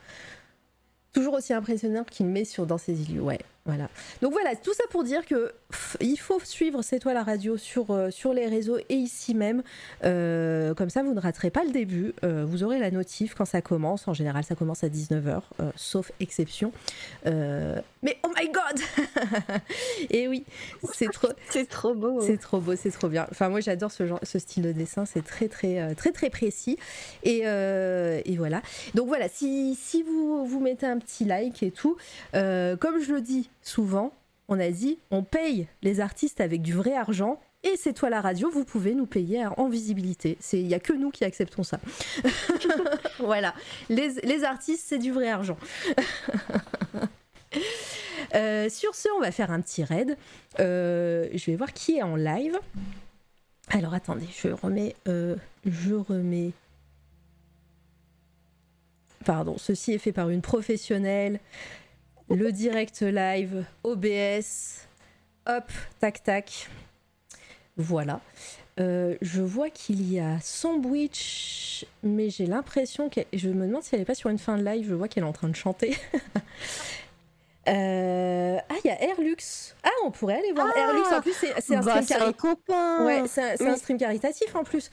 Toujours aussi impressionnant qu'il met sur dans ses îles. Ouais, voilà. Donc voilà, tout ça pour dire que il faut suivre C'est toi la radio sur, euh, sur les réseaux et ici même. Euh, comme ça, vous ne raterez pas le début. Euh, vous aurez la notif quand ça commence. En général, ça commence à 19h, sauf exception. mais oh my god Et oui, c'est trop, c'est trop beau. C'est trop beau, c'est trop bien. Enfin, moi, j'adore ce genre, ce style de dessin. C'est très, très, très, très précis. Et, et, voilà. Donc voilà, si, si vous vous mettez un petit like et tout, comme je le dis souvent, on a dit on paye les artistes avec du vrai argent et c'est toi la radio, vous pouvez nous payer en visibilité. Il n'y a que nous qui acceptons ça. voilà, les, artistes, c'est du vrai argent. Euh, sur ce, on va faire un petit raid. Euh, je vais voir qui est en live. Alors attendez, je remets... Euh, je remets... Pardon, ceci est fait par une professionnelle le direct live, OBS, hop, tac tac. Voilà. Euh, je vois qu'il y a Sandwich, mais j'ai l'impression que. Je me demande si elle n'est pas sur une fin de live, je vois qu'elle est en train de chanter. Euh, ah, il y a Airlux. Ah, on pourrait aller voir ah Airlux. En plus, c'est un, bah, stream ouais, c'est un, stream caritatif en plus.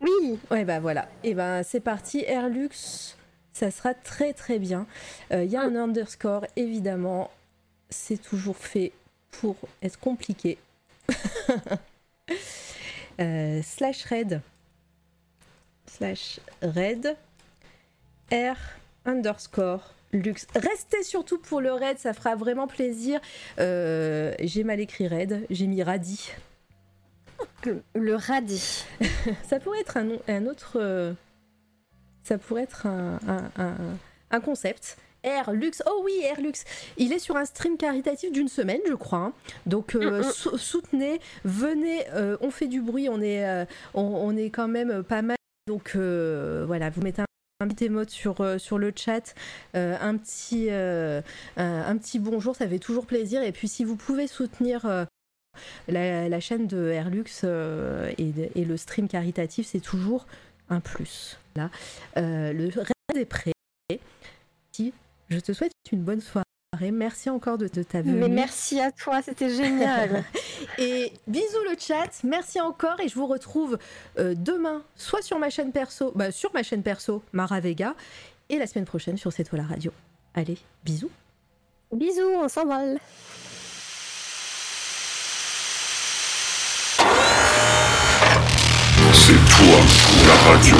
Oui. Ouais, bah voilà. Et ben, c'est parti. Airlux ça sera très très bien. Il euh, y a un underscore, évidemment, c'est toujours fait pour être compliqué. Euh, slash red slash red r underscore luxe. Restez surtout pour le raid, ça fera vraiment plaisir. Euh, j'ai mal écrit raid, j'ai mis radis. Le, radis. ça pourrait être un, un autre ça pourrait être un, un, concept. Air Lux, oh oui, Air Lux. Il est sur un stream caritatif d'une semaine, je crois. Hein. Donc euh, mm, mm. soutenez, venez, euh, on fait du bruit, on est, euh, on, est quand même pas mal. Donc voilà, vous mettez un, petit émote sur, sur le chat, un, petit, un, petit bonjour, ça fait toujours plaisir. Et puis si vous pouvez soutenir la, chaîne de Airlux et, et le stream caritatif, c'est toujours un plus. Là, euh, le reste est prêt. Je te souhaite une bonne soirée. Merci encore de, ta venue. Mais merci à toi, c'était génial. et bisous le chat, merci encore et je vous retrouve euh, demain, soit sur ma chaîne perso, bah, sur ma chaîne perso, Mara Vega, et la semaine prochaine sur C'est toi la radio. Allez, bisous. Bisous, on s'envole. La radio.